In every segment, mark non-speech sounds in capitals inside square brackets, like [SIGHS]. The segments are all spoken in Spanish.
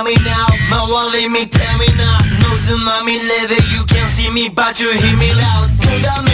tell me now. My wallet me tell me now No tsunami leather you can't see me but you hear me loud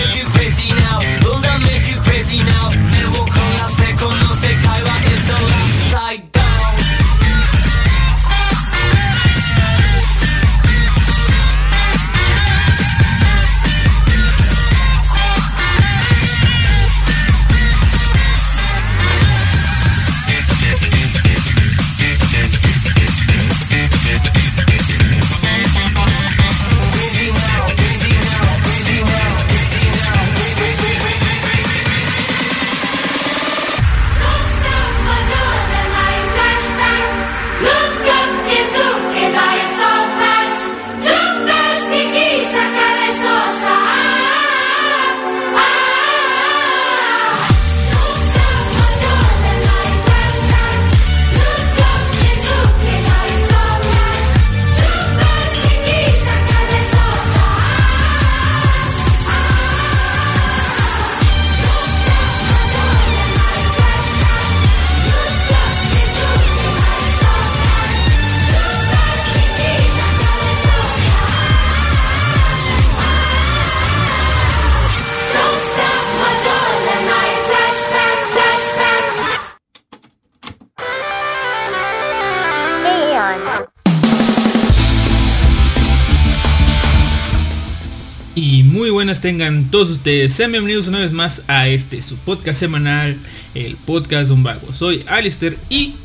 tengan todos ustedes. Sean bienvenidos una vez más a este su podcast semanal, el podcast de un vago. Soy Alistair y,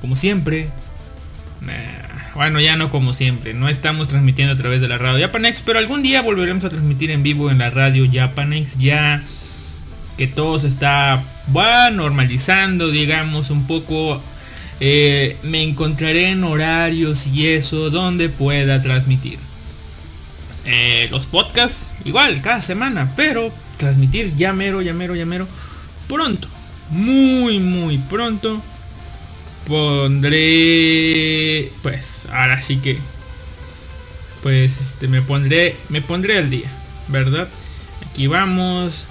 como siempre, bueno, ya no como siempre, no estamos transmitiendo a través de la radio Japanex, pero algún día volveremos a transmitir en vivo en la radio Japanex ya que todo se está bueno, normalizando, digamos, un poco. eh, me encontraré en horarios y eso donde pueda transmitir. Eh, los podcasts, igual, cada semana, pero transmitir ya mero, ya mero, ya mero, pronto, muy, muy pronto, pondré, pues, ahora sí que, pues, este, me pondré, me pondré al día, ¿verdad? Aquí vamos.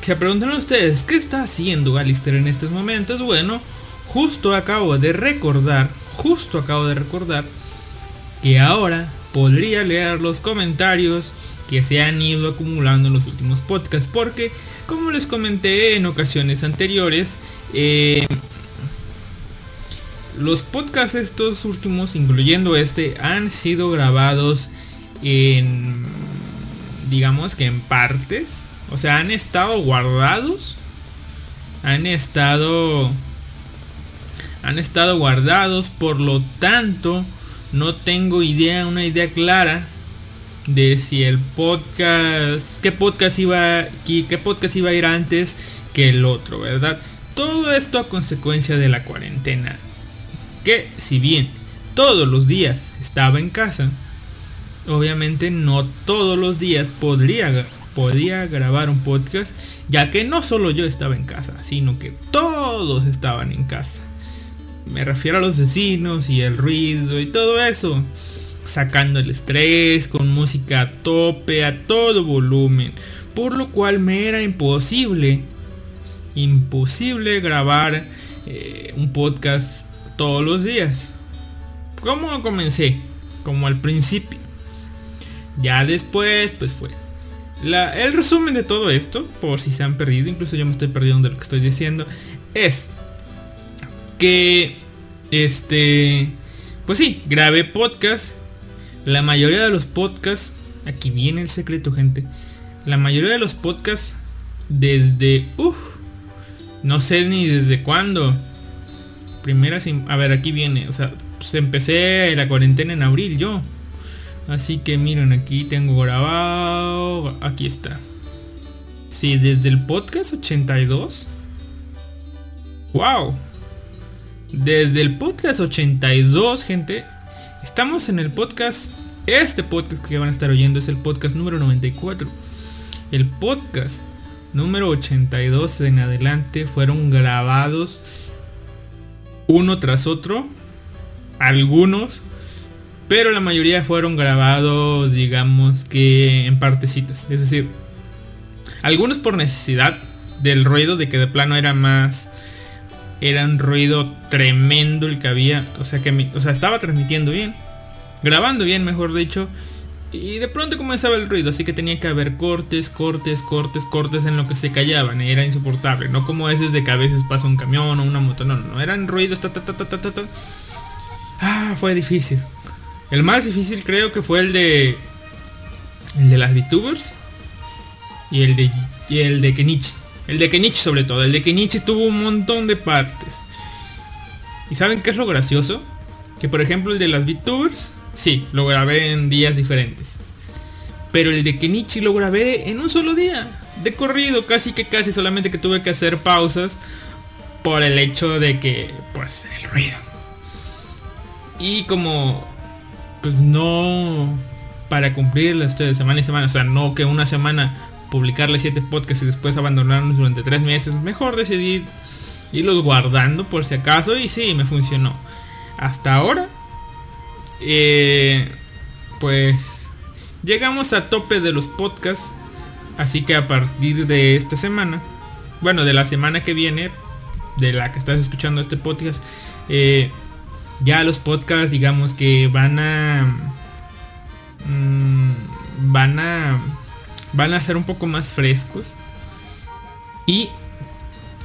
Se preguntarán ustedes, ¿qué está haciendo Galister en estos momentos? Bueno, justo acabo de recordar, justo acabo de recordar que ahora podría leer los comentarios que se han ido acumulando en los últimos podcasts porque como les comenté en ocasiones anteriores eh, los podcasts estos últimos incluyendo este han sido grabados en digamos que en partes o sea han estado guardados han estado han estado guardados por lo tanto no tengo idea, una idea clara de si el podcast, qué podcast iba, qué, podcast iba a ir antes que el otro, ¿verdad? Todo esto a consecuencia de la cuarentena. Que si bien todos los días estaba en casa, obviamente no todos los días podría, podía grabar un podcast, ya que no solo yo estaba en casa, sino que todos estaban en casa. Me refiero a los vecinos y el ruido y todo eso. Sacando el estrés con música a tope, a todo volumen. Por lo cual me era imposible, imposible grabar eh, un podcast todos los días. ¿Cómo comencé? Como al principio. Ya después, pues fue. El resumen de todo esto, por si se han perdido, incluso yo me estoy perdiendo de lo que estoy diciendo, es que este pues sí grabé podcast. La mayoría de los podcasts aquí viene el secreto gente. La mayoría de los podcasts desde uff no sé ni desde cuándo. Primera a ver aquí viene o sea pues empecé la cuarentena en abril yo. Así que miren aquí tengo grabado aquí está. Sí desde el podcast 82 wow desde el podcast 82, gente. Estamos en el podcast. Este podcast que van a estar oyendo es el podcast número 94. El podcast número 82 en adelante fueron grabados uno tras otro. Algunos. Pero la mayoría fueron grabados, digamos que en partecitas. Es decir, algunos por necesidad del ruido de que de plano era más era un ruido tremendo el que había. O sea que o sea, estaba transmitiendo bien. Grabando bien, mejor dicho. Y de pronto comenzaba el ruido, así que tenía que haber cortes, cortes, cortes, cortes en lo que se callaban. Era insoportable. No como ese de que a veces pasa un camión o una moto. No, no. Eran ruidos. Ta, ta, ta, ta, ta, ta. Ah, fue difícil. El más difícil creo que fue el de... El de las VTubers. Y el de... Y el de Kenichi. El de Kenichi sobre todo. El de Kenichi tuvo un montón de partes. ¿Y saben qué es lo gracioso? Que por ejemplo el de las VTubers, sí, lo grabé en días diferentes. Pero el de Kenichi lo grabé en un solo día. De corrido, casi que casi, solamente que tuve que hacer pausas por el hecho de que, pues, el ruido. Y como, pues no para cumplirlas de semana y semana, o sea, no que una semana publicarle siete podcasts y después abandonarlos durante tres meses. Mejor decidí irlos guardando por si acaso y sí, me funcionó. Hasta ahora, eh, pues llegamos a tope de los podcasts. Así que a partir de esta semana, bueno, de la semana que viene, de la que estás escuchando este podcast, eh, ya los podcasts, digamos que van a, mm, van a, van a ser un poco más frescos y,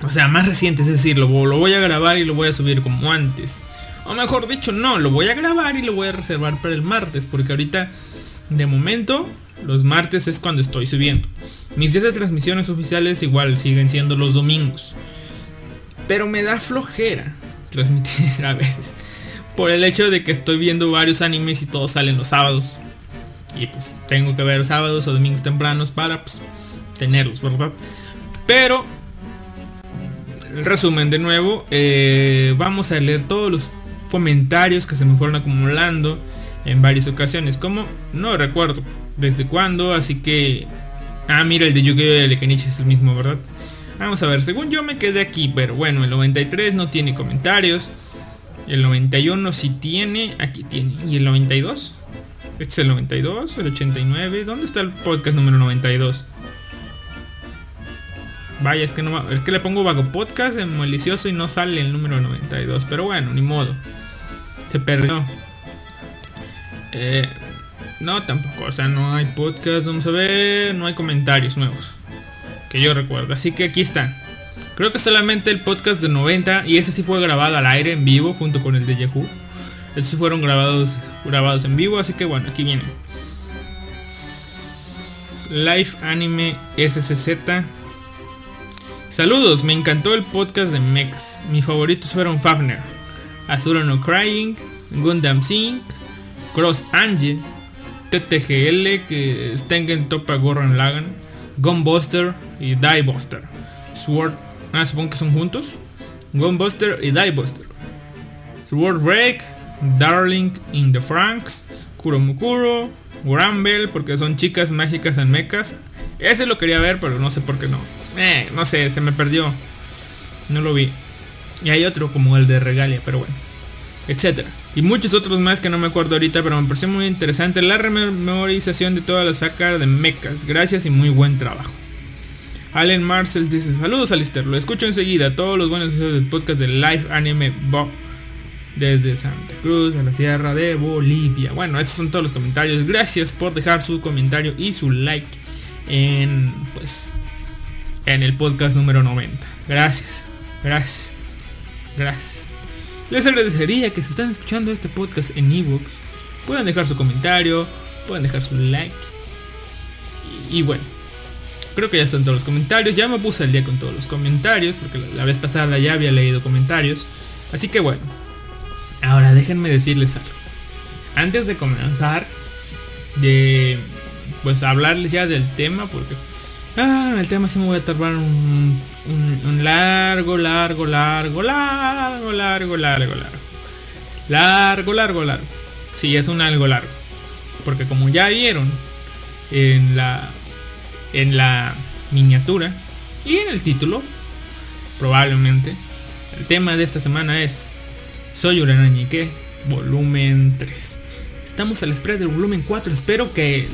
o sea, más recientes, es decir, lo, lo voy a grabar y lo voy a subir como antes. O mejor dicho, no, lo voy a grabar y lo voy a reservar para el martes, porque ahorita, de momento, los martes es cuando estoy subiendo. Mis días de transmisiones oficiales igual siguen siendo los domingos. Pero me da flojera transmitir [LAUGHS] a veces. Por el hecho de que estoy viendo varios animes y todos salen los sábados. Y pues tengo que ver sábados o domingos tempranos para pues, tenerlos, ¿verdad? Pero, el resumen de nuevo, eh, vamos a leer todos los comentarios que se me fueron acumulando en varias ocasiones. Como no recuerdo desde cuándo, así que... Ah, mira, el de Yu-Gi-Oh! de Kenichi es el mismo, ¿verdad? Vamos a ver, según yo me quedé aquí, pero bueno, el 93 no tiene comentarios. El 91 sí tiene, aquí tiene. ¿Y el 92? Este es el 92, el 89. ¿Dónde está el podcast número 92? Vaya, es que no es que le pongo vago podcast en malicioso y no sale el número 92. Pero bueno, ni modo. Se perdió. Eh, no, tampoco. O sea, no hay podcast. Vamos a ver. No hay comentarios nuevos. Que yo recuerdo. Así que aquí están. Creo que solamente el podcast de 90. Y ese sí fue grabado al aire en vivo junto con el de Yahoo. Esos fueron grabados, grabados en vivo. Así que bueno, aquí vienen. Live Anime SCZ. Saludos, me encantó el podcast de Mechas. Mis favoritos fueron Fafner, Azura no Crying, Gundam Sync, Cross Angel, TTGL, que es Tengen Topa Gorran Lagan, Gunbuster y Diebuster. Sword, ah, supongo que son juntos. Gunbuster y Diebuster. Sword Break, Darling in the Franks, Kuromukuro, Gramble, porque son chicas mágicas en mechas. Ese lo quería ver, pero no sé por qué no. Eh, no sé, se me perdió. No lo vi. Y hay otro como el de Regalia, pero bueno. Etcétera. Y muchos otros más que no me acuerdo ahorita, pero me pareció muy interesante la rememorización de toda la saga de mechas. Gracias y muy buen trabajo. Allen Marcel dice, saludos Alistair, lo escucho enseguida, todos los buenos deseos del podcast de Live Anime Bob desde Santa Cruz a la Sierra de Bolivia. Bueno, esos son todos los comentarios. Gracias por dejar su comentario y su like en pues en el podcast número 90. Gracias. Gracias. Gracias. Les agradecería que si están escuchando este podcast en ebooks puedan dejar su comentario, puedan dejar su like. Y, bueno, creo que ya están todos los comentarios. Ya me puse al día con todos los comentarios porque la vez pasada ya había leído comentarios. Así que bueno, Ahora déjenme decirles algo. Antes de comenzar, de pues hablarles ya del tema, porque ah, el tema sí me voy a tardar un, un- un largo, largo, largo, largo, largo, largo, largo. Largo, largo, largo. Sí, es un algo largo. Porque como ya vieron en la en la miniatura y en el título, probablemente el tema de esta semana es soy Uranañique, volumen 3. Estamos a la espera del volumen 4. Espero que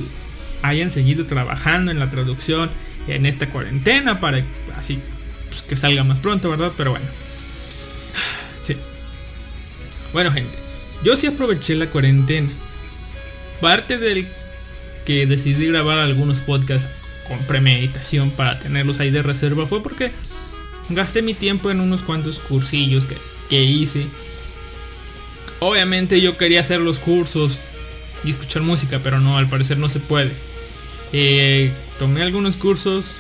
hayan seguido trabajando en la traducción en esta cuarentena para así pues, que salga más pronto, ¿verdad? Pero bueno. [SIGHS] Bueno, gente, yo sí aproveché la cuarentena. Parte del que decidí grabar algunos podcasts con premeditación para tenerlos ahí de reserva fue porque gasté mi tiempo en unos cuantos cursillos que, que hice. Obviamente yo quería hacer los cursos y escuchar música, pero no, al parecer no se puede. Eh, tomé algunos cursos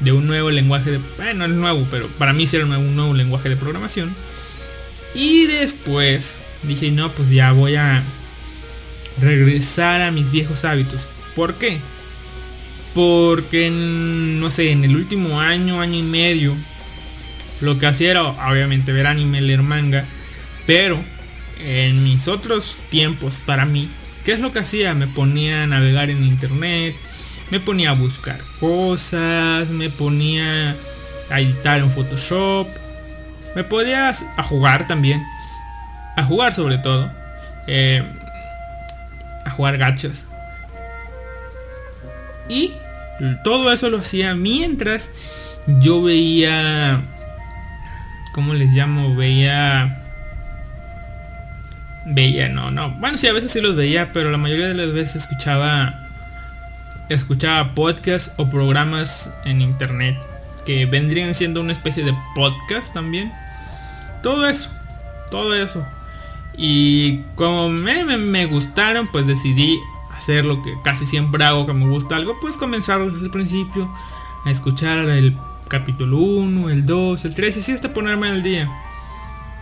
de un nuevo lenguaje de... Bueno, es nuevo, pero para mí sí era un nuevo, un nuevo lenguaje de programación. Y después dije, no, pues ya voy a regresar a mis viejos hábitos. ¿Por qué? Porque, en, no sé, en el último año, año y medio, lo que hacía era obviamente ver anime, leer manga. Pero en mis otros tiempos para mí, ¿qué es lo que hacía? Me ponía a navegar en internet, me ponía a buscar cosas, me ponía a editar en Photoshop, me podía a jugar también, a jugar sobre todo, eh, a jugar gachas. Y todo eso lo hacía mientras yo veía, ¿cómo les llamo? Veía veía, no, no. Bueno, sí, a veces sí los veía, pero la mayoría de las veces escuchaba escuchaba podcasts o programas en internet que vendrían siendo una especie de podcast también. Todo eso, todo eso. Y como me, me, gustaron, pues decidí hacer lo que casi siempre hago, que me gusta algo, pues comenzar desde el principio a escuchar el capítulo 1, el 2, el 3, y así hasta ponerme al día.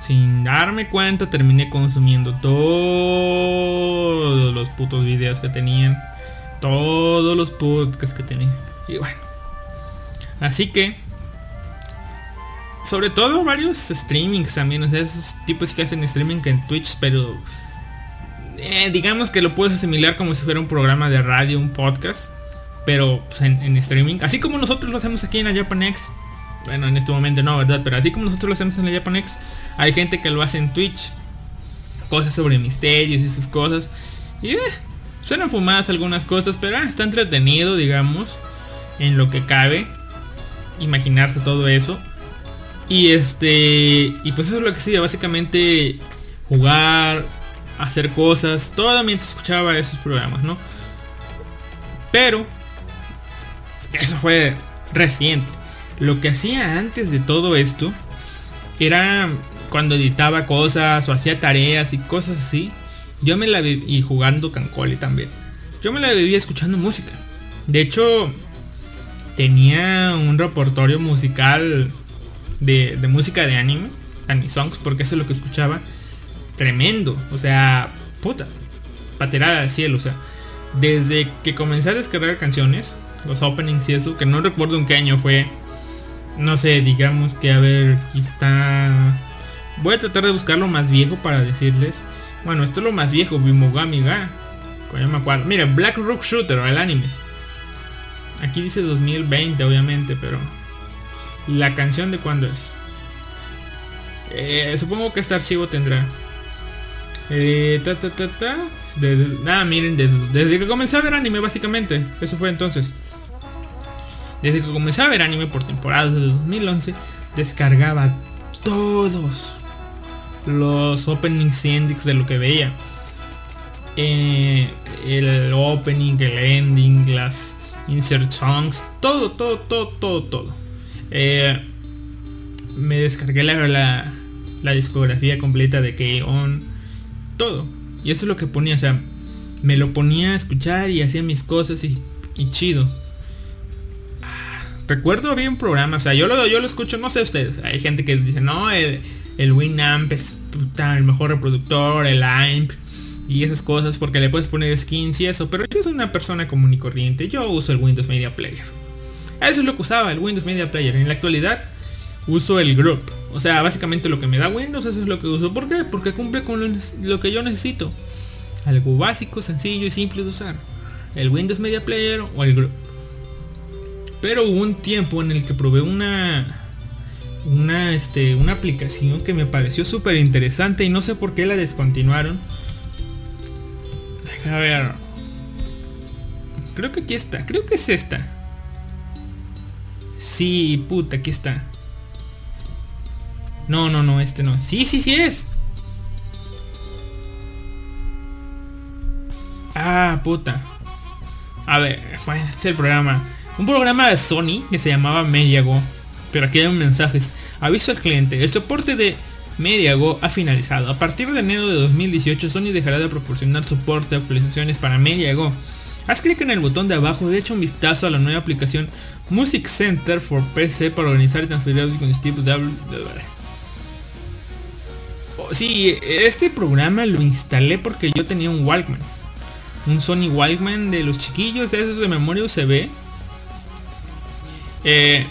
Sin darme cuenta terminé consumiendo todos los putos videos que tenían todos los podcasts que tenía. Y bueno. Así que. Sobre todo varios streamings también. O sea, esos tipos que hacen streaming en Twitch. Pero. Eh, digamos que lo puedes asimilar como si fuera un programa de radio, un podcast. Pero pues, en, streaming. Así como nosotros lo hacemos aquí en la Japanex. Bueno, en este momento no, ¿verdad? Pero así como nosotros lo hacemos en la Japanex. Hay gente que lo hace en Twitch. Cosas sobre misterios y esas cosas. Y eh, Suenan fumadas algunas cosas, pero ah, está entretenido, digamos, en lo que cabe. Imaginarse todo eso. Y este. Y pues eso es lo que hacía, básicamente jugar, hacer cosas, todo mientras escuchaba esos programas, ¿no? Pero. Eso fue reciente. Lo que hacía antes de todo esto era cuando editaba cosas o hacía tareas y cosas así yo me la vi y jugando Cancoli también. Yo me la vivía escuchando música. De hecho, tenía un repertorio musical de, música de anime, anime songs, porque eso es lo que escuchaba. Tremendo, o sea, puta, paterada al cielo, o sea, desde que comencé a descargar canciones, los openings y eso, que no recuerdo en qué año fue, no sé, digamos que a ver, está, voy a tratar de buscarlo más viejo para decirles, bueno, esto es lo más viejo, Bimogami Ga. Coño me acuerdo. Miren, Black Rock Shooter, el anime. Aquí dice 2020, obviamente, pero... La canción de cuándo es. Eh, supongo que este archivo tendrá. Eh, ta, ta, ta, ta. ah, miren, desde, desde, que comencé a ver anime, básicamente. Eso fue entonces. Desde que comencé a ver anime por temporada de 2011, descargaba todos los openings y endings de lo que veía. Eh, el opening, el ending, las insert songs, todo, todo, todo, todo, todo. Eh, me descargué la, la, discografía completa de K-On, todo. Y eso es lo que ponía, o sea, me lo ponía a escuchar y hacía mis cosas y, y chido. Ah, recuerdo había un programa, o sea, yo lo, yo lo escucho, no sé ustedes, hay gente que dice, no, el, el Winamp es el mejor reproductor, el AMP y esas cosas porque le puedes poner skins y eso, pero yo soy una persona común y corriente, yo uso el Windows Media Player. Eso es lo que usaba el Windows Media Player. En la actualidad uso el Group. O sea, básicamente lo que me da Windows, eso es lo que uso. ¿Por qué? Porque cumple con lo, que yo necesito. Algo básico, sencillo y simple de usar. El Windows Media Player o el Group. Pero hubo un tiempo en el que probé una una, este, una aplicación que me pareció súper interesante y no sé por qué la descontinuaron. A ver. Creo que aquí está, creo que es esta. Sí, puta, aquí está. No, no, no, este no. Sí, sí, sí es. Ah, puta. A ver, este es el programa. Un programa de Sony que se llamaba Mellago. Pero aquí hay un mensaje. Aviso al cliente. El soporte de Mediago ha finalizado. A partir de enero de 2018 Sony dejará de proporcionar soporte a actualizaciones para Mediago. Haz clic en el botón de abajo y echa un vistazo a la nueva aplicación Music Center for PC para organizar y transferir audio con dispositivos de Oh, Sí, este programa lo instalé porque yo tenía un Walkman. Un Sony Walkman de los chiquillos, esos de memoria USB. Eh,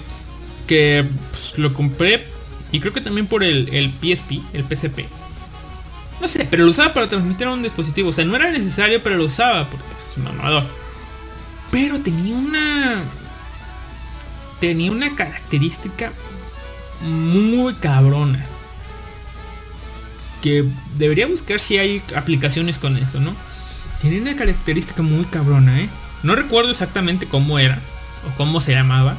que pues, lo compré y creo que también por el, el PSP, el PSP. No sé, pero lo usaba para transmitir a un dispositivo. O sea, no era necesario, pero lo usaba porque es un mamador. Pero tenía una... Tenía una característica muy cabrona. Que debería buscar si hay aplicaciones con eso, ¿no? Tenía una característica muy cabrona, ¿eh? No recuerdo exactamente cómo era o cómo se llamaba.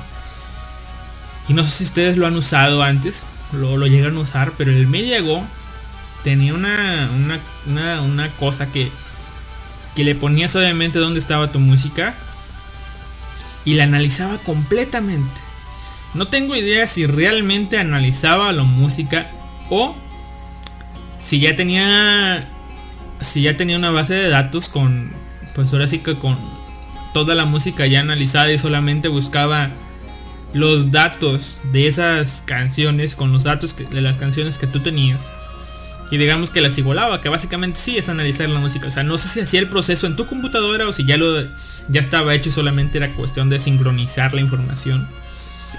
Y no sé si ustedes lo han usado antes, lo, lo llegaron a usar, pero el Mediago tenía una, una, una, una cosa que, que le ponías obviamente dónde estaba tu música y la analizaba completamente. No tengo idea si realmente analizaba la música o si ya tenía si ya tenía una base de datos con pues ahora sí que con toda la música ya analizada y solamente buscaba los datos de esas canciones con los datos de las canciones que tú tenías. Y digamos que las igualaba que básicamente sí es analizar la música. O sea no sé si hacía el proceso en tu computadora o si ya lo ya estaba hecho y solamente era cuestión de sincronizar la información.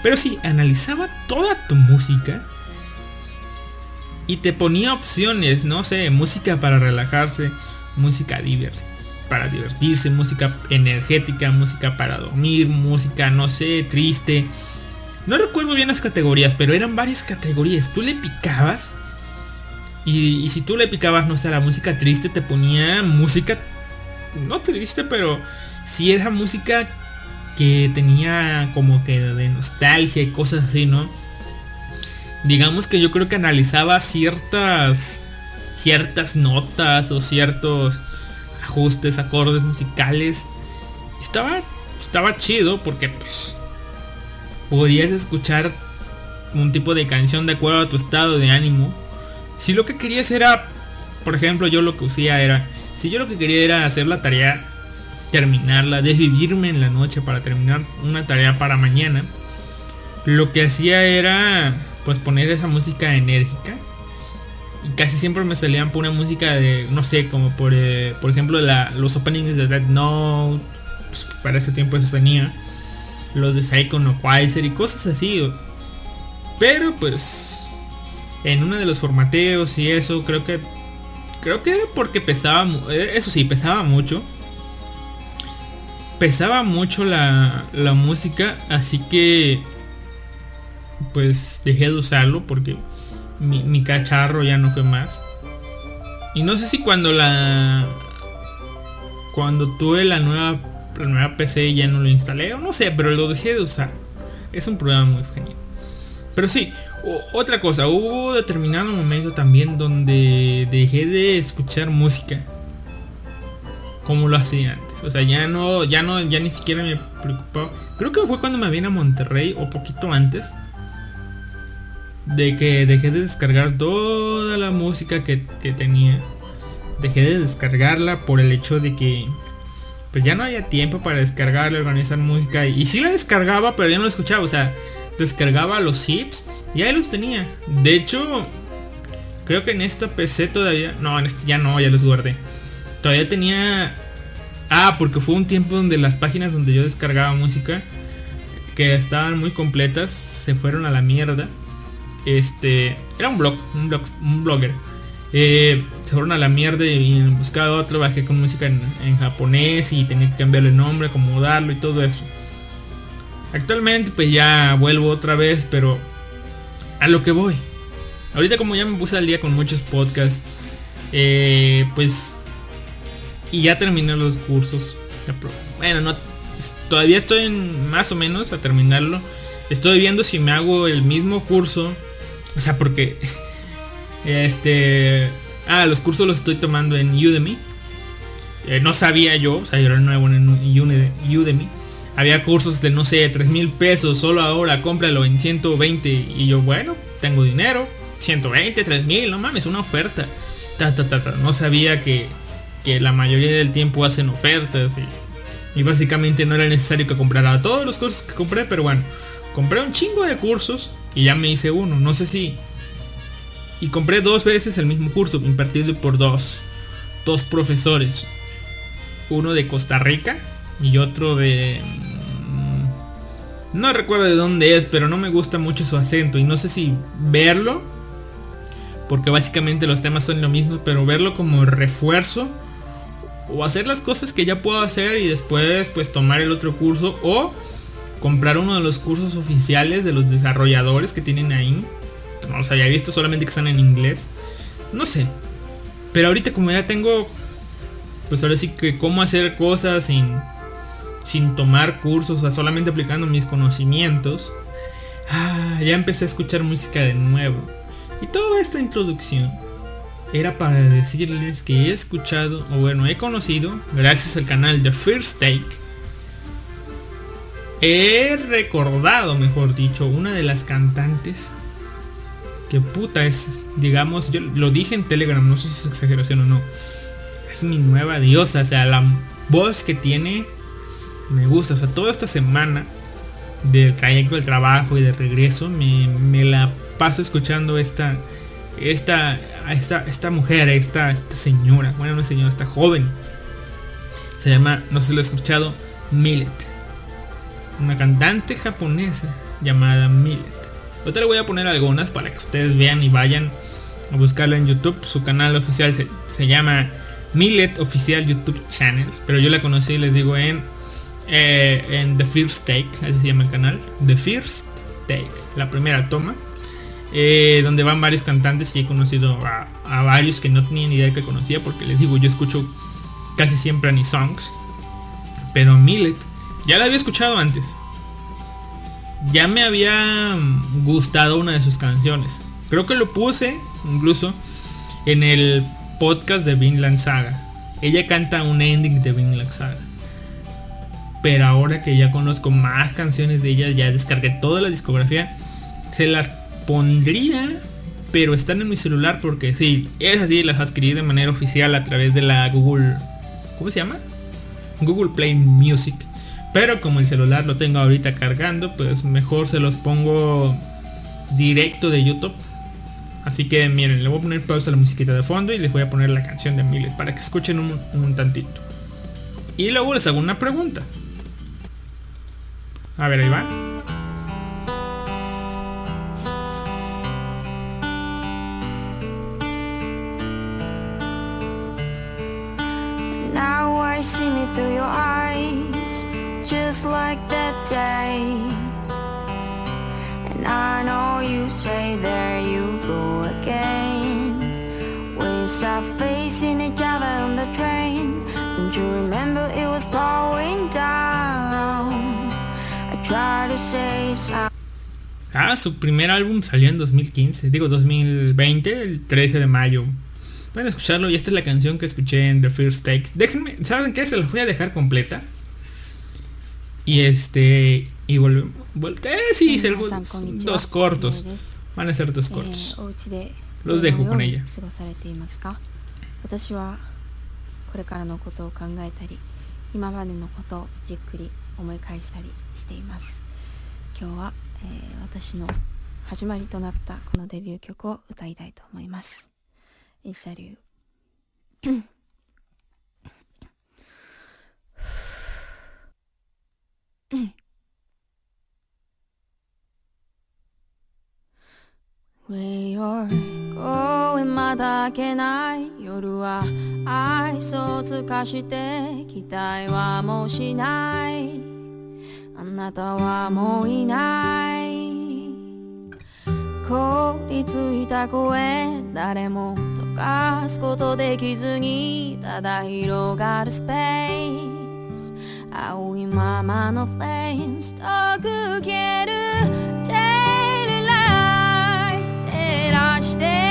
Pero sí analizaba toda tu música y te ponía opciones, no sé, música para relajarse, música divert para divertirse, música energética, música para dormir, música, no sé, triste. No recuerdo bien las categorías, pero eran varias categorías. Tú le picabas y, si tú le picabas, no sé, la música triste, te ponía música, no triste, pero si era música que tenía como que de nostalgia y cosas así, ¿no? digamos que yo creo que analizaba ciertas ciertas notas o ciertos ajustes, acordes musicales. Estaba estaba chido porque pues podías escuchar un tipo de canción de acuerdo a tu estado de ánimo. Si lo que querías era, por ejemplo, yo lo que hacía era, si yo lo que quería era hacer la tarea, terminarla, desvivirme en la noche para terminar una tarea para mañana, lo que hacía era pues poner esa música enérgica casi siempre me salían por una música de no sé como por eh, por ejemplo la, los openings de Dead Note pues, para ese tiempo eso tenía los de Psycho no Quasar y cosas así pero pues en uno de los formateos y eso creo que creo que era porque pesaba eh, eso sí pesaba mucho. Pesaba mucho la, la música así que pues dejé de usarlo porque mi, mi cacharro ya no fue más. Y no sé si cuando la... Cuando tuve la nueva, la nueva PC ya no lo instalé o no sé, pero lo dejé de usar. Es un programa muy genial. Pero sí, otra cosa, hubo determinado momento también donde dejé de escuchar música. Como lo hacía antes. O sea, ya no, ya no, ya ni siquiera me preocupaba. Creo que fue cuando me vine a Monterrey o poquito antes de que dejé de descargar toda la música que, que tenía. Dejé de descargarla por el hecho de que pues ya no había tiempo para descargarla, organizar música. Y sí la descargaba, pero ya no la escuchaba. O sea, descargaba los zips y ahí los tenía. De hecho, creo que en esta PC todavía... No, en este ya no, ya los guardé. Todavía tenía... Ah, porque fue un tiempo donde las páginas donde yo descargaba música, que estaban muy completas, se fueron a la mierda este era un blog un blog un blogger. Eh, se fueron a la mierda y buscaba otro bajé con música en, japonés y tenía que cambiarle el nombre acomodarlo y todo eso. Actualmente pues ya vuelvo otra vez pero a lo que voy. Ahorita como ya me puse al día con muchos podcasts eh, pues y ya terminé los cursos bueno no todavía estoy en más o menos a terminarlo. Estoy viendo si me hago el mismo curso o sea, porque este ah, los cursos los estoy tomando en Udemy. Eh, no sabía yo, o sea, yo era nuevo en Udemy. Había cursos de, no sé, 3 mil pesos, solo ahora cómpralo en 120. Y yo, bueno, tengo dinero, 120, 3 mil, no mames, una oferta. Ta, ta, ta, ta. No sabía que, que la mayoría del tiempo hacen ofertas y, y básicamente no era necesario que comprara todos los cursos que compré, pero bueno, compré un chingo de cursos y ya me hice uno, no sé si... Y compré dos veces el mismo curso, impartido por dos, dos profesores. Uno de Costa Rica y otro de... mm, No recuerdo de dónde es, pero no me gusta mucho su acento y no sé si verlo, porque básicamente los temas son lo mismo, pero verlo como refuerzo o hacer las cosas que ya puedo hacer y después pues tomar el otro curso o comprar uno de los cursos oficiales de los desarrolladores que tienen ahí. No los había visto, solamente que están en inglés. No sé. Pero ahorita como ya tengo pues ahora sí que cómo hacer cosas sin sin tomar cursos, o sea, solamente aplicando mis conocimientos. Ah, ya empecé a escuchar música de nuevo. Y toda esta introducción era para decirles que he escuchado, o bueno, he conocido, gracias al canal The First Take, he recordado, mejor dicho, una de las cantantes que puta es, digamos, yo lo dije en Telegram, no sé si es exageración o no. Es mi nueva diosa, o sea, la voz que tiene me gusta, o sea, toda esta semana del trayecto del trabajo y de regreso me, me la paso escuchando esta esta esta esta mujer, esta esta señora, bueno, no señora, esta joven. Se llama, no sé si lo he escuchado, Millet. Una cantante japonesa llamada Millet. Ahorita le voy a poner algunas para que ustedes vean y vayan a buscarla en YouTube. Su canal oficial se, llama Millet Oficial YouTube Channel. Pero yo la conocí, les digo, en, eh, en The First Take. Así se llama el canal. The First Take. La primera toma. eh, donde van varios cantantes y he conocido a, a varios que no tenía ni idea que conocía. Porque les digo, yo escucho casi siempre Annie Songs. Pero Millet ya la había escuchado antes ya me había gustado una de sus canciones. Creo que lo puse incluso en el podcast de Vinland Saga. Ella canta un ending de Vinland Saga. Pero ahora que ya conozco más canciones de ella, ya descargué toda la discografía, se las pondría, pero están en mi celular porque sí, es así, las adquirí de manera oficial a través de la Google, ¿cómo se llama? Google Play Music. Pero como el celular lo tengo ahorita cargando, pues mejor se los pongo directo de YouTube. Así que miren, le voy a poner pausa a la musiquita de fondo y les voy a poner la canción de Miles para que escuchen un, tantito. Y luego les hago una pregunta. A ver, ahí va. Now I see me through your eyes, just like that day. And I know you say there you go again. We sat facing each other on the train. Don't you remember it was pouring down? I tried to say something. Ah, su primer álbum salió en 2015, digo 2020, el 13 de mayo. Pueden escucharlo y esta es la canción que escuché en The First Takes. Déjenme, ¿saben qué? Se los voy a dejar completa. Y este... Y volvemos... eh, sí, se dos cortos. Van a ser dos え cortos. Los dejo con に ella. 私はこれからのことを考えたり今までのことをじっくり思い返したりしています今日は、えー私の始まりとなったこのデビュー曲を歌いたいと思いますインシ Where you're going まだ明けない。夜は愛想尽かして期待はもうしない。あなたはもういない。凍りついた声誰も溶かすことできずにただ広がるスペース青いままのフレームス遠く消えるテレライト照らして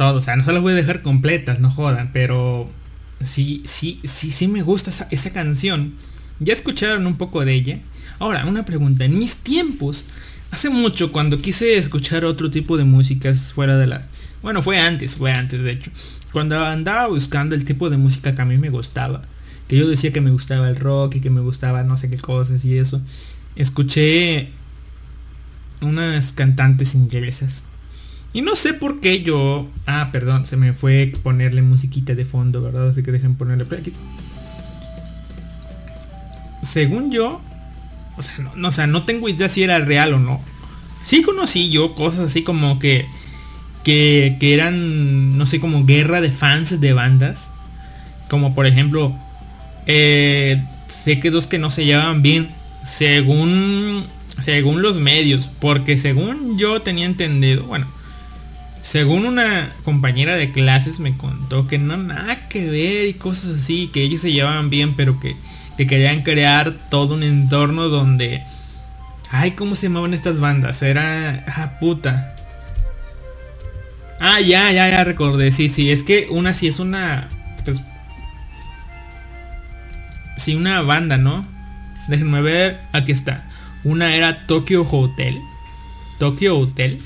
todo. O sea, no se las voy a dejar completas, no jodan. Pero sí, sí, sí, sí me gusta esa, esa canción. Ya escucharon un poco de ella. Ahora, una pregunta. En mis tiempos, hace mucho, cuando quise escuchar otro tipo de músicas fuera de la... Bueno, fue antes, fue antes, de hecho. Cuando andaba buscando el tipo de música que a mí me gustaba. Que yo decía que me gustaba el rock y que me gustaba no sé qué cosas y eso. Escuché unas cantantes inglesas. Y no sé por qué yo... Ah, perdón, se me fue ponerle musiquita de fondo, ¿verdad? Así que dejen ponerle play. Según yo... O sea, no, no, o no tengo idea si era real o no. Sí conocí yo cosas así como que... Que, que eran, no sé, como guerra de fans de bandas. Como por ejemplo... Eh, sé que dos que no se llevaban bien. Según... Según los medios. Porque según yo tenía entendido... Bueno según una compañera de clases me contó que no nada que ver y cosas así, que ellos se llevaban bien, pero que, que querían crear todo un entorno donde... Ay, ¿cómo se llamaban estas bandas? Era... Ah, puta. Ah, ya, ya, ya recordé. Sí, sí, es que una sí es una... Pues, sí, una banda, ¿no? Déjenme ver. Aquí está. Una era Tokyo Hotel. Tokyo Hotel.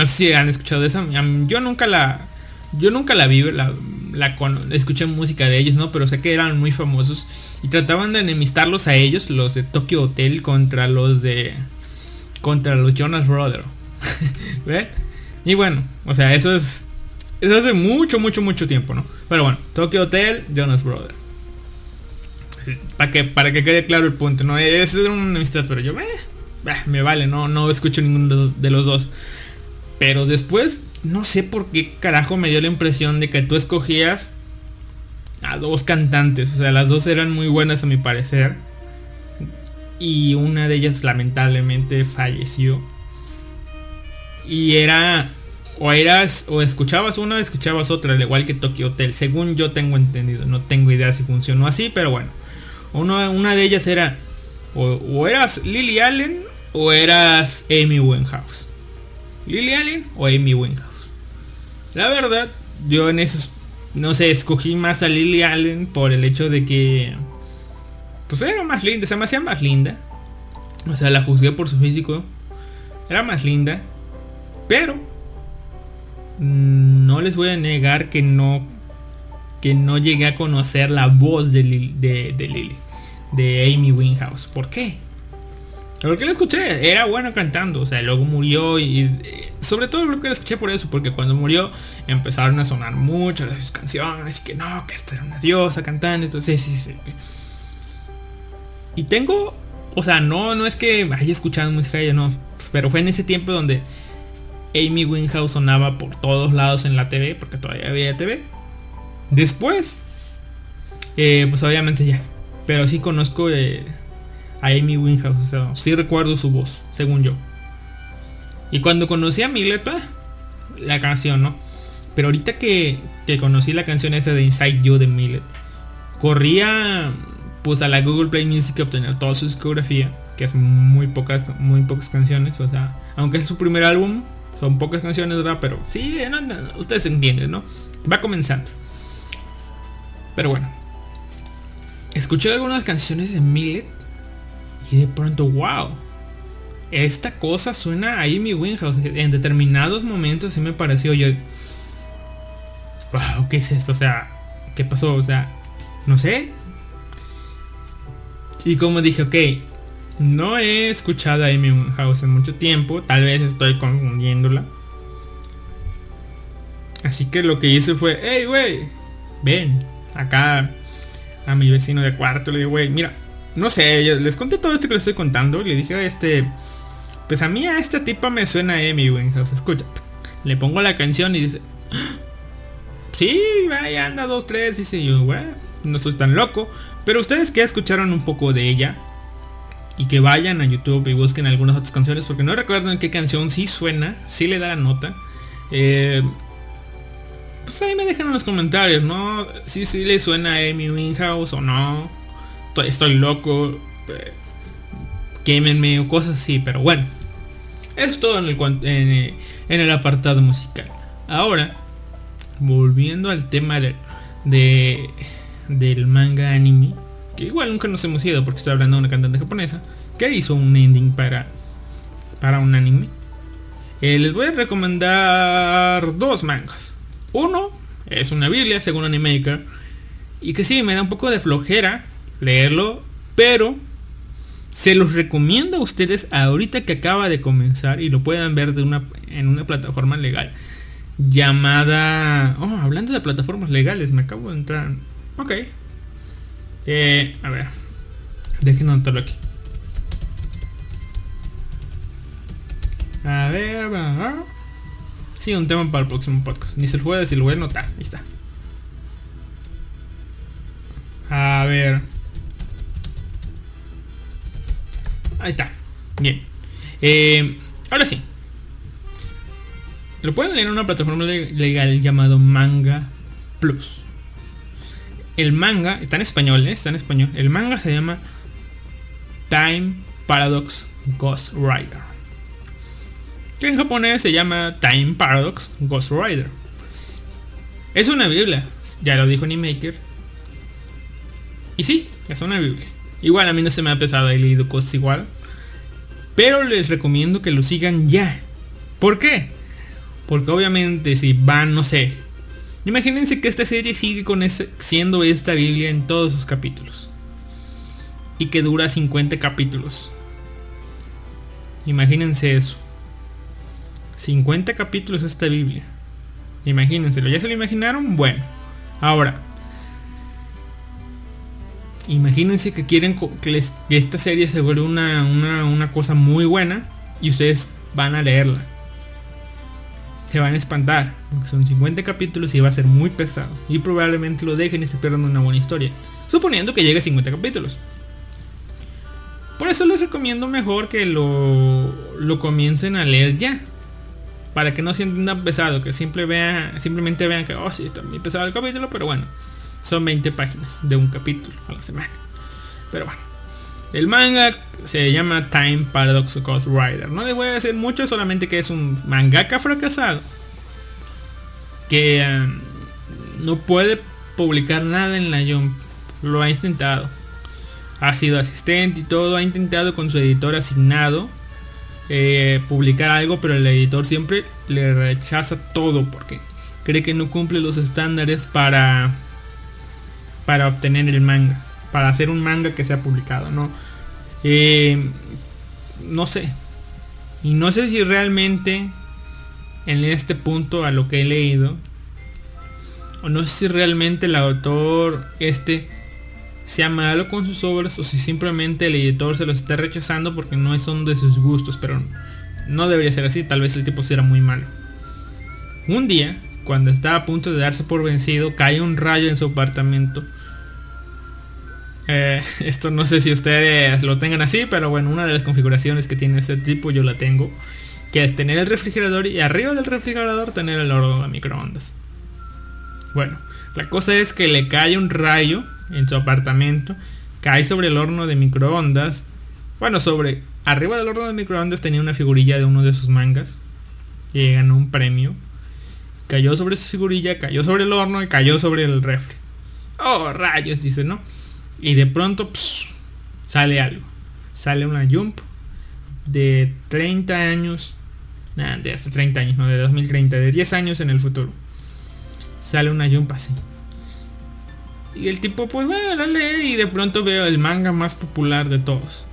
No sé si han escuchado esa. Yo nunca la. Yo nunca la vi, la, la escuché música de ellos, ¿no? Pero sé que eran muy famosos. Y trataban de enemistarlos a ellos, los de Tokyo Hotel, contra los de. Contra los Jonas Brothers. [LAUGHS] ¿Ven? Y bueno, o sea, eso es. Eso hace mucho, mucho, mucho tiempo, ¿no? Pero bueno, Tokyo Hotel, Jonas Brothers. Para que, para que quede claro el punto, ¿no? Es una amistad, pero yo eh, me vale, no, no escucho ninguno de los dos. Pero después, no sé por qué carajo me dio la impresión de que tú escogías a dos cantantes. O sea, las dos eran muy buenas a mi parecer. Y una de ellas lamentablemente falleció. Y era... O eras... O escuchabas una o escuchabas otra. Al igual que Tokyo Hotel. Según yo tengo entendido. No tengo idea si funcionó así. Pero bueno. una de ellas era... O, o eras Lily Allen. O eras Amy Winehouse. Lily Allen o Amy Winehouse. La verdad, yo en esos, no sé, escogí más a Lily Allen por el hecho de que, pues era más linda, se me hacía más linda. O sea, la juzgué por su físico. Era más linda. Pero, no les voy a negar que no, que no llegué a conocer la voz de, de, de Lily, de Amy Winehouse. ¿Por qué? Porque la escuché, era bueno cantando, o sea, luego murió y sobre todo lo que la escuché por eso, porque cuando murió empezaron a sonar muchas de sus canciones que no, que esta era una diosa cantando, entonces sí, sí, sí. Y tengo, o sea, no, no es que haya escuchado música ella, no, pero fue en ese tiempo donde Amy Winehouse sonaba por todos lados en la TV, porque todavía había TV. Después, eh, pues obviamente ya, pero sí conozco... Eh, a Amy Winehouse. O sea, sí recuerdo su voz, según yo. Y cuando conocí a Mileta, la canción, ¿no? Pero ahorita que, que conocí la canción esa de Inside You de Millet, corría pues a la Google Play Music a obtener toda su discografía, que es muy pocas, muy pocas canciones, o sea, aunque es su primer álbum, son pocas canciones, ¿verdad? Pero sí, ustedes entienden, ¿no? Va comenzando. Pero bueno. Escuché algunas canciones de Millet y de pronto, wow. Esta cosa suena a Amy Winehouse. En determinados momentos sí me pareció yo. Wow, ¿qué es esto? O sea, ¿qué pasó? O sea, no sé. Y como dije, ok, no he escuchado a Amy Winehouse en mucho tiempo. Tal vez estoy confundiéndola. Así que lo que hice fue, hey, güey, ven acá a mi vecino de cuarto. Le digo, güey, mira, no sé, les conté todo esto que les estoy contando. Le dije, este, pues a mí a esta tipa me suena Amy Winehouse, escucha. Le pongo la canción y dice, ah, sí, vaya, anda dos, tres, dice yo, güey, no soy tan loco. Pero ustedes que escucharon un poco de ella y que vayan a YouTube y busquen algunas otras canciones porque no recuerdo en qué canción sí suena, sí le da la nota. Eh, pues ahí me dejan en los comentarios, ¿no? Si sí, sí le suena a Amy Winehouse o no estoy loco, eh, quémenme o cosas así, pero bueno. Es todo en el, el apartado musical. Ahora, volviendo al tema de- del manga anime, que igual nunca nos hemos ido porque estoy hablando de una cantante japonesa que hizo un ending para, para un anime. Eh, les voy a recomendar dos mangas. Uno es una Biblia según Animaker y que sí me da un poco de flojera leerlo, pero se los recomiendo a ustedes ahorita que acaba de comenzar y lo puedan ver de una, en una plataforma legal llamada... Oh, hablando de plataformas legales, me acabo de entrar. Ok. Eh, a ver. Déjenme anotarlo aquí. A ver, va. Sí, un tema para el próximo podcast. Ni se lo voy a decir, lo voy a anotar. Ahí está. A ver. Ahí está. Bien. Eh, ahora sí. Lo pueden leer en una plataforma le- legal llamado Manga Plus. El manga está en español, ¿eh? está en español. El manga se llama Time Paradox Ghost Rider. Que en japonés se llama Time Paradox Ghost Rider. Es una biblia, ya lo dijo Animaker. Y sí, es una biblia. Igual a mí no se me ha pesado, he leído cosas igual. Pero les recomiendo que lo sigan ya. ¿Por qué? Porque obviamente si van, no sé. Imagínense que esta serie sigue con este, siendo esta Biblia en todos sus capítulos. Y que dura 50 capítulos. Imagínense eso. 50 capítulos esta Biblia. Imagínenselo. ¿Ya se lo imaginaron? Bueno. Ahora. Imagínense que quieren que, esta serie se vuelva una, una, una cosa muy buena. Y ustedes van a leerla se van a espantar. Porque son 50 capítulos y va a ser muy pesado. Y probablemente lo dejen y se pierdan una buena historia. Suponiendo que llegue a 50 capítulos. Por eso les recomiendo mejor que lo, lo comiencen a leer ya. Para que no sientan tan pesado. Que siempre vea, simplemente vean que, oh sí, está muy pesado el capítulo. Pero bueno, son 20 páginas de un capítulo a la semana. Pero bueno. El manga se llama Time Paradox Ghost Rider. No les voy a decir mucho, solamente que es un mangaka fracasado. Que eh, no puede publicar nada en la Jump. Lo ha intentado. Ha sido asistente y todo. Ha intentado con su editor asignado eh, publicar algo, pero el editor siempre le rechaza todo porque cree que no cumple los estándares para para obtener el manga para hacer un manga que sea publicado, ¿no? Eh, no sé. Y no sé si realmente en este punto a lo que he leído, o no sé si realmente el autor este sea malo con sus obras o si simplemente el editor se los está rechazando porque no son de sus gustos, pero no debería ser así, tal vez el tipo sea muy malo. Un día, cuando estaba a punto de darse por vencido, cae un rayo en su apartamento eh, [LAUGHS] esto no sé si ustedes lo tengan así, pero bueno, una de las configuraciones que tiene este tipo yo la tengo. Que es tener el refrigerador y arriba del refrigerador tener el horno de microondas. Bueno, la cosa es que le cae un rayo en su apartamento. Cae sobre el horno de microondas. Bueno, sobre... Arriba del horno de microondas tenía una figurilla de uno de sus mangas. Y ganó un premio. Cayó sobre esa figurilla, cayó sobre el horno y cayó sobre el refri. Oh, rayos, dice, ¿no? Y de pronto pss, sale algo. Sale una jump de 30 años. De hasta 30 años, no de 2030, de 10 años en el futuro. Sale una jump así. Y el tipo pues bueno, la lee y de pronto veo el manga más popular de todos.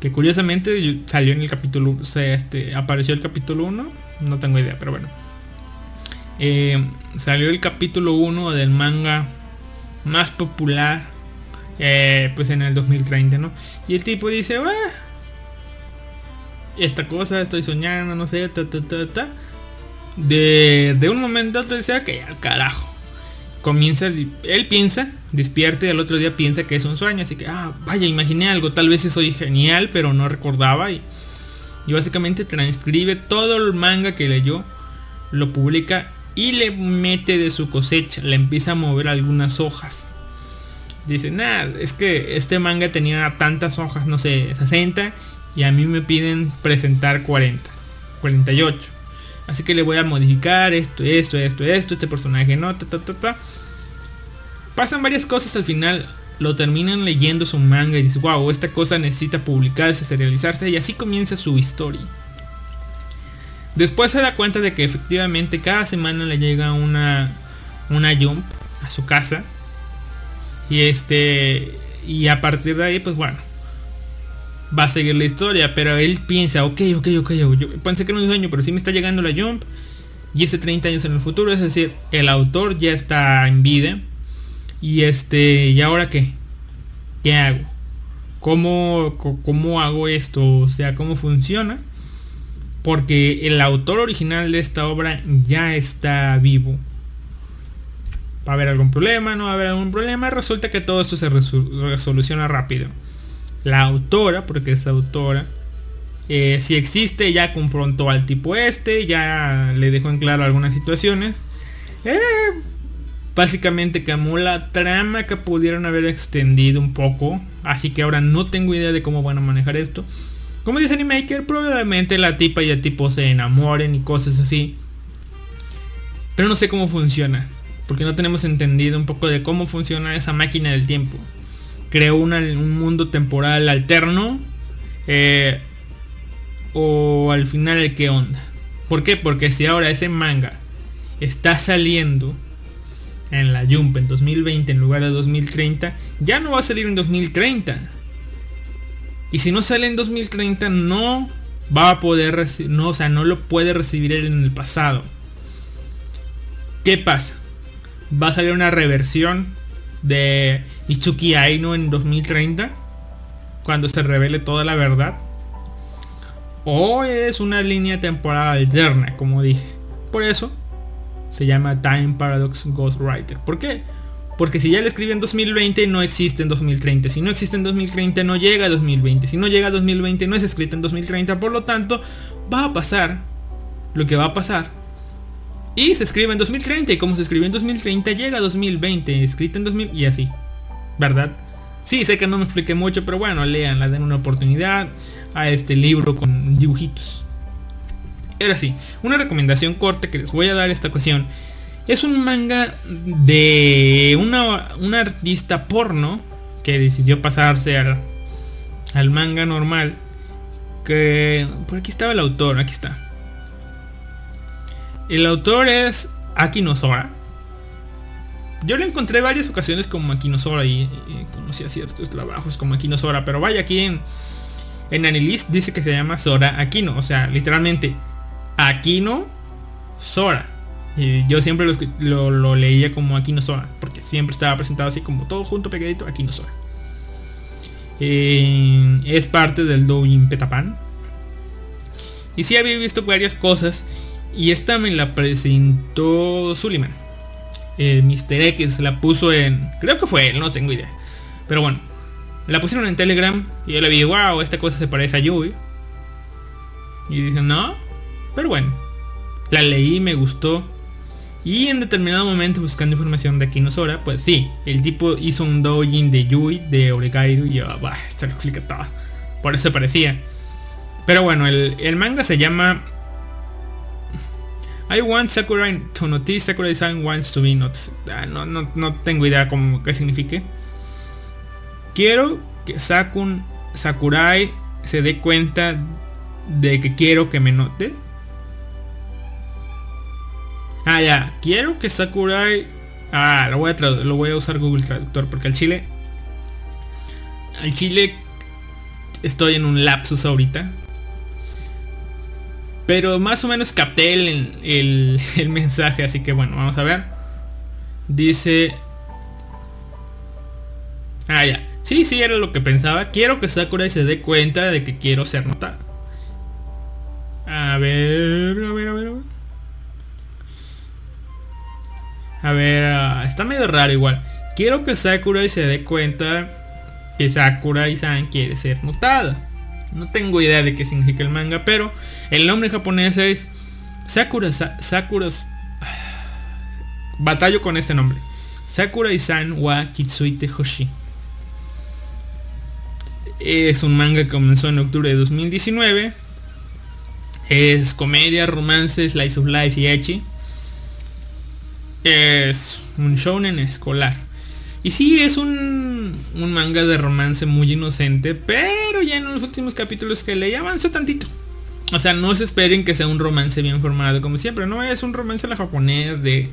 Que curiosamente salió en el capítulo, o sea, este, apareció el capítulo 1, no tengo idea, pero bueno. Eh, salió el capítulo 1 del manga más popular eh, pues en el 2030, ¿no? Y el tipo dice, "Ah, esta cosa estoy soñando, no sé, ta, ta, ta, ta. De, de un momento a otro dice, que al carajo. Comienza, él piensa, despierta y al otro día piensa que es un sueño, así que, ah, vaya, imaginé algo, tal vez soy genial, pero no recordaba y, y básicamente transcribe todo el manga que leyó, lo publica y le mete de su cosecha, le empieza a mover algunas hojas. Dice, nada, es que este manga tenía tantas hojas, no sé, 60, y a mí me piden presentar 40, 48. Así que le voy a modificar esto, esto, esto, esto, este personaje no, ta, ta, ta, ta. Pasan varias cosas al final, lo terminan leyendo su manga y dices, wow, esta cosa necesita publicarse, serializarse y así comienza su historia. Después se da cuenta de que efectivamente cada semana le llega una, una jump a su casa. Y este, y a partir de ahí, pues bueno, va a seguir la historia, pero él piensa, ok, ok, ok, yo pensé que era un sueño, pero sí me está llegando la jump. Y ese 30 años en el futuro, es decir, el autor ya está en vida. Y este, ¿y ahora qué? ¿Qué hago? ¿Cómo, cómo hago esto? O sea, ¿cómo funciona? Porque el autor original de esta obra ya está vivo. ¿Va a haber algún problema? ¿No va a haber algún problema? Resulta que todo esto se resoluciona rápido. La autora, porque es autora, eh, si existe, ya confrontó al tipo este, ya le dejó en claro algunas situaciones. Eh, básicamente cambió la trama que pudieron haber extendido un poco. Así que ahora no tengo idea de cómo van a manejar esto. Como dice Animaker, probablemente la tipa y el tipo se enamoren y cosas así. Pero no sé cómo funciona. Porque no tenemos entendido un poco de cómo funciona esa máquina del tiempo. Creó un mundo temporal alterno. eh, o al final qué onda. ¿Por qué? Porque si ahora ese manga está saliendo en la Jump en 2020 en lugar de 2030, ya no va a salir en 2030. Y si no sale en 2030 no va a poder no, o sea, no lo puede recibir él en el pasado. ¿Qué pasa? Va a salir una reversión de Itsuki Aino en 2030 cuando se revele toda la verdad. O es una línea temporal alterna, como dije. Por eso se llama Time Paradox Ghostwriter. ¿Por qué? Porque si ya le escribe en 2020 no existe en 2030. Si no existe en 2030 no llega a 2020. Si no llega a 2020 no es escrita en 2030. Por lo tanto va a pasar lo que va a pasar. Y se escribe en 2030. Y como se escribió en 2030 llega a 2020. Escrita en 2000 y así. ¿Verdad? Sí, sé que no me expliqué mucho, pero bueno, lean, den una oportunidad a este libro con dibujitos. Ahora sí, una recomendación corta que les voy a dar esta ocasión. Es un manga de una, una artista porno que decidió pasarse al, al manga normal. Que por aquí estaba el autor, aquí está. El autor es Aki Sora. Yo lo encontré varias ocasiones como Akino Sora y, y conocía ciertos trabajos como Akino Sora, pero vaya aquí en, en Anilist dice que se llama Sora Aquino, o sea, literalmente Aquino Sora. Y yo siempre lo, lo- lo leía como Aquino Sora, porque siempre estaba presentado así como todo junto pegadito Aquino Sora. Eh, es parte del Doujin Petapan. Y sí había visto varias cosas. Y esta me la presentó Suliman. Eh, Mr. X la puso en... Creo que fue él, no tengo idea. Pero bueno. La pusieron en Telegram. Y yo le vi, wow, esta cosa se parece a Yui. Y dicen, no. Pero bueno. La leí, me gustó. Y en determinado momento buscando información de Akino Sora, pues sí, el tipo hizo un doujin de Yui, de Oregairu, y yo, bah, esto lo explica. Por eso parecía. Pero bueno, el, el manga se llama I want Sakurai to notice Sakurai san wants to be noticed. Ah, no, no, no tengo idea cómo qué signifique. Quiero que Sakun Sakurai se dé cuenta de que quiero que me note. Ah, ya. Quiero que Sakurai. Ah, lo voy a, lo voy a usar Google Traductor porque al chile. Al chile estoy en un lapsus ahorita. Pero más o menos capté el, el, [LAUGHS] el mensaje, así que bueno, vamos a ver. Dice... Ah, ya. Sí, sí, era lo que pensaba. Quiero que Sakurai se dé cuenta de que quiero ser notado. A ver, a ver, a ver. a ver. Ah, está medio raro igual. Quiero que Sakurai se dé cuenta que Sakurai-san quiere ser notada. No tengo idea de qué significa el manga, pero el nombre japonés es Sakura Sa- Sakura's [SIGHS] Batallo con este nombre. Sakurai-san wa Kitsuite Hoshi. Es un manga que comenzó en octubre de 2019. Es comedia, romance, slice of life y echi. Es un shounen escolar. Y sí, es un, un manga de romance muy inocente, pero ya en los últimos capítulos que leí avanzó tantito. O sea, no se esperen que sea un romance bien formado como siempre, no es un romance a la japonés de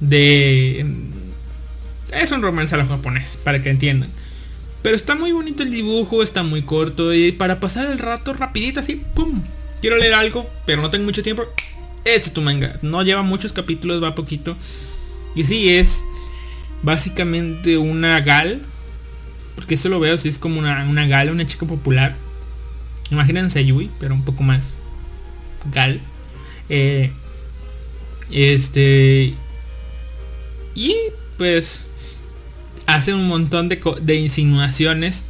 de es un romance a la japonés, para que entiendan. Pero está muy bonito el dibujo, está muy corto y para pasar el rato rapidito así, pum. Quiero leer algo, pero no tengo mucho tiempo. Este es tu manga. No lleva muchos capítulos, va poquito. Y sí, es básicamente una gal. Porque esto lo veo así, es como una, una gal, una chica popular. Imagínense Yui, pero un poco más gal. Eh, este. Y pues hace un montón de, de insinuaciones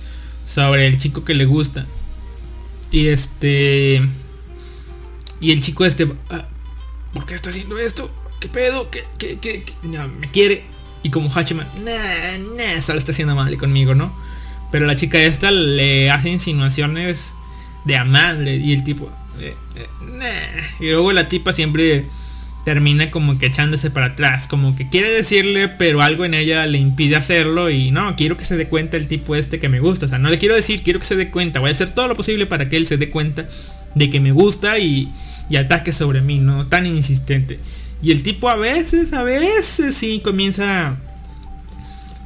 sobre el chico que le gusta. Y este... Y el chico este... "Ah, ¿Por qué está haciendo esto? ¿Qué pedo? ¿Qué, qué, qué, qué? No, me quiere. Y como Hachiman, nah, nah, está haciendo mal conmigo, ¿no? Pero la chica esta le hace insinuaciones de amable. Y el tipo... "Eh, eh, nah". Y luego la tipa siempre termina como que echándose para atrás, como que quiere decirle, pero algo en ella le impide hacerlo y no, quiero que se dé cuenta el tipo este que me gusta, o sea, no le quiero decir, quiero que se dé cuenta, voy a hacer todo lo posible para que él se dé cuenta de que me gusta y, y ataque sobre mí, no tan insistente. Y el tipo a veces, a veces sí comienza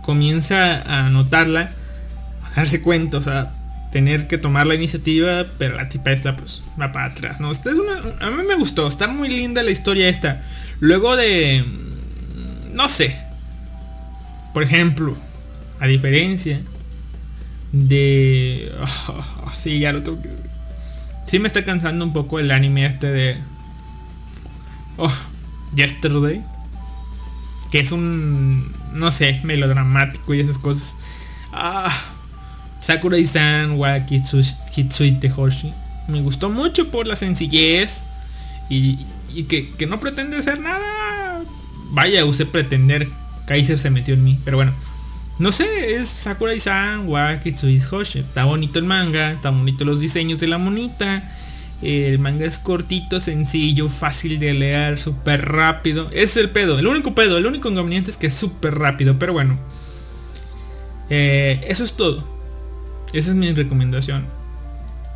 comienza a notarla, a darse cuenta, o sea, tener que tomar la iniciativa, pero la tipa esta pues va para atrás, ¿no? Esta es una- a mí me gustó, está muy linda la historia esta. Luego de... mm, No sé. Por ejemplo, a diferencia de... [LAUGHS] sí, ya lo tengo que... Sí me está cansando un poco el anime este de... Oh, Yesterday. Que es un... No sé, melodramático y esas cosas. Ah, Sakurai-san wa Kitsu- Kitsuite Hoshi. Me gustó mucho por la sencillez y, y que, que no pretende hacer nada. Vaya, usé pretender. Kaiser se metió en mí. Pero bueno. No sé, es Sakurai-san wa Kitsuite Hoshi. Está bonito el manga, está bonito los diseños de la monita. El manga es cortito, sencillo, fácil de leer, súper rápido. Es el pedo, el único pedo, el único inconveniente es que es súper rápido, pero bueno. Eh, eso es todo. Esa es mi recomendación.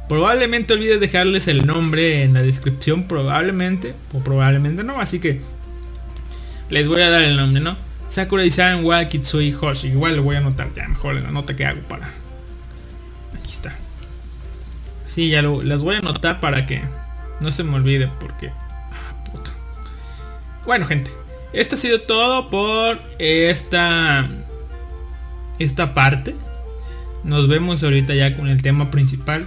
Probablemente olvide dejarles el nombre en la descripción, probablemente, o probablemente no, así que les voy a dar el nombre, ¿no? Sakurai-san wa Kitsui Hoshi. Igual lo voy a anotar ya mejor en la nota que hago para. Sí, ya las voy a anotar para que no se me olvide porque. Ah. Bueno, gente. Esto ha sido todo por esta. Esta parte. Nos vemos ahorita ya con el tema principal.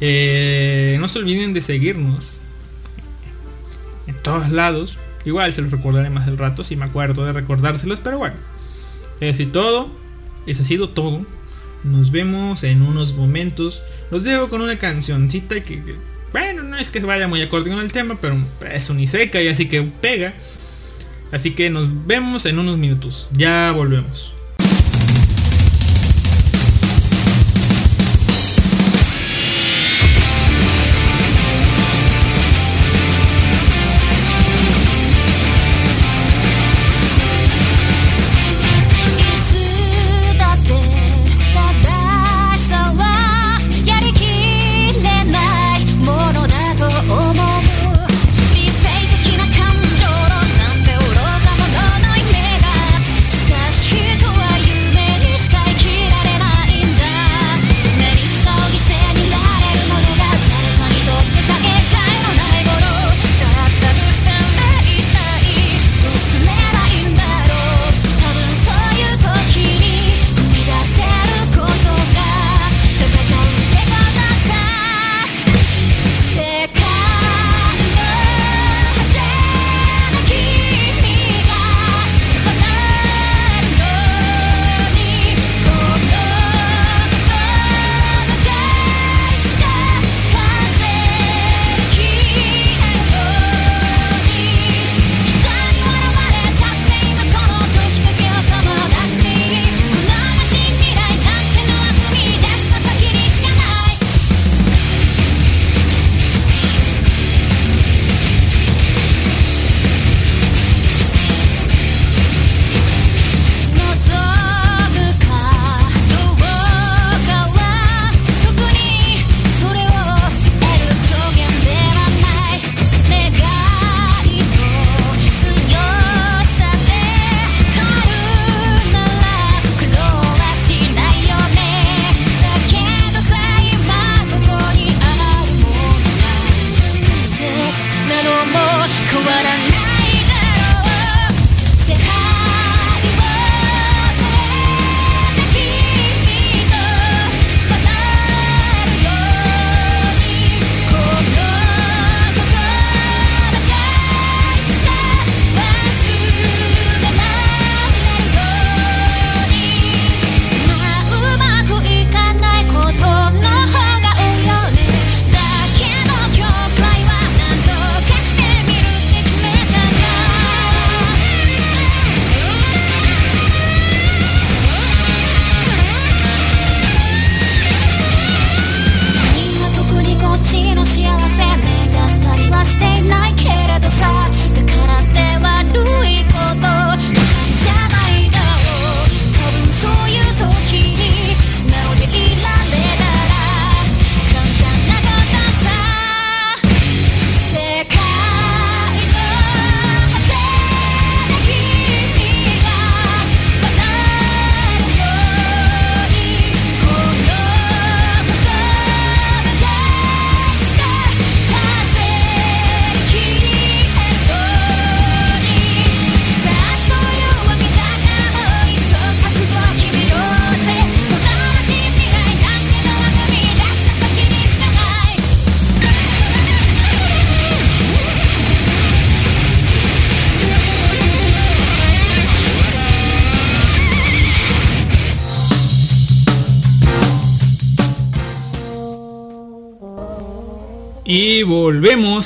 Eh, no se olviden de seguirnos en todos lados. Igual se los recordaré más al rato si me acuerdo de recordárselos, pero bueno. Es así todo. Eso ha sido todo. Nos vemos en unos momentos. Los dejo con una cancioncita que, bueno, no es que vaya muy acorde con el tema, pero es uniseca y así que pega. Así que nos vemos en unos minutos. Ya volvemos.「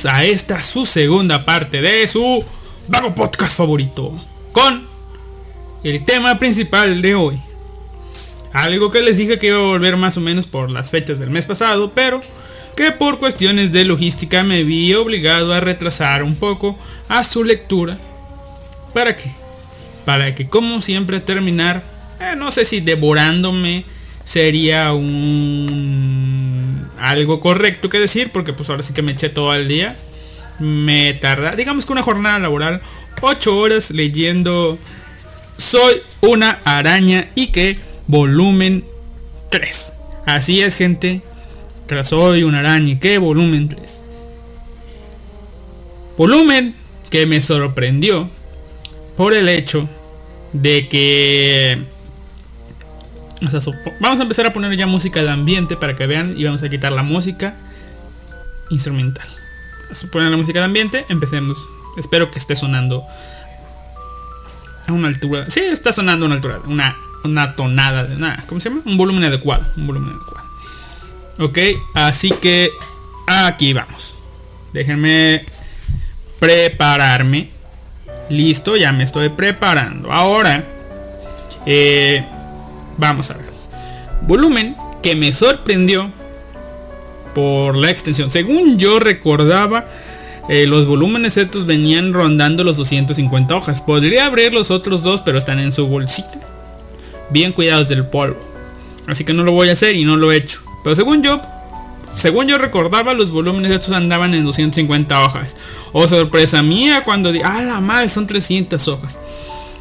a esta su segunda parte de su vago podcast favorito. Con el tema principal de hoy. Algo que les dije que iba a volver más o menos por las fechas del mes pasado, pero que por cuestiones de logística me vi obligado a retrasar un poco a su lectura. ¿Para qué? Para que como siempre terminar, eh, no sé si devorándome sería un algo correcto que decir, porque pues ahora sí que me eché todo el día. Me tarda, digamos que una jornada laboral, 8 horas leyendo Soy una araña y que volumen 3. Así es gente, tras Soy una araña y que volumen 3. Volumen que me sorprendió por el hecho de que vamos a empezar a poner ya música de ambiente para que vean y vamos a quitar la música instrumental. Poner la música de ambiente, empecemos. Espero que esté sonando a una altura. Sí, está sonando a una altura, una, una tonada de nada. ¿Cómo se llama? Un volumen adecuado. Un volumen adecuado. Ok, así que aquí vamos. Déjenme prepararme. Listo, ya me estoy preparando. Ahora, eh, vamos a ver. Volumen que me sorprendió por la extensión. Según yo recordaba, eh, los volúmenes estos venían rondando los 250 hojas. Podría abrir los otros dos, pero están en su bolsita. Bien cuidados del polvo. Así que no lo voy a hacer y no lo he hecho. Pero según yo, según yo recordaba, los volúmenes estos andaban en 250 hojas. Oh, sorpresa mía cuando di, ah, la mal, son 300 hojas.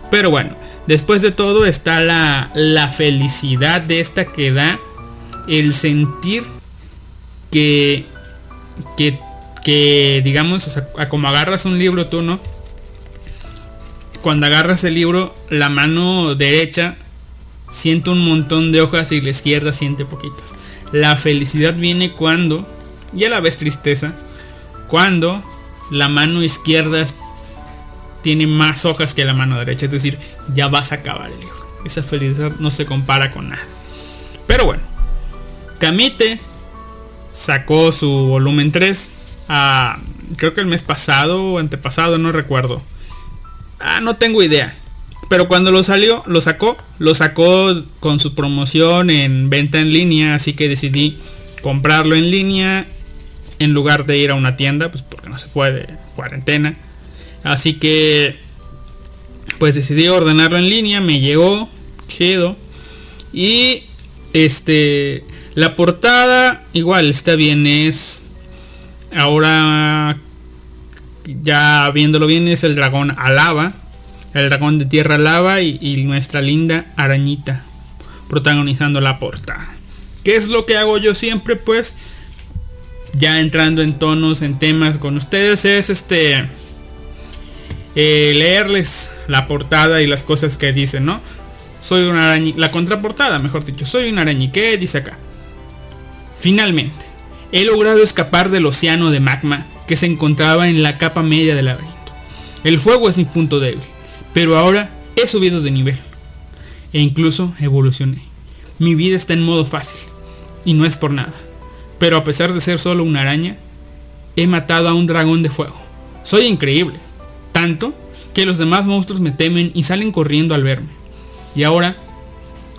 Pero bueno, después de todo está la, la felicidad de esta que da el sentir que, que, que digamos, como agarras un libro tú, ¿no? Cuando agarras el libro, la mano derecha siente un montón de hojas y la izquierda siente poquitas. La felicidad viene cuando, y a la vez tristeza, cuando la mano izquierda tiene más hojas que la mano derecha. Es decir, ya vas a acabar el libro. Esa felicidad no se compara con nada. Pero bueno, Kamite sacó su volumen 3 a, creo que el mes pasado o antepasado, no recuerdo. Ah, no tengo idea. Pero cuando lo salió, lo sacó, lo sacó con su promoción en venta en línea, así que decidí comprarlo en línea en lugar de ir a una tienda, pues porque no se puede, cuarentena. Así que pues decidí ordenarlo en línea, me llegó, chido. Y este la portada igual está bien, es ahora ya viéndolo bien es el dragón alaba, el dragón de tierra lava y, y nuestra linda arañita protagonizando la portada. ¿Qué es lo que hago yo siempre? Pues ya entrando en tonos, en temas con ustedes es este eh, leerles la portada y las cosas que dicen, ¿no? Soy una araña, la contraportada, mejor dicho, soy una araña. ¿Qué dice acá? Finalmente, he logrado escapar del océano de magma que se encontraba en la capa media del laberinto. El fuego es mi punto débil, pero ahora he subido de nivel e incluso evolucioné. Mi vida está en modo fácil y no es por nada. Pero a pesar de ser solo una araña, he matado a un dragón de fuego. Soy increíble, tanto que los demás monstruos me temen y salen corriendo al verme. Y ahora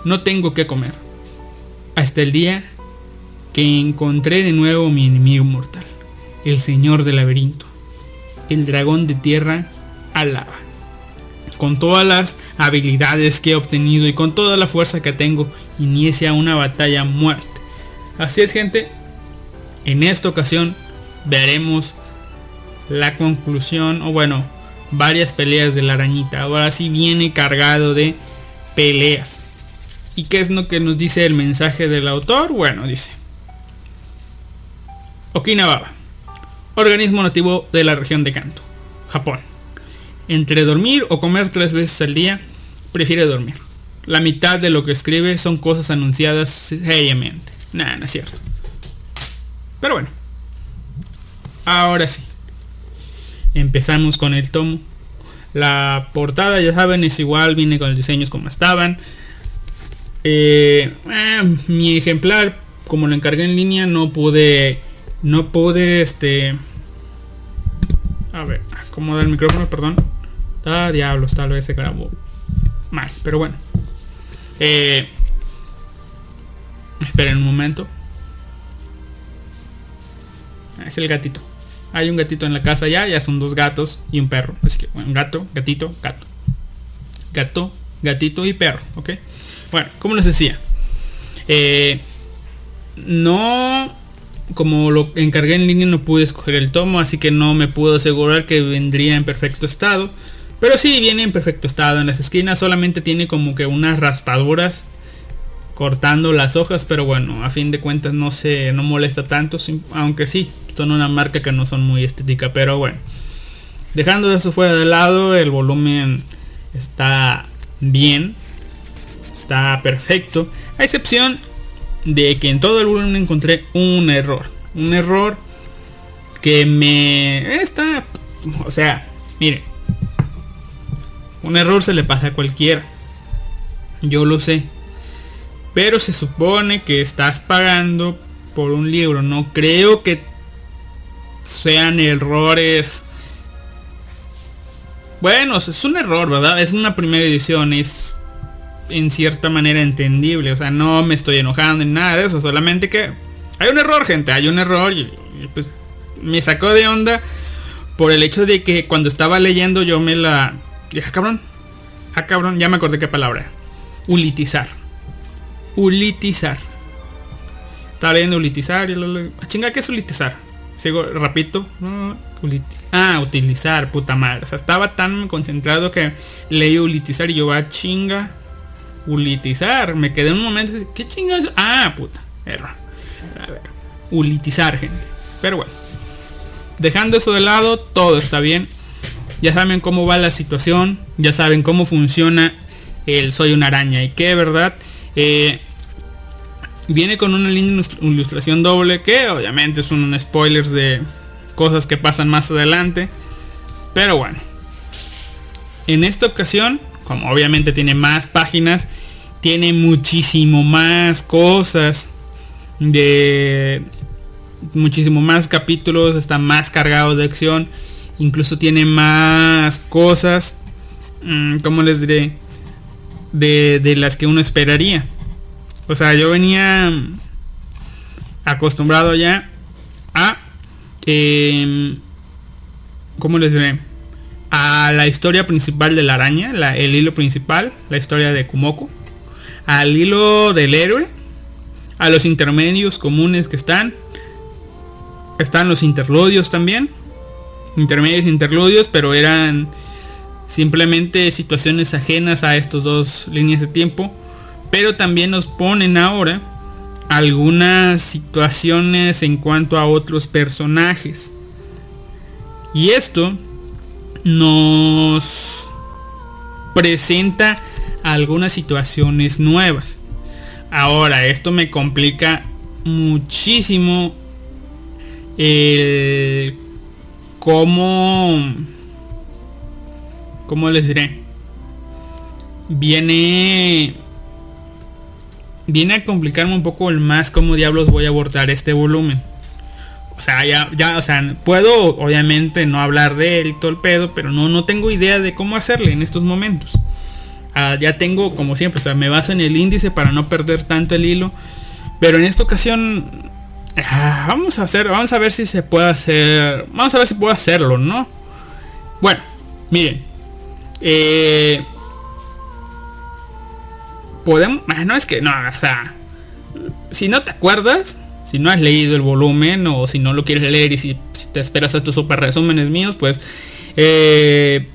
no tengo que comer. Hasta el día que encontré de nuevo mi enemigo mortal, el señor del laberinto, el dragón de tierra alaba. Con todas las habilidades que he obtenido y con toda la fuerza que tengo, inicia una batalla muerte. Así es gente, en esta ocasión veremos la conclusión, o bueno, varias peleas de la arañita. Ahora sí viene cargado de peleas. ¿Y qué es lo que nos dice el mensaje del autor? Bueno, dice. Okinawa, organismo nativo de la región de Kanto, Japón. Entre dormir o comer tres veces al día, prefiere dormir. La mitad de lo que escribe son cosas anunciadas seriamente. Nah, no es cierto. Pero bueno. Ahora sí. Empezamos con el tomo. La portada, ya saben, es igual, viene con los diseños como estaban. Eh, eh, mi ejemplar, como lo encargué en línea, no pude no pude, este... A ver, acomodar el micrófono, perdón. Ah, diablos, tal vez se grabó mal, pero bueno. Eh, esperen un momento. Es el gatito. Hay un gatito en la casa ya, ya son dos gatos y un perro. Así que, bueno, gato, gatito, gato. Gato, gatito y perro, ¿ok? Bueno, como les decía. Eh, no, como lo encargué en línea no pude escoger el tomo, así que no me puedo asegurar que vendría en perfecto estado. Pero sí viene en perfecto estado. En las esquinas solamente tiene como que unas raspaduras cortando las hojas, pero bueno, a fin de cuentas no se no molesta tanto, aunque sí, son una marca que no son muy estética, pero bueno. Dejando eso fuera de lado, el volumen está bien, está perfecto, a excepción de que en todo el volumen encontré un error, un error que me está, o sea, mire, un error se le pasa a cualquiera, yo lo sé, pero se supone que estás pagando por un libro. No creo que sean errores. Bueno, es un error, ¿verdad? Es una primera edición. Es en cierta manera entendible. O sea, no me estoy enojando ni nada de eso. Solamente que hay un error, gente. Hay un error. Y, pues me sacó de onda por el hecho de que cuando estaba leyendo yo me la... "Ah, cabrón. Ah, cabrón. Ya me acordé qué palabra. Ulitizar ulitizar. Estaba leyendo ulitizar y ah, chinga, ¿qué es ulitizar? Sigo, repito. ah, utilizar, puta madre. O sea, estaba tan concentrado que leí ulitizar y yo va chinga. Ulitizar. Me quedé un momento. ¿Qué chinga es? Ah, puta. Error. A ver. Ulitizar, gente. Pero bueno. Dejando eso de lado, todo está bien. Ya saben cómo va la situación. Ya saben cómo funciona el Soy una araña. Y que, ¿verdad? Eh, viene con una linda ilust- ilustración doble que obviamente son un spoilers de cosas que pasan más adelante. Pero bueno. En esta ocasión, como obviamente tiene más páginas, tiene muchísimo más cosas de muchísimo más capítulos, está más cargado de acción, incluso tiene más cosas, mm, ¿cómo les diré? De, de las que uno esperaría. O sea, yo venía acostumbrado ya a, em, ¿cómo les diré? A la historia principal de la araña, el hilo principal, la historia de Kumoko, al hilo del héroe, a los intermedios comunes que están, están los interludios también. Intermedios e interludios, pero eran simplemente situaciones ajenas a estos dos líneas de tiempo. Pero también nos ponen ahora algunas situaciones en cuanto a otros personajes. Y esto nos presenta algunas situaciones nuevas. Ahora, esto me complica muchísimo el cómo cómo les diré viene viene a complicarme un poco el más cómo diablos voy a abordar este volumen o sea ya ya o sea puedo obviamente no hablar de él todo el pedo pero no no tengo idea de cómo hacerle en estos momentos Ah, ya tengo como siempre o sea me baso en el índice para no perder tanto el hilo pero en esta ocasión Ah, vamos a hacer, vamos a ver si se puede hacer, vamos a ver si puedo hacerlo, ¿no? Bueno, miren, eh, podemos, [LAUGHS] no es que no, o sea, si no te acuerdas, si no has leído el volumen o si no lo quieres leer y si, te esperas a estos super resúmenes míos, pues eh,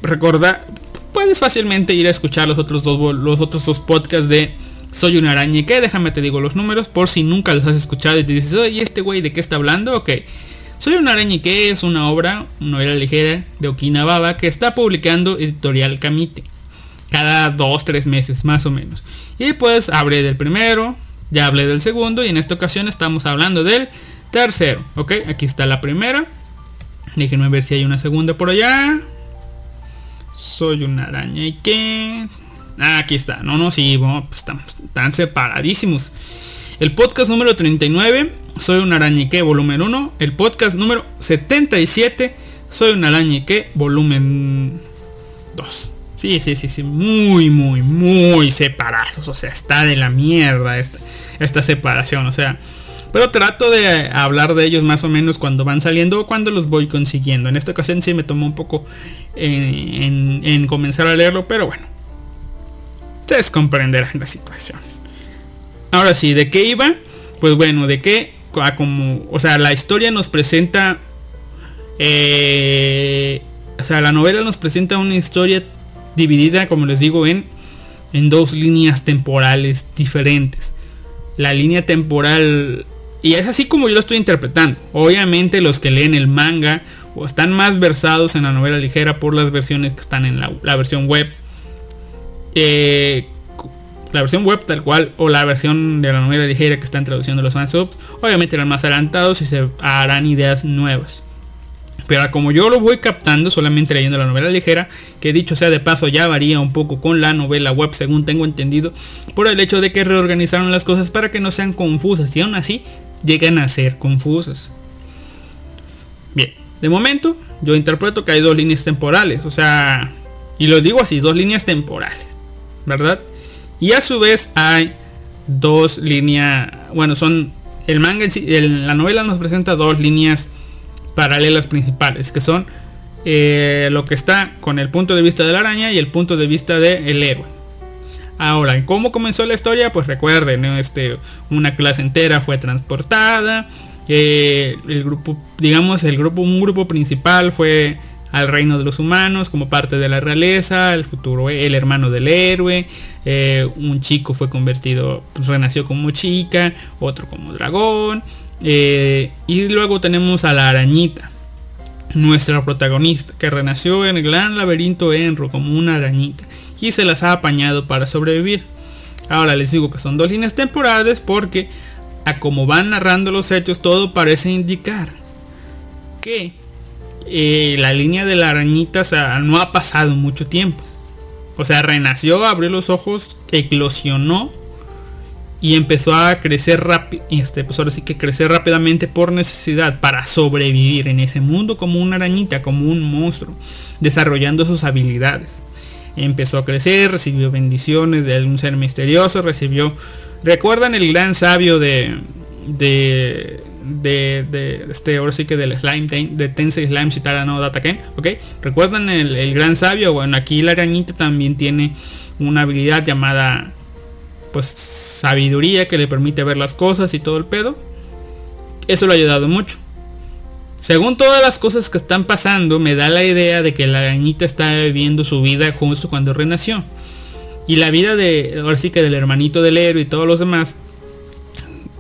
puedes fácilmente ir a escuchar los otros dos, los otros dos podcasts de soy una araña y que déjame te digo los números por si nunca los has escuchado y te dices, oye, este güey de qué está hablando? Ok. Soy una araña y que es una obra, una novela ligera de Okinawa que está publicando editorial Kamite. Cada dos, tres meses más o menos. Y pues hablé del primero, ya hablé del segundo y en esta ocasión estamos hablando del tercero. Ok, aquí está la primera. Déjenme ver si hay una segunda por allá. Soy una araña y que... Ah, aquí está. No, no, sí, bueno, pues estamos tan separadísimos. El podcast número 39 Soy un arañique volumen 1, el podcast número 77. Soy un arañique volumen 2. Sí, sí, sí, sí, muy, muy, muy separados. O sea, está de la mierda esta, esta separación. O sea, pero trato de hablar de ellos más o menos cuando van saliendo o cuando los voy consiguiendo. En esta ocasión sí me tomó un poco en, en- en comenzar a leerlo, pero bueno. Ustedes comprenderán la situación. Ahora sí, ¿de qué iba? Pues bueno, de qué, a como, o sea, la historia nos presenta, eh, o sea, la novela nos presenta una historia dividida, como les digo, en, en dos líneas temporales diferentes. La línea temporal, y es así como yo lo estoy interpretando. Obviamente los que leen el manga o están más versados en la novela ligera por las versiones que están en la, versión web. eh, la versión web tal cual o la versión de la novela ligera que están traduciendo los fansubs, obviamente eran más adelantados y se harán ideas nuevas. Pero como yo lo voy captando solamente leyendo la novela ligera, que dicho sea de paso ya varía un poco con la novela web según tengo entendido, por el hecho de que reorganizaron las cosas para que no sean confusas y aún así llegan a ser confusas. Bien, de momento yo interpreto que hay dos líneas temporales, o sea, y lo digo así, dos líneas temporales, ¿verdad? Y a su vez hay dos líneas, bueno, son el manga, el- la novela nos presenta dos líneas paralelas principales, que son eh, lo que está con el punto de vista de la araña y el punto de vista del héroe. Ahora, ¿cómo comenzó la historia? Pues recuerden, este, una clase entera fue transportada. eh, el grupo, digamos, el grupo, un grupo principal fue al reino de los humanos como parte de la realeza, el futuro, el hermano del héroe. eh, un chico fue convertido, pues, renació como chica, otro como dragón. Eh, y luego tenemos a la arañita, nuestra protagonista, que renació en el gran laberinto Enro como una arañita y se las ha apañado para sobrevivir. Ahora les digo que son dos líneas temporales porque a como van narrando los hechos todo parece indicar que eh, la línea de la arañita no ha pasado mucho tiempo. O sea, renació, abrió los ojos, eclosionó y empezó a crecer rápido. Este, pues ahora sí que crecer rápidamente por necesidad para sobrevivir en ese mundo como una arañita, como un monstruo, desarrollando sus habilidades. Empezó a crecer, recibió bendiciones de algún ser misterioso, recibió. ¿Recuerdan el gran sabio de. de. de, este, ahora sí que del slime de Tensei Slime Shitara no Dataken, ¿ok? ¿Recuerdan el, el gran sabio? Bueno, aquí la arañita también tiene una habilidad llamada pues sabiduría que le permite ver las cosas y todo el pedo. Eso le ha ayudado mucho. Según todas las cosas que están pasando, me da la idea de que la arañita está viviendo su vida justo cuando renació. Y la vida de, ahora sí que del hermanito del héroe y todos los demás,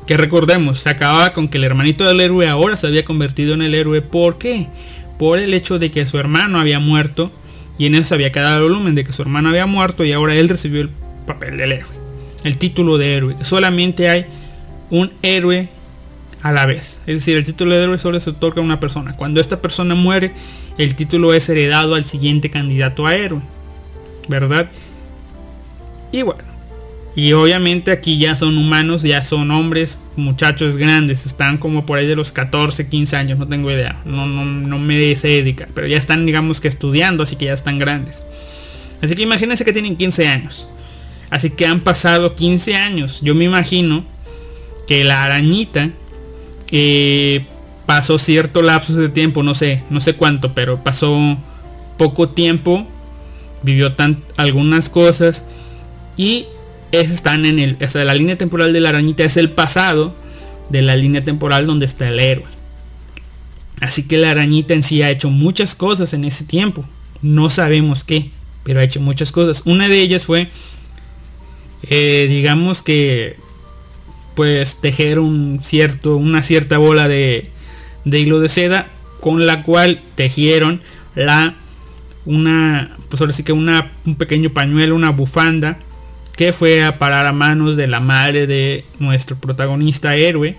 que recordemos, se acababa con que el hermanito del héroe ahora se había convertido en el héroe. ¿Por qué? Por el hecho de que su hermano había muerto y en eso había quedado el volumen de que su hermano había muerto y ahora él recibió el papel del héroe, el título de héroe. Solamente hay un héroe a la vez. Es decir, el título de héroe solo se otorga a una persona. Cuando esta persona muere, el título es heredado al siguiente candidato a héroe. ¿Verdad? Y bueno. Y obviamente aquí ya son humanos, ya son hombres, muchachos grandes. Están como por ahí de los 14, 15 años, no tengo idea. No, no, no me sé dedicar. Pero ya están, digamos que estudiando, así que ya están grandes. Así que imagínense que tienen 15 años. Así que han pasado 15 años. Yo me imagino que la arañita eh, pasó cierto lapso de tiempo, no sé, no sé cuánto, pero pasó poco tiempo, vivió tan, algunas cosas y es- están en el, sea, la línea temporal de la arañita es el pasado de la línea temporal donde está el héroe. Así que la arañita en sí ha hecho muchas cosas en ese tiempo. No sabemos qué, pero ha hecho muchas cosas. Una de ellas fue, eh, digamos que pues tejer un cierto, una cierta bola de, de hilo de seda con la cual tejieron la una pues ahora sí que una, un pequeño pañuelo, una bufanda que fue a parar a manos de la madre de nuestro protagonista héroe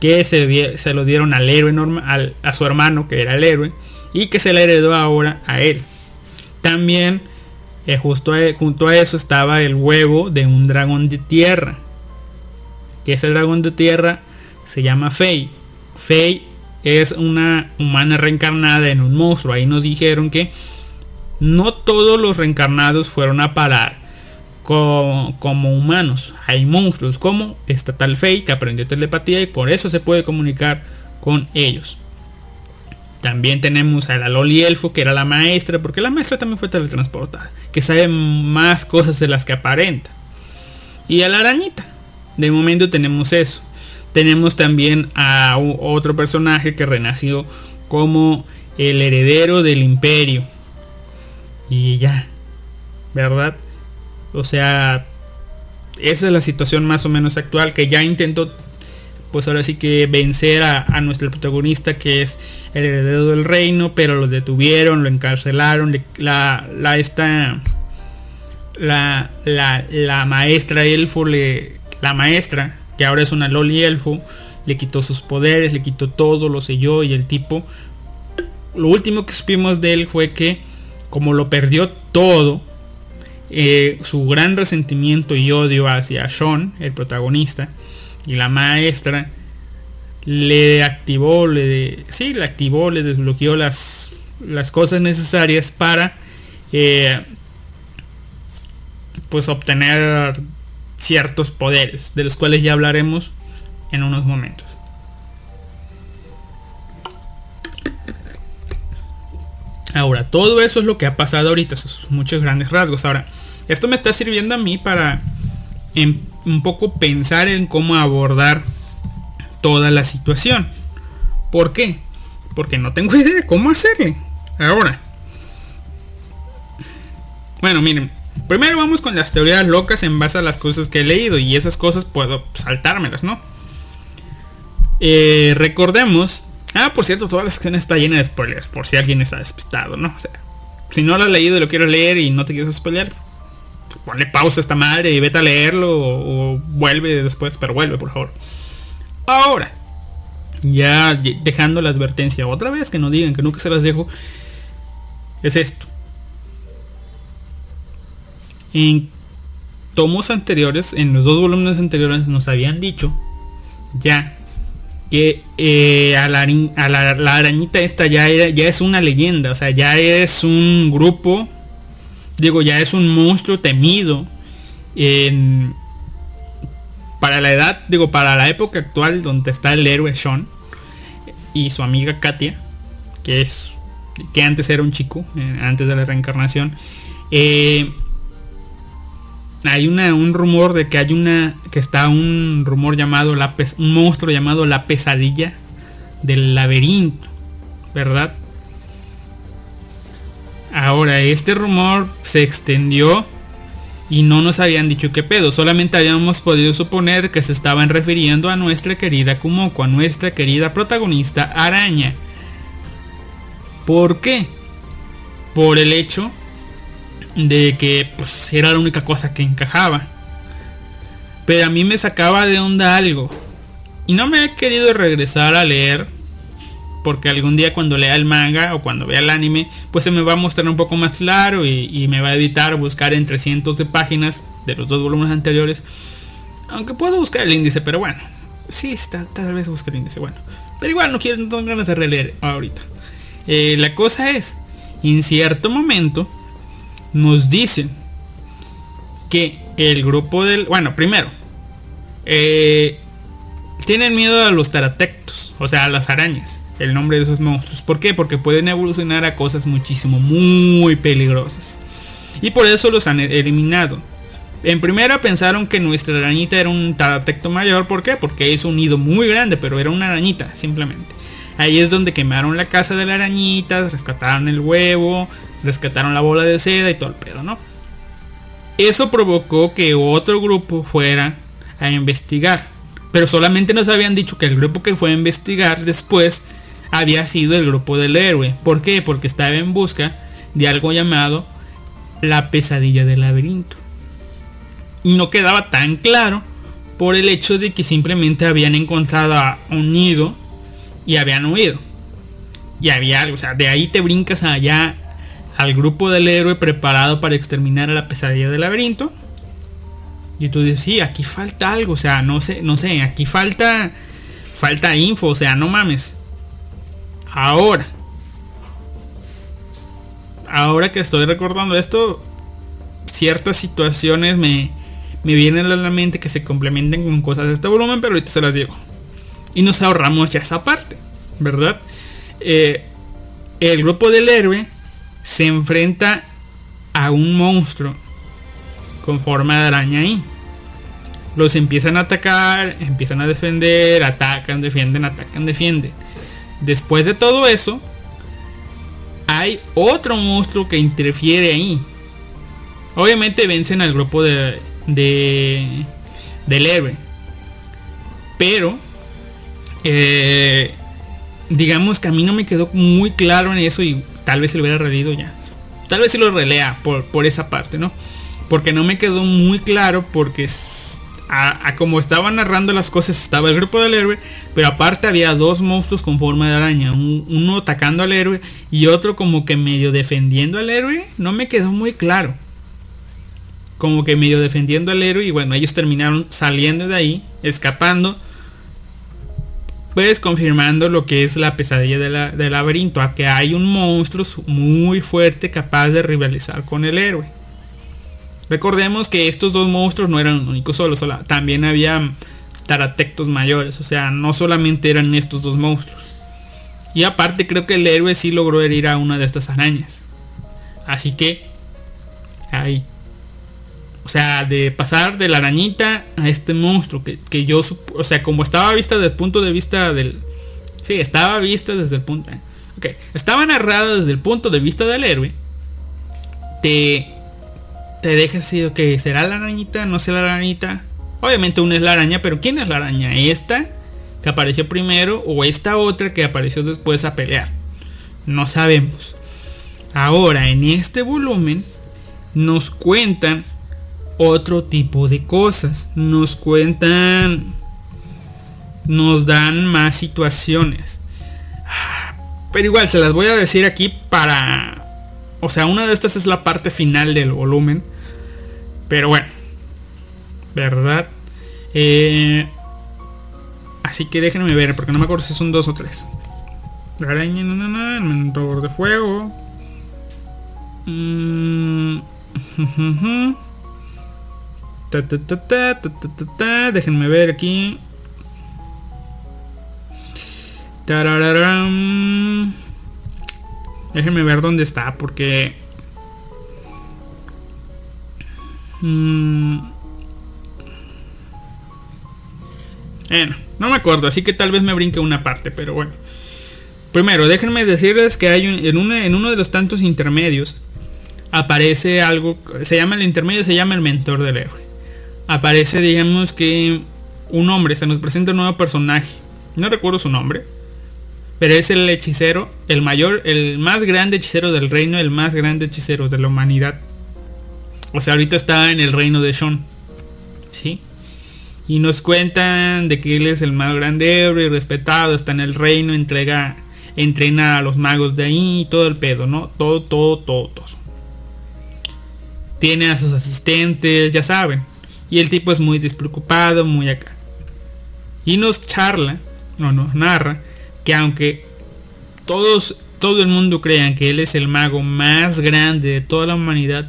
que se, se lo dieron al héroe norma- al- a su hermano que era el héroe y que se le heredó ahora a él. También eh, justo a- junto a eso estaba el huevo de un dragón de tierra que ese dragón de tierra se llama Faye. Faye es una humana reencarnada en un monstruo. Ahí nos dijeron que no todos los reencarnados fueron a parar co- como humanos. Hay monstruos como esta tal Faye que aprendió telepatía y por eso se puede comunicar con ellos. También tenemos a la Loli Elfo, que era la maestra, porque la maestra también fue teletransportada, que sabe más cosas de las que aparenta. Y a la arañita. De momento tenemos eso. Tenemos también a otro personaje que renació como el heredero del imperio. Y ya. ¿Verdad? O sea, esa es la situación más o menos actual que ya intentó pues ahora sí que vencer a, nuestro protagonista que es el heredero del reino, pero lo detuvieron, lo encarcelaron, la, la esta la, la, la maestra elfo le la maestra que ahora es una loli elfo le quitó sus poderes, le quitó todo, lo selló y el tipo lo último que supimos de él fue que como lo perdió todo eh, su gran resentimiento y odio hacia Sean, el protagonista, y la maestra le activó, le sí, le activó, le desbloqueó las, las cosas necesarias para eh, pues obtener ciertos poderes, de los cuales ya hablaremos en unos momentos. Ahora, todo eso es lo que ha pasado ahorita, esos muchos grandes rasgos. Ahora, esto me está sirviendo a mí para en- un poco pensar en cómo abordar toda la situación. ¿Por qué? Porque no tengo [LAUGHS] idea de cómo hacerle. Ahora. Bueno, miren. Primero vamos con las teorías locas en base a las cosas que he leído. Y esas cosas puedo saltármelas, ¿no? Eh, recordemos. Ah, por cierto, toda la sección está llena de spoilers. Por si alguien está despistado, ¿no? O sea, si no lo has leído y lo quiero leer y no te quieres spoiler, ponle pausa a esta madre y vete a leerlo o, vuelve después, pero vuelve por favor. Ahora, ya dejando la advertencia otra vez, que no digan que nunca se las dejo, es esto. En tomos anteriores, en los dos volúmenes anteriores nos habían dicho ya que eh, a, la, a la- arañita esta ya, ya es una leyenda, o sea, ya es un grupo digo, ya es un monstruo temido en, para la edad, digo, para la época actual donde está el héroe Sean y su amiga Katia, que es que antes era un chico, eh, antes de la reencarnación. eh, hay una, un rumor de que hay una que está un rumor llamado la un monstruo llamado la pesadilla del laberinto, ¿verdad? Ahora, este rumor se extendió y no nos habían dicho qué pedo, solamente habíamos podido suponer que se estaban refiriendo a nuestra querida Kumoko, a nuestra querida protagonista Araña. ¿Por qué? Por el hecho de que pues, era la única cosa que encajaba. Pero a mí me sacaba de onda algo. Y no me he querido regresar a leer porque algún día cuando lea el manga o cuando vea el anime, pues se me va a mostrar un poco más claro y, me va a evitar buscar entre cientos de páginas de los dos volúmenes anteriores. Aunque puedo buscar el índice, pero bueno. Sí, está, tal vez busque el índice, bueno. Pero igual no quiero, no tengo ganas de releer ahorita. Eh, la cosa es, en cierto momento, nos dicen que el grupo del... Bueno, primero, eh, tienen miedo a los taratectos, o sea, a las arañas, el nombre de esos monstruos. ¿Por qué? Porque pueden evolucionar a cosas muchísimo, muy peligrosas. Y por eso los han eliminado. En primera pensaron que nuestra arañita era un taratecto mayor. ¿Por qué? Porque hizo un nido muy grande, pero era una arañita, simplemente. Ahí es donde quemaron la casa de la arañita, rescataron el huevo, rescataron la bola de seda y todo el pedo, ¿no? Eso provocó que otro grupo fuera a investigar. Pero solamente nos habían dicho que el grupo que fue a investigar después había sido el grupo del héroe. ¿Por qué? Porque estaba en busca de algo llamado la pesadilla del laberinto. Y no quedaba tan claro por el hecho de que simplemente habían encontrado a un nido y habían huido. Y había algo, o sea, de ahí te brincas allá al grupo del héroe preparado para exterminar a la pesadilla del laberinto. Y tú dices, sí, aquí falta algo, o sea, no sé, no sé, aquí falta falta info, o sea, no mames. Ahora. Ahora que estoy recordando esto, ciertas situaciones me, me vienen a la mente que se complementen con cosas de este volumen, pero ahorita se las digo. Y nos ahorramos ya esa parte, ¿verdad? Eh, el grupo del héroe se enfrenta a un monstruo con forma de araña ahí. Los empiezan a atacar, empiezan a defender, atacan, defienden, atacan, defienden. Después de todo eso, hay otro monstruo que interfiere ahí. Obviamente vencen al grupo de, de del. Pero eh, digamos que a mí no me quedó muy claro en eso y tal vez se lo hubiera releído ya. Tal vez se lo relea por, por esa parte, ¿no? Porque no me quedó muy claro porque a, como estaba narrando las cosas estaba el grupo del héroe, pero aparte había dos monstruos con forma de araña, uno atacando al héroe y otro como que medio defendiendo al héroe, no me quedó muy claro. Como que medio defendiendo al héroe y bueno, ellos terminaron saliendo de ahí, escapando, pues confirmando lo que es la pesadilla del laberinto, a que hay un monstruo muy fuerte capaz de rivalizar con el héroe. Recordemos que estos dos monstruos no eran únicos solos, también había taratectos mayores, o sea, no solamente eran estos dos monstruos. Y aparte creo que el héroe sí logró herir a una de estas arañas. Así que ahí. O sea, de pasar de la arañita a este monstruo que, que yo, o sea, como estaba vista desde el punto de vista del... Sí, estaba vista desde el punto... Ok, estaba narrada desde el punto de vista del héroe. Te te dejas así, ok, ¿será la arañita? ¿No será la arañita? Obviamente una es la araña, pero ¿quién es la araña? ¿Esta que apareció primero o esta otra que apareció después a pelear? No sabemos. Ahora, en este volumen nos cuentan otro tipo de cosas. Nos cuentan... Nos dan más situaciones. Pero igual, se las voy a decir aquí para o sea, una de estas es la parte final del volumen. Pero bueno. ¿Verdad? Eh, así que déjenme ver, porque no me acuerdo si son dos o tres. Araña, no, el mentor de fuego. Déjenme ver aquí. Tarararam. Déjenme ver dónde está porque... Mm, bueno, no me acuerdo, así que tal vez me brinque una parte, pero bueno. Primero, déjenme decirles que hay en, en uno de los tantos intermedios aparece algo, se llama el intermedio, se llama el mentor del héroe. Aparece, digamos que un hombre, se nos presenta un nuevo personaje. No recuerdo su nombre. Pero es el hechicero, el mayor, el más grande hechicero del reino, el más grande hechicero de la humanidad. O sea, ahorita está en el reino de Sean. ¿Sí? Y nos cuentan de que él es el más grande héroe y respetado, está en el reino, entrega, entrena a los magos de ahí, todo el pedo, ¿no? Todo, todo, todo, todo. Tiene a sus asistentes, ya saben. Y el tipo es muy despreocupado, muy acá. Y nos charla, no nos narra, que aunque todos, todo el mundo crean que él es el mago más grande de toda la humanidad,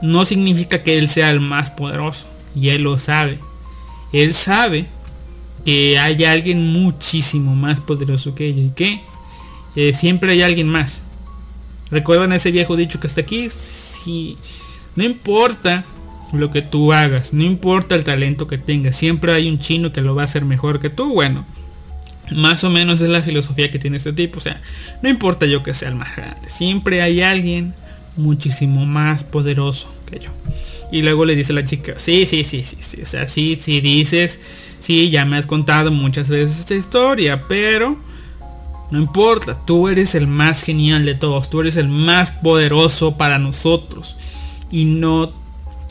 no significa que él sea el más poderoso. Y él lo sabe. Él sabe que hay alguien muchísimo más poderoso que ella. Y que eh, siempre hay alguien más. ¿Recuerdan ese viejo dicho que está aquí? Si, no importa lo que tú hagas, no importa el talento que tengas, siempre hay un chino que lo va a hacer mejor que tú. Bueno, más o menos es la filosofía que tiene este tipo. O sea, no importa yo que sea el más grande. Siempre hay alguien muchísimo más poderoso que yo. Y luego le dice la chica, sí, sí, sí, sí, sí. O sea, sí, sí dices, sí, ya me has contado muchas veces esta historia, pero no importa, tú eres el más genial de todos, tú eres el más poderoso para nosotros. Y no,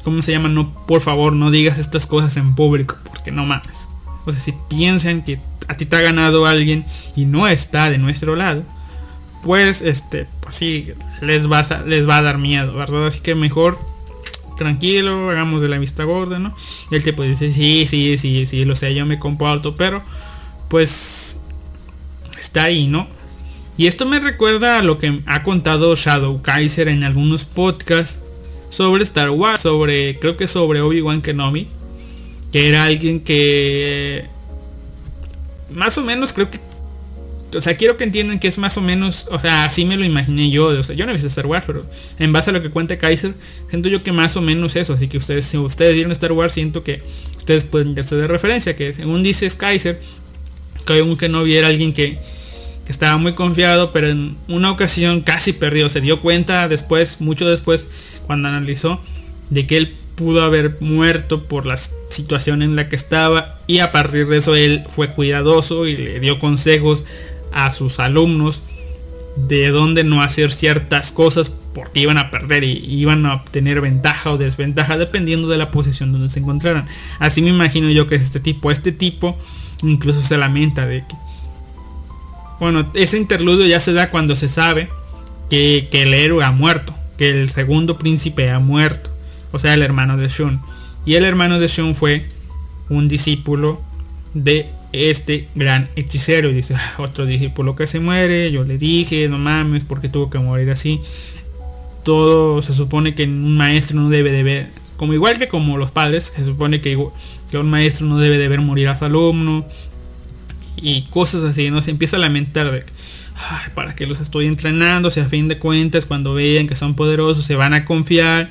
¿cómo se llama? No, por favor, no digas estas cosas en público, porque no mames. O sea, si piensan que a ti te ha ganado alguien y no está de nuestro lado, pues este, pues sí, les va, a, les va a dar miedo, ¿verdad? Así que mejor tranquilo, hagamos de la vista gorda, ¿no? Y el tipo dice, sí, sí, sí, sí, lo sé, yo me comporto, pero pues está ahí, ¿no? Y esto me recuerda a lo que ha contado Shadow Kaiser en algunos podcasts sobre Star Wars, sobre creo que sobre Obi-Wan Kenobi, que era alguien que más o menos creo que o sea, quiero que entiendan que es más o menos, o sea, así me lo imaginé yo, o sea, yo no he visto Star Wars, pero en base a lo que cuenta Kaiser, siento yo que más o menos eso, así que ustedes, si ustedes vieron Star Wars, siento que ustedes pueden darse de referencia, que según dice Kaiser, que un que no viera alguien que, que estaba muy confiado, pero en una ocasión casi perdió, se dio cuenta después, mucho después, cuando analizó, de que él pudo haber muerto por la situación en la que estaba y a partir de eso él fue cuidadoso y le dio consejos a sus alumnos de dónde no hacer ciertas cosas porque iban a perder y iban a obtener ventaja o desventaja dependiendo de la posición donde se encontraran. Así me imagino yo que es este tipo. Este tipo incluso se lamenta de que... Bueno, ese interludio ya se da cuando se sabe que, que el héroe ha muerto. Que el segundo príncipe ha muerto. O sea, el hermano de Shun. Y el hermano de Shun fue un discípulo de este gran hechicero. Y dice, "Ah, otro discípulo que se muere. Yo le dije, no mames, porque tuvo que morir así. Todo se supone que un maestro no debe de ver. Como igual que como los padres, se supone que, un maestro no debe de ver morir a su alumno. Y cosas así, ¿no? Se empieza a lamentar de "Ay, para que los estoy entrenando, si a fin de cuentas cuando vean que son poderosos se van a confiar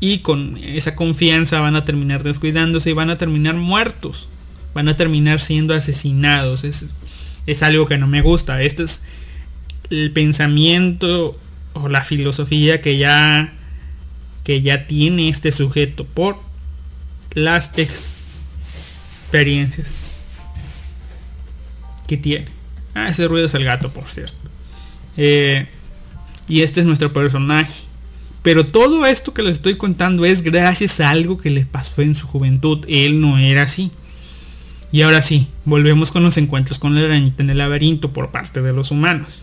y con esa confianza van a terminar descuidándose y van a terminar muertos. Van a terminar siendo asesinados. Es, es algo que no me gusta. Este es el pensamiento o la filosofía que ya que ya tiene este sujeto por las experiencias que tiene. Ah, ese ruido es el gato, por cierto. Eh, y este es nuestro personaje. Pero todo esto que les estoy contando es gracias a algo que le pasó en su juventud. Él no era así. Y ahora sí, volvemos con los encuentros con la arañita en el laberinto por parte de los humanos.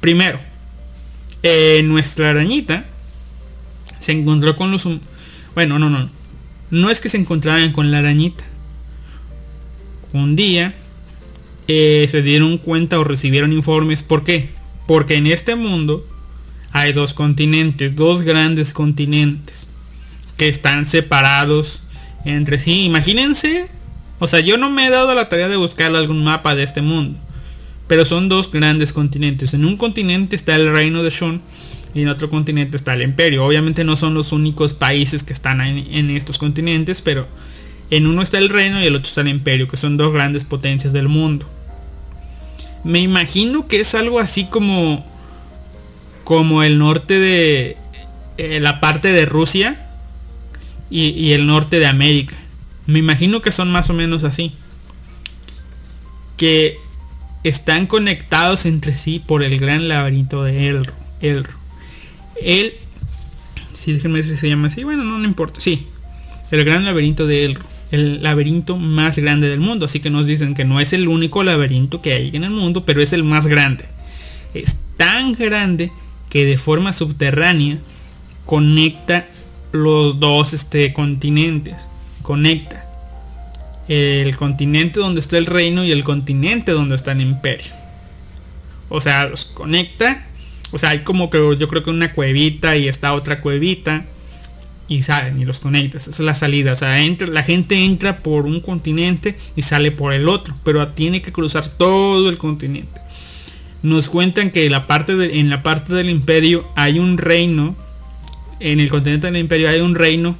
Primero, eh, nuestra arañita se encontró con los... Bueno, no, no. No es que se encontraran con la arañita. Un día eh, se dieron cuenta o recibieron informes. ¿Por qué? Porque en este mundo hay dos continentes, dos grandes continentes que están separados entre sí. Imagínense, o sea, yo no me he dado la tarea de buscar algún mapa de este mundo, pero son dos grandes continentes. En un continente está el reino de Shun y en otro continente está el imperio. Obviamente no son los únicos países que están en, en estos continentes, pero en uno está el reino y el otro está el imperio, que son dos grandes potencias del mundo. Me imagino que es algo así como como el norte de eh, la parte de Rusia y, el norte de América. Me imagino que son más o menos así. Que están conectados entre sí por el gran laberinto de Elro. Elro. El, si déjenme si se llama así, bueno, no, no importa. Sí, el gran laberinto de Elro. El laberinto más grande del mundo. Así que nos dicen que no es el único laberinto que hay en el mundo, pero es el más grande. Es tan grande que de forma subterránea conecta los dos este, continentes. Conecta el continente donde está el reino y el continente donde está el imperio. O sea, los conecta. O sea, hay como que yo creo que una cuevita y está otra cuevita. Y salen y los conecta. Esa es la salida. O sea, entra, la gente entra por un continente y sale por el otro. Pero tiene que cruzar todo el continente nos cuentan que la parte de- en la parte del imperio hay un reino, en el continente del imperio hay un reino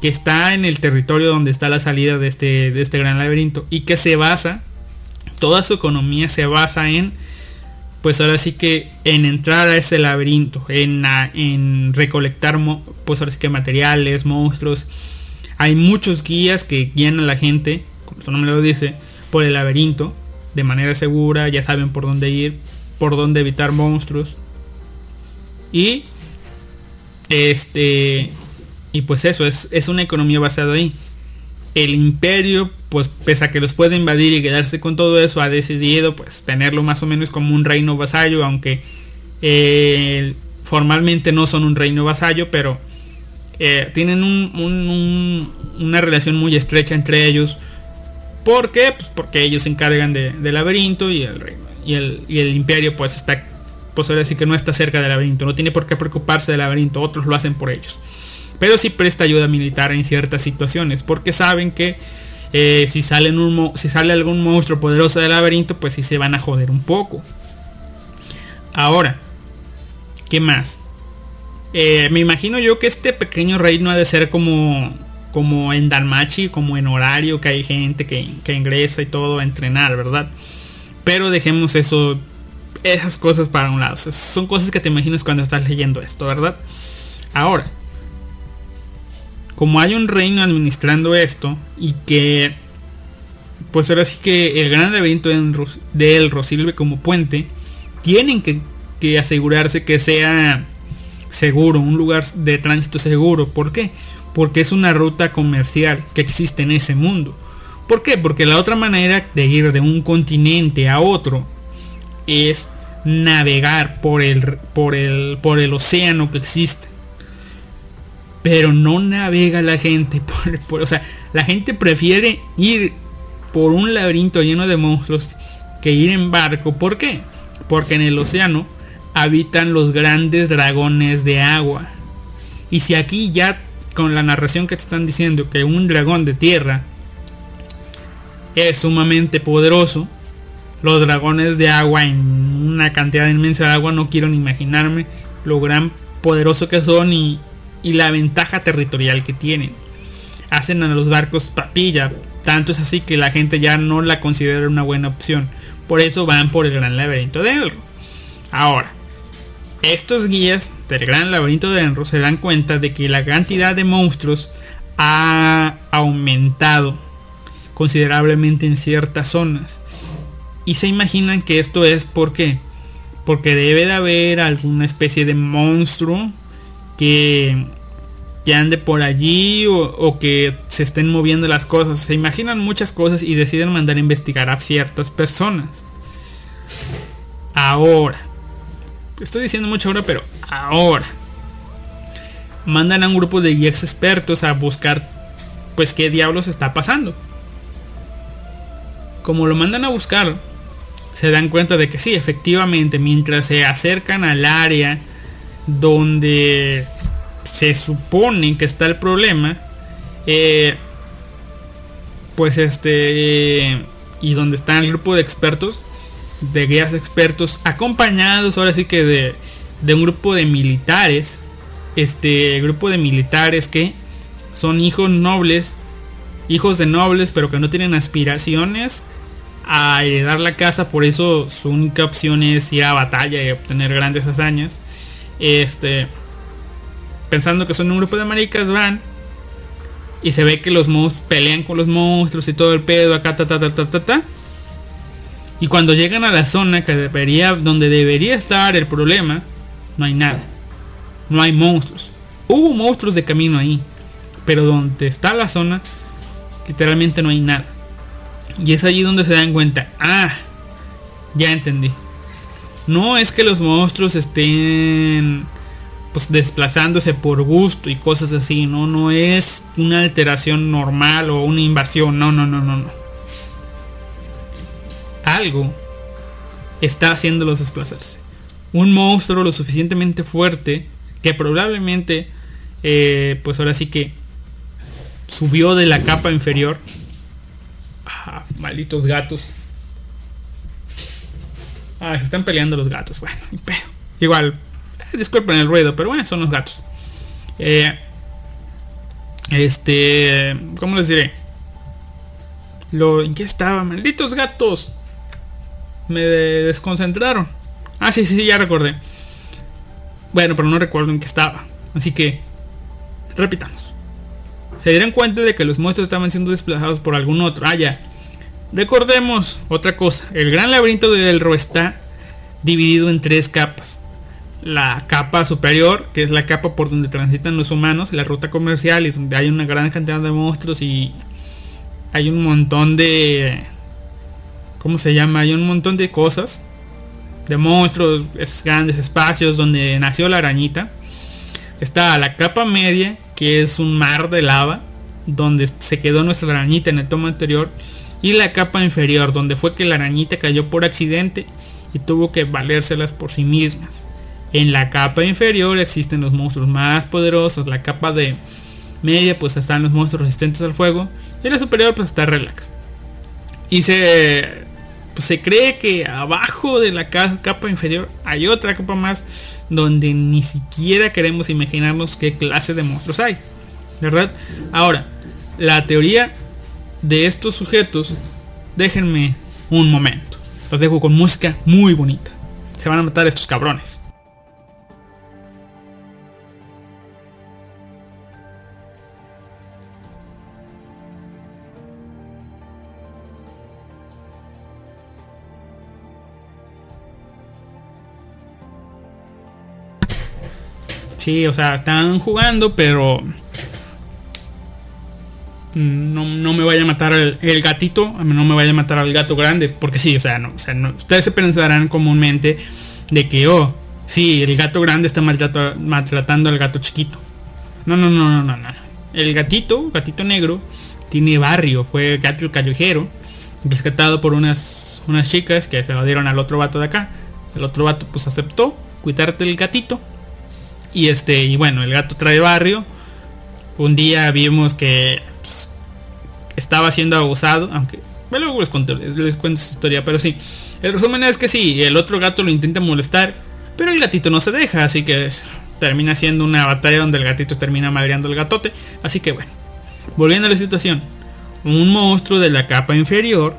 que está en el territorio donde está la salida de este, de este gran laberinto y que se basa, toda su economía se basa en, pues ahora sí que en entrar a ese laberinto, en, en recolectar, pues ahora sí que materiales, monstruos. Hay muchos guías que guían a la gente, como su nombre lo dice, por el laberinto de manera segura, ya saben por dónde ir, por dónde evitar monstruos. Y este y pues eso es, es una economía basada ahí. El imperio, pues pese a que los puede invadir y quedarse con todo eso, ha decidido pues tenerlo más o menos como un reino vasallo, aunque eh, formalmente no son un reino vasallo, pero eh, tienen un- un- un- una relación muy estrecha entre ellos ¿Por qué? Pues porque ellos se encargan de- del laberinto y el reino. Y el, y el imperio pues está, pues ahora sí que no está cerca del laberinto, no tiene por qué preocuparse del laberinto, otros lo hacen por ellos. Pero sí presta ayuda militar en ciertas situaciones, porque saben que eh, si, un si sale algún monstruo poderoso del laberinto, pues sí se van a joder un poco. Ahora, ¿qué más? Eh, me imagino yo que este pequeño reino ha de ser como como en Danmachi, como en horario, que hay gente que, que ingresa y todo a entrenar, ¿verdad? Pero dejemos eso, esas cosas para un lado. Son cosas que te imaginas cuando estás leyendo esto, ¿verdad? Ahora, como hay un reino administrando esto y que, pues ahora sí que el gran evento de Elro sirve como puente, tienen que, que asegurarse que sea seguro, un lugar de tránsito seguro. ¿Por qué? Porque es una ruta comercial que existe en ese mundo. ¿Por qué? Porque la otra manera de ir de un continente a otro es navegar por el, por el, por el océano que existe. Pero no navega la gente. [LAUGHS] Por, o sea, la gente prefiere ir por un laberinto lleno de monstruos que ir en barco. ¿Por qué? Porque en el océano habitan los grandes dragones de agua. Y si aquí ya con la narración que te están diciendo que un dragón de tierra es sumamente poderoso, los dragones de agua en una cantidad inmensa de agua no quiero ni imaginarme lo gran poderoso que son y, la ventaja territorial que tienen. Hacen a los barcos papilla, tanto es así que la gente ya no la considera una buena opción. Por eso van por el gran laberinto de Elro. Ahora, estos guías del gran laberinto de Enro se dan cuenta de que la cantidad de monstruos ha aumentado considerablemente en ciertas zonas. Y se imaginan que esto es porque porque debe de haber alguna especie de monstruo que, que ande por allí o, o que se estén moviendo las cosas. Se imaginan muchas cosas y deciden mandar a investigar a ciertas personas. Ahora, estoy diciendo mucho ahora, pero ahora mandan a un grupo de guías expertos a buscar pues qué diablos está pasando. Como lo mandan a buscar, se dan cuenta de que sí, efectivamente, mientras se acercan al área donde se supone que está el problema, eh, pues este, y donde está el grupo de expertos, de guías expertos, acompañados ahora sí que de, un grupo de militares, este grupo de militares que son hijos nobles, hijos de nobles, pero que no tienen aspiraciones a heredar la casa, por eso su única opción es ir a batalla y obtener grandes hazañas. Este, pensando que son un grupo de maricas, van y se ve que los monstruos pelean con los monstruos y todo el pedo acá, ta, ta, ta. Y cuando llegan a la zona que debería, donde debería estar el problema, no hay nada. No hay monstruos. Hubo monstruos de camino ahí. Pero donde está la zona, literalmente no hay nada. Y es allí donde se dan cuenta. Ah, ya entendí. No es que los monstruos estén pues desplazándose por gusto y cosas así, no, no es una alteración normal o una invasión, no, no, no, no, no. Algo está haciéndolos desplazarse. Un monstruo lo suficientemente fuerte que probablemente, eh, pues ahora sí que subió de la capa inferior. Ah, malditos gatos. Ah, se están peleando los gatos. Bueno, ni pedo. Igual, eh, disculpen el ruido, pero bueno, son los gatos. Eh, este, ¿cómo les diré? Lo, ¿En qué estaba? Malditos gatos. Me de- desconcentraron. Ah, sí, sí, sí, ya recordé. Bueno, pero no recuerdo en qué estaba. Así que, repitamos. Se dieron cuenta de que los monstruos estaban siendo desplazados por algún otro. Ah, ya. Recordemos otra cosa. El gran laberinto de Elro está dividido en tres capas. La capa superior, que es la capa por donde transitan los humanos, la ruta comercial, es donde hay una gran cantidad de monstruos y hay un montón de... ¿Cómo se llama? Hay un montón de cosas. De monstruos, es grandes espacios donde nació la arañita. Está la capa media, que es un mar de lava, donde se quedó nuestra arañita en el tomo anterior. y la capa inferior, donde fue que la arañita cayó por accidente y tuvo que valérselas por sí mismas. En la capa inferior existen los monstruos más poderosos, la capa de media pues están los monstruos resistentes al fuego y en la superior pues está relax. Y se pues, se cree que abajo de la ca- capa inferior hay otra capa más donde ni siquiera queremos imaginarnos qué clase de monstruos hay. ¿Verdad? Ahora, la teoría de estos sujetos, déjenme un momento. Los dejo con música muy bonita. Se van a matar estos cabrones. Sí, o sea, están jugando, pero no, no me vaya a matar el, el gatito, no me vaya a matar al gato grande, porque sí, o sea, no, o sea, ustedes se pensarán comúnmente de que, oh, sí, el gato grande está maltrato- maltratando al gato chiquito. No, no, no, no, no, no. El gatito, gatito negro, tiene barrio, fue gato callejero, rescatado por unas, unas chicas que se lo dieron al otro vato de acá. El otro vato pues aceptó cuidarte el gatito. Y este, y bueno, el gato trae barrio. Un día vimos que pues, estaba siendo abusado, aunque bueno, luego les cuento, les, les cuento esa historia, pero sí. El resumen es que sí, el otro gato lo intenta molestar, pero el gatito no se deja, así que termina siendo una batalla donde el gatito termina madreando al gatote. Así que bueno, volviendo a la situación, un monstruo de la capa inferior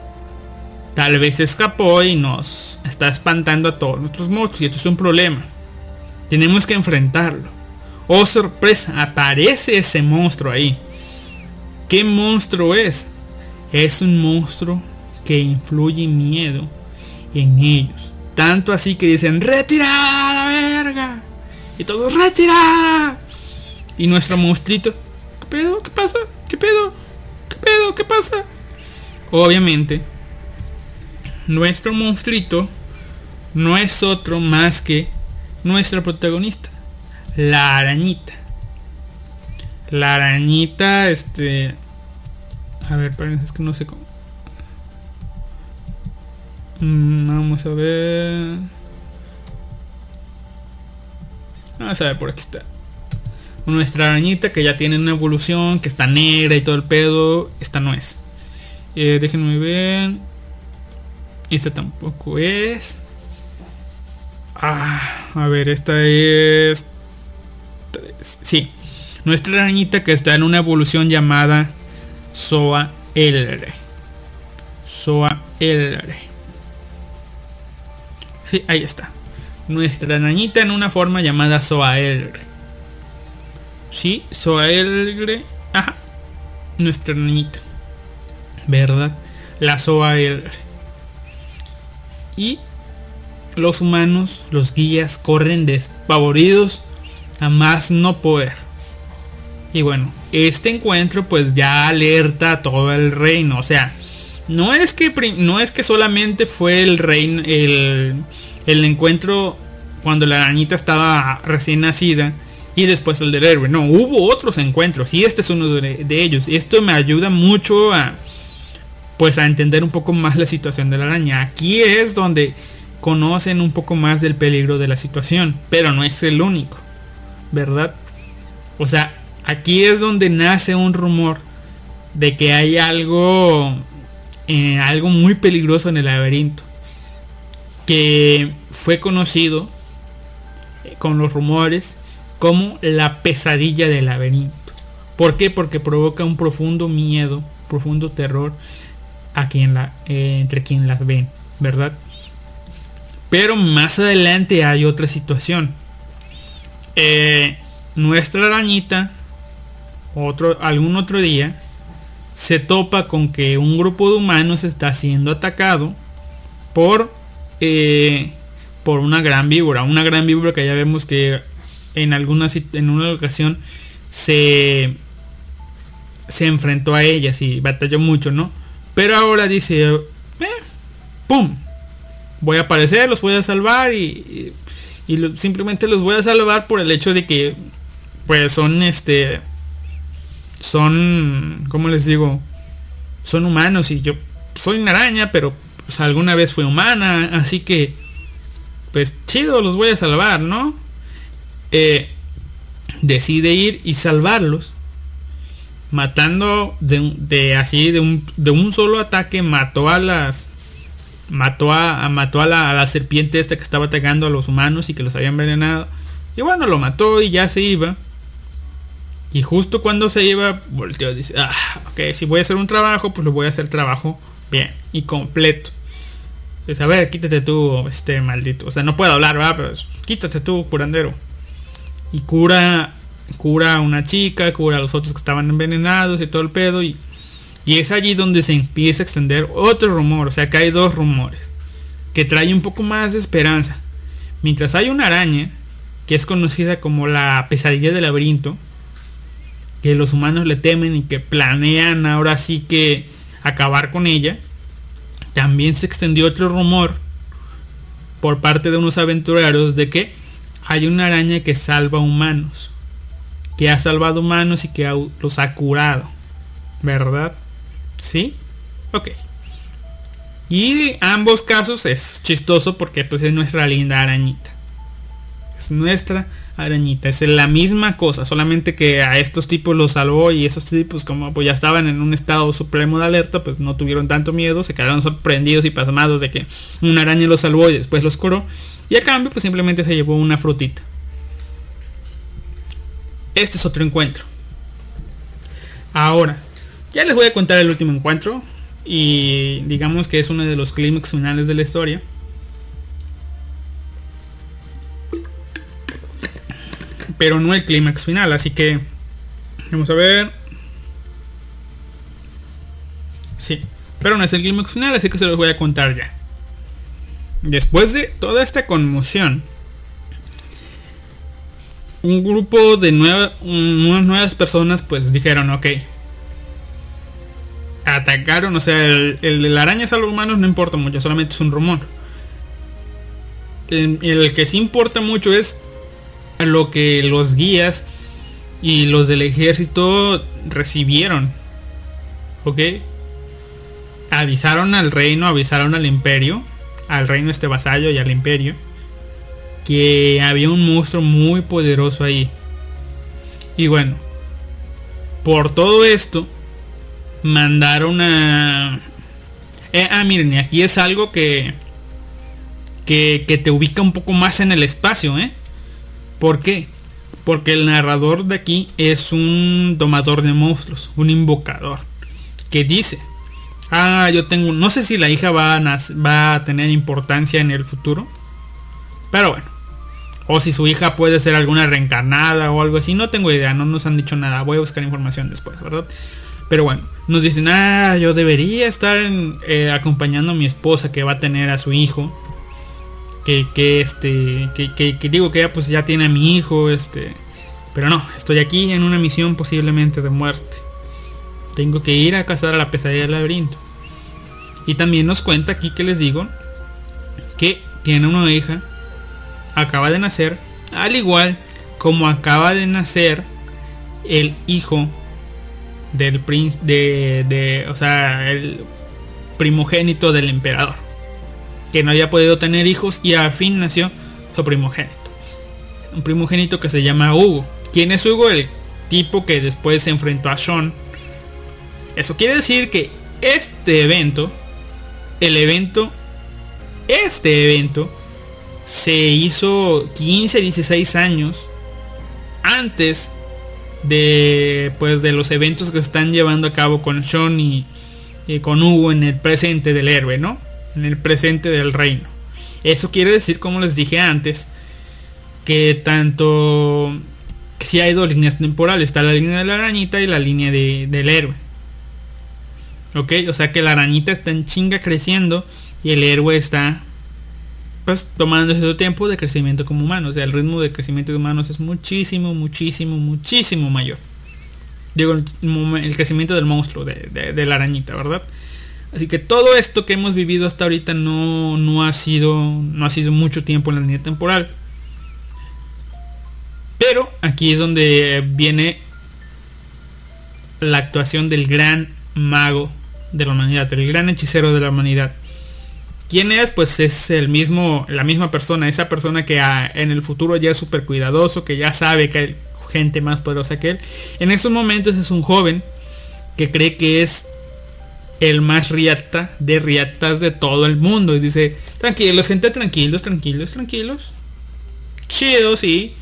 tal vez escapó y nos está espantando a todos nuestros monstruos y esto es un problema. Tenemos que enfrentarlo. Oh sorpresa, aparece ese monstruo ahí. ¿Qué monstruo es? Es un monstruo que influye miedo en ellos. Tanto así que dicen, ¡retirada la verga! Y todos, ¡retirada! Y nuestro monstruito, ¿qué pedo? ¿Qué pasa? ¿Qué pedo? ¿Qué pedo? ¿Qué pasa? Obviamente, nuestro monstruito no es otro más que nuestra protagonista, la arañita. La arañita, este... A ver, es que no sé cómo. Mm, Vamos a ver. Vamos a ver, por aquí está. Nuestra arañita que ya tiene una evolución, que está negra y todo el pedo. Esta no es. Eh, déjenme ver. Esta tampoco es. Ah, a ver, esta es... Sí. Nuestra arañita que está en una evolución llamada Soa Elre. Soa Elre. Sí, ahí está. Nuestra arañita en una forma llamada Soa Elre. Sí, Soa Elre. Ajá. Nuestra arañita. ¿Verdad? La Soa Elre. Y los humanos, los guías, corren despavoridos a más no poder. Y bueno, este encuentro pues ya alerta a todo el reino. O sea, no es que no es que solamente fue el reino el, el encuentro cuando la arañita estaba recién nacida y después el del héroe. No, hubo otros encuentros y este es uno de, de ellos. Esto me ayuda mucho a pues a entender un poco más la situación de la araña. Aquí es donde conocen un poco más del peligro de la situación, pero no es el único, ¿verdad? O sea, aquí es donde nace un rumor de que hay algo, eh, algo muy peligroso en el laberinto, que fue conocido eh, con los rumores como la pesadilla del laberinto. ¿Por qué? Porque provoca un profundo miedo, profundo terror a quien la, eh, entre quien las ven, ¿verdad? Pero más adelante hay otra situación. Eh, nuestra arañita, otro, algún otro día, se topa con que un grupo de humanos está siendo atacado por, eh, por una gran víbora. Una gran víbora que ya vemos que en, alguna, en una ocasión se, se enfrentó a ellas y batalló mucho, ¿no? Pero ahora dice, eh, ¡pum! Voy a aparecer, los voy a salvar y, y- simplemente los voy a salvar por el hecho de que, pues son este, son, ¿cómo les digo? Son humanos y yo soy una araña, pero pues, alguna vez fue humana, así que pues chido, los voy a salvar, ¿no? Eh, decide ir y salvarlos. Matando de, de así, de un, de un solo ataque, mató a las... Mató a, mató a la, serpiente esta que estaba atacando a los humanos y que los había envenenado. Y bueno, lo mató y ya se iba. Y justo cuando se iba, volteó y dice, ah, ok, si voy a hacer un trabajo, pues lo voy a hacer trabajo bien y completo. Dice, a ver, quítate tú, este maldito. O sea, no puedo hablar, ¿verdad? Pero quítate tú, curandero. Y cura, cura a una chica, cura a los otros que estaban envenenados y todo el pedo. Y, y es allí donde se empieza a extender otro rumor. O sea, que hay dos rumores. Que trae un poco más de esperanza. Mientras hay una araña, que es conocida como la pesadilla del laberinto, que los humanos le temen y que planean ahora sí que acabar con ella, también se extendió otro rumor por parte de unos aventureros de que hay una araña que salva humanos, que ha salvado humanos y que los ha curado, ¿verdad? ¿Sí? Ok. Y ambos casos es chistoso porque pues es nuestra linda arañita. Es nuestra arañita. Es la misma cosa. Solamente que a estos tipos los salvó y esos tipos como pues ya estaban en un estado supremo de alerta, pues no tuvieron tanto miedo. Se quedaron sorprendidos y pasmados de que una araña los salvó y después los curó. Y a cambio pues simplemente se llevó una frutita. Este es otro encuentro. Ahora, ya les voy a contar el último encuentro. Y digamos que es uno de los clímax finales de la historia. Pero no el clímax final, así que vamos a ver. Sí, pero no es el clímax final, así que se los voy a contar ya. Después de toda esta conmoción, un grupo de unas nuevas personas pues dijeron, ok, atacaron, o sea, el, el de la araña salva humanos no importa mucho, solamente es un rumor. El, el que sí importa mucho es lo que los guías y los del ejército recibieron. ¿Ok? Avisaron al reino, avisaron al imperio, al reino este vasallo y al imperio, que había un monstruo muy poderoso ahí. Y bueno, por todo esto, mandaron a... Eh, ah, miren, aquí es algo que, que, que te ubica un poco más en el espacio, ¿eh? ¿Por qué? Porque el narrador de aquí es un domador de monstruos, un invocador, que dice, ah, yo tengo, no sé si la hija va a, va a tener importancia en el futuro, pero bueno, o si su hija puede ser alguna reencarnada o algo así, no tengo idea, no nos han dicho nada, voy a buscar información después, ¿verdad? Pero bueno, nos dicen, ah, yo debería estar eh, acompañando a mi esposa que va a tener a su hijo. Que, que este que, que- que digo que ya pues ya tiene a mi hijo este pero no estoy aquí en una misión posiblemente de muerte. Tengo que ir a cazar a la pesadilla del laberinto y también nos cuenta aquí que les digo que tiene una hija acaba de nacer al igual como acaba de nacer el hijo del príncipe de, de o sea el primogénito del emperador que no había podido tener hijos y al fin nació su primogénito. Un primogénito que se llama Hugo. ¿Quién es Hugo? El tipo que después se enfrentó a Sean. Eso quiere decir que este evento, el evento, este evento, se hizo 15, 16 años antes de pues de los eventos que están llevando a cabo con Sean y, y con Hugo en el presente del héroe, ¿no? En el presente del reino. Eso quiere decir, como les dije antes, que tanto que si hay dos líneas temporales, está la línea de la arañita y la línea de- del héroe. Ok, o sea que la arañita está en chinga creciendo y el héroe está pues tomando su tiempo de crecimiento como humano. O sea, el ritmo de crecimiento de humanos es muchísimo, muchísimo, muchísimo mayor. Digo, el, crecimiento del monstruo, de la arañita, ¿verdad? Así que todo esto que hemos vivido hasta ahorita no, no ha sido. No ha sido mucho tiempo en la línea temporal. Pero aquí es donde viene la actuación del gran mago de la humanidad, el gran hechicero de la humanidad. ¿Quién es? Pues es el mismo, la misma persona, esa persona que ah, en el futuro ya es súper cuidadoso, que ya sabe que hay gente más poderosa que él. En esos momentos es un joven que cree que es el más riata de riatas de todo el mundo. Y dice, tranquilos, gente, tranquilos, tranquilos, tranquilos. Chido, sí.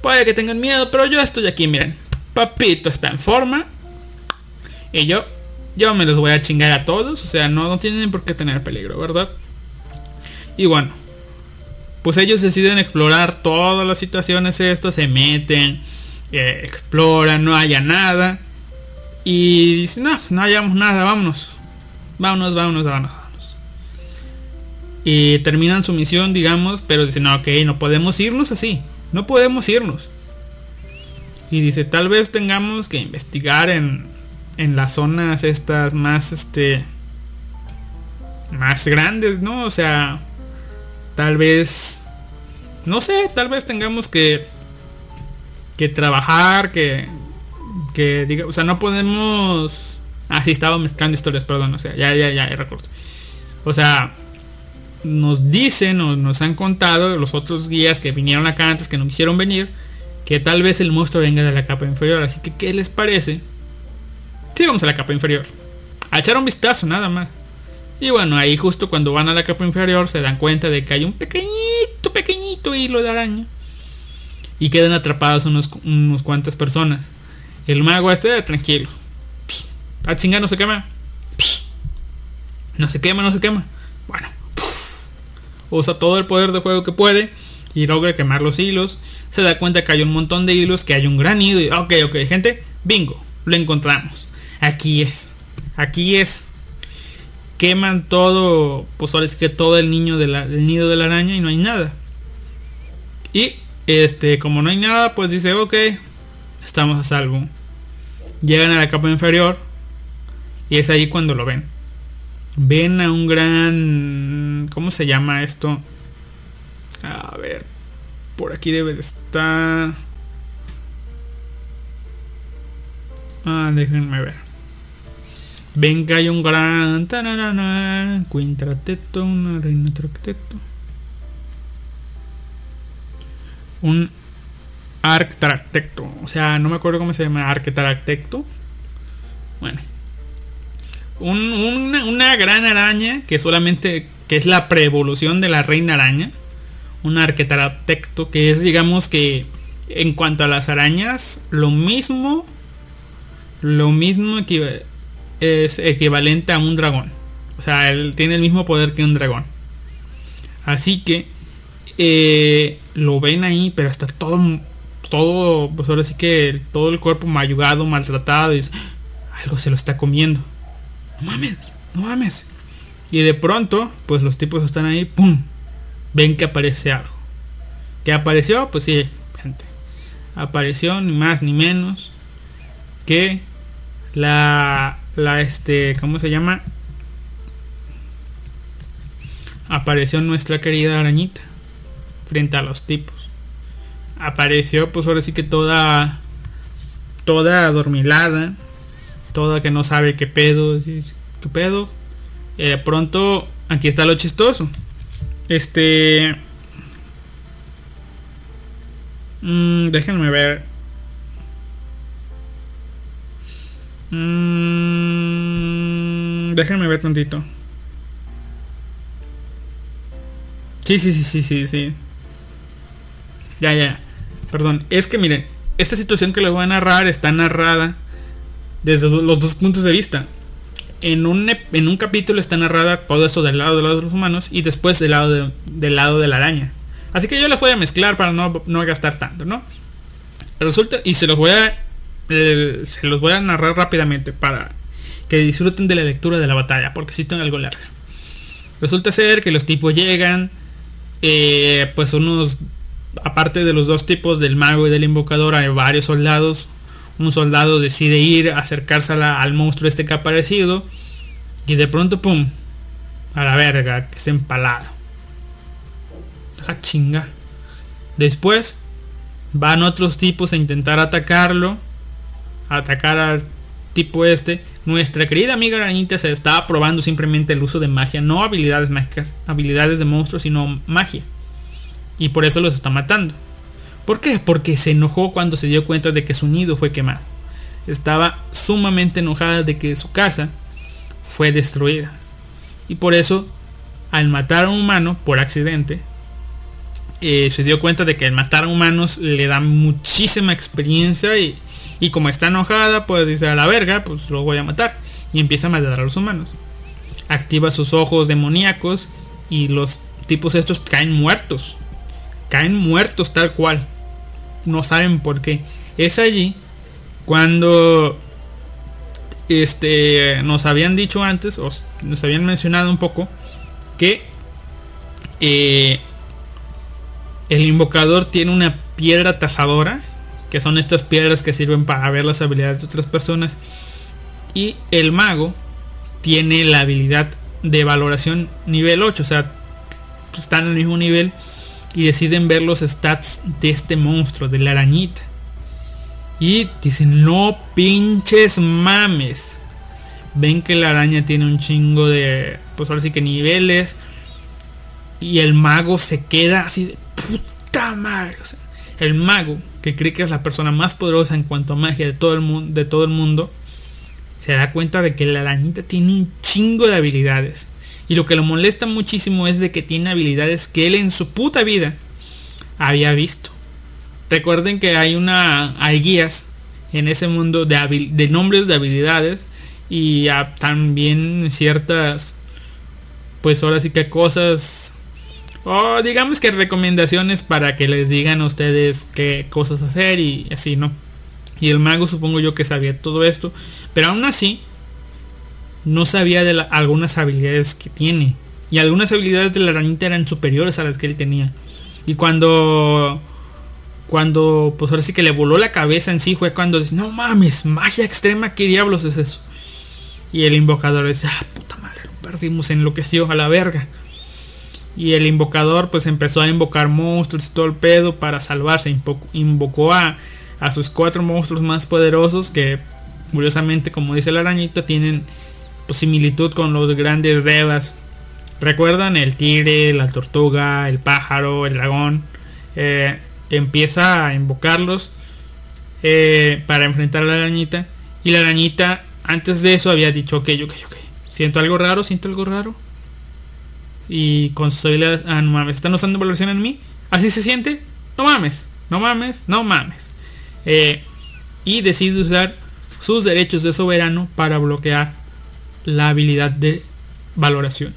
Puede que tengan miedo, pero yo estoy aquí, miren. Papito está en forma. Y yo, yo me los voy a chingar a todos. O sea, no, no tienen por qué tener peligro, ¿verdad? Y bueno, pues ellos deciden explorar todas las situaciones estas, se meten, eh, exploran, no haya nada. Y dicen, no, no hallamos nada, vámonos. Vámonos, vámonos, vámonos, vámonos. Y terminan su misión, digamos, pero dicen, no, ok, no podemos irnos así. No podemos irnos. Y dice, tal vez tengamos que investigar en, en las zonas estas más, este, más grandes, ¿no? O sea, tal vez, no sé, tal vez tengamos que, que trabajar, que, que diga, o sea, no podemos, ah, sí, estaba mezclando historias, perdón, o sea, ya, ya, ya, recuerdo. O sea, nos dicen o nos han contado los otros guías que vinieron acá antes que no quisieron venir, que tal vez el monstruo venga de la capa inferior. Así que, ¿qué les parece? Sí, vamos a la capa inferior. A echar un vistazo, nada más. Y bueno, ahí justo cuando van a la capa inferior se dan cuenta de que hay un pequeñito, pequeñito hilo de araña. Y quedan atrapados unos, unos cuantas personas. El mago este, tranquilo. A chingar no se quema. No se quema, no se quema. Bueno. Usa todo el poder de fuego que puede. Y logra quemar los hilos. Se da cuenta que hay un montón de hilos. Que hay un gran hilo. Y, ok, ok, gente. Bingo. Lo encontramos. Aquí es. Aquí es queman todo, pues ahora es que todo el niño de la, el nido de la araña y no hay nada. Y este, como no hay nada, pues dice, ok, estamos a salvo. Llegan a la capa inferior y es ahí cuando lo ven. Ven a un gran, ¿cómo se llama esto? A ver, por aquí debe de estar. Ah, déjenme ver. Ven que hay un gran quintrateto, una reina tracteto. Un arctractecto. O sea, no me acuerdo cómo se llama. Arctractecto. Bueno. Un, una, gran araña que solamente. que es la preevolución de la reina araña. Un arquetaractecto que es digamos que. En cuanto a las arañas. Lo mismo. Lo mismo que es equivalente a un dragón. O sea, él tiene el mismo poder que un dragón. Así que eh, lo ven ahí, pero está todo, todo, pues ahora sí que todo el cuerpo mayugado, maltratado. Y algo se lo está comiendo. No mames, no mames. Y de pronto, pues los tipos están ahí, ¡pum! Ven que aparece algo. ¿Qué apareció? Pues sí, gente. Apareció ni más ni menos que la la este, ¿cómo se llama? Apareció nuestra querida arañita frente a los tipos. Apareció pues ahora sí que toda toda adormilada, toda que no sabe qué pedo, qué pedo. De pronto aquí está lo chistoso. Este mmm, déjenme ver Mm, déjenme ver tantito. Sí, sí, sí, sí, sí, sí. Ya, ya. Perdón. Es que miren, esta situación que les voy a narrar está narrada desde los dos puntos de vista. En un, en un capítulo está narrada todo esto del lado de los humanos y después del lado de, del lado de la araña. Así que yo les voy a mezclar para no, no gastar tanto, ¿no? Resulta, y se los voy a se los voy a narrar rápidamente para que disfruten de la lectura de la batalla, porque si están algo larga. Resulta ser que los tipos llegan, eh, pues unos, aparte de los dos tipos del mago y del invocador, hay varios soldados. Un soldado decide ir a acercarse al monstruo este que ha aparecido. Y de pronto, ¡pum! A la verga, que es empalado. La chinga. Después van otros tipos a intentar atacarlo atacar tipo este, nuestra querida amiga arañita se estaba probando simplemente el uso de magia, no habilidades mágicas, habilidades de monstruos, sino magia. Y por eso los está matando. ¿Por qué? Porque se enojó cuando se dio cuenta de que su nido fue quemado. Estaba sumamente enojada de que su casa fue destruida. Y por eso, al matar a un humano por accidente, eh, se dio cuenta de que al matar a humanos le da muchísima experiencia y, y como está enojada, pues dice a la verga, pues lo voy a matar. Y empieza a matar a los humanos. Activa sus ojos demoníacos y los tipos estos caen muertos. Caen muertos tal cual. No saben por qué. Es allí cuando este nos habían dicho antes, o nos habían mencionado un poco, que eh, el invocador tiene una piedra tasadora, que son estas piedras que sirven para ver las habilidades de otras personas. Y el mago tiene la habilidad de valoración nivel 8, o sea, están en el mismo nivel y deciden ver los stats de este monstruo, de la arañita. Y dicen, no pinches mames. Ven que la araña tiene un chingo de, pues ahora sí que niveles. Y el mago se queda así de puta madre. El mago, que cree que es la persona más poderosa en cuanto a magia de todo el mundo, de todo el mundo, se da cuenta de que la arañita tiene un chingo de habilidades. Y lo que lo molesta muchísimo es de que tiene habilidades que él en su puta vida había visto. Recuerden que hay una hay guías en ese mundo de, habil- de nombres de habilidades y ah, también ciertas pues ahora sí que cosas o digamos que recomendaciones para que les digan a ustedes qué cosas hacer y así, ¿no? Y el mago supongo yo que sabía todo esto, pero aún así no sabía de algunas habilidades que tiene. Y algunas habilidades de la arañita eran superiores a las que él tenía. Y cuando cuando pues ahora sí que le voló la cabeza en sí fue cuando dice, no mames, magia extrema, ¿qué diablos es eso? Y el invocador dice, ah, puta madre, lo perdimos, enloqueció a la verga. Y el invocador pues empezó a invocar monstruos y todo el pedo para salvarse. Invo- Invocó a, a sus cuatro monstruos más poderosos que curiosamente como dice la arañita tienen pues, similitud con los grandes devas. ¿Recuerdan? El tigre, la tortuga, el pájaro, el dragón. Eh, empieza a invocarlos eh, para enfrentar a la arañita. Y la arañita antes de eso había dicho, ok, ok, ok. Siento algo raro, siento algo raro. Y con sus habilidades, ah, no mames, están usando evaluación en mí. Así se siente. No mames, no mames, no mames. Eh, y decide usar sus derechos de soberano para bloquear la habilidad de valoración.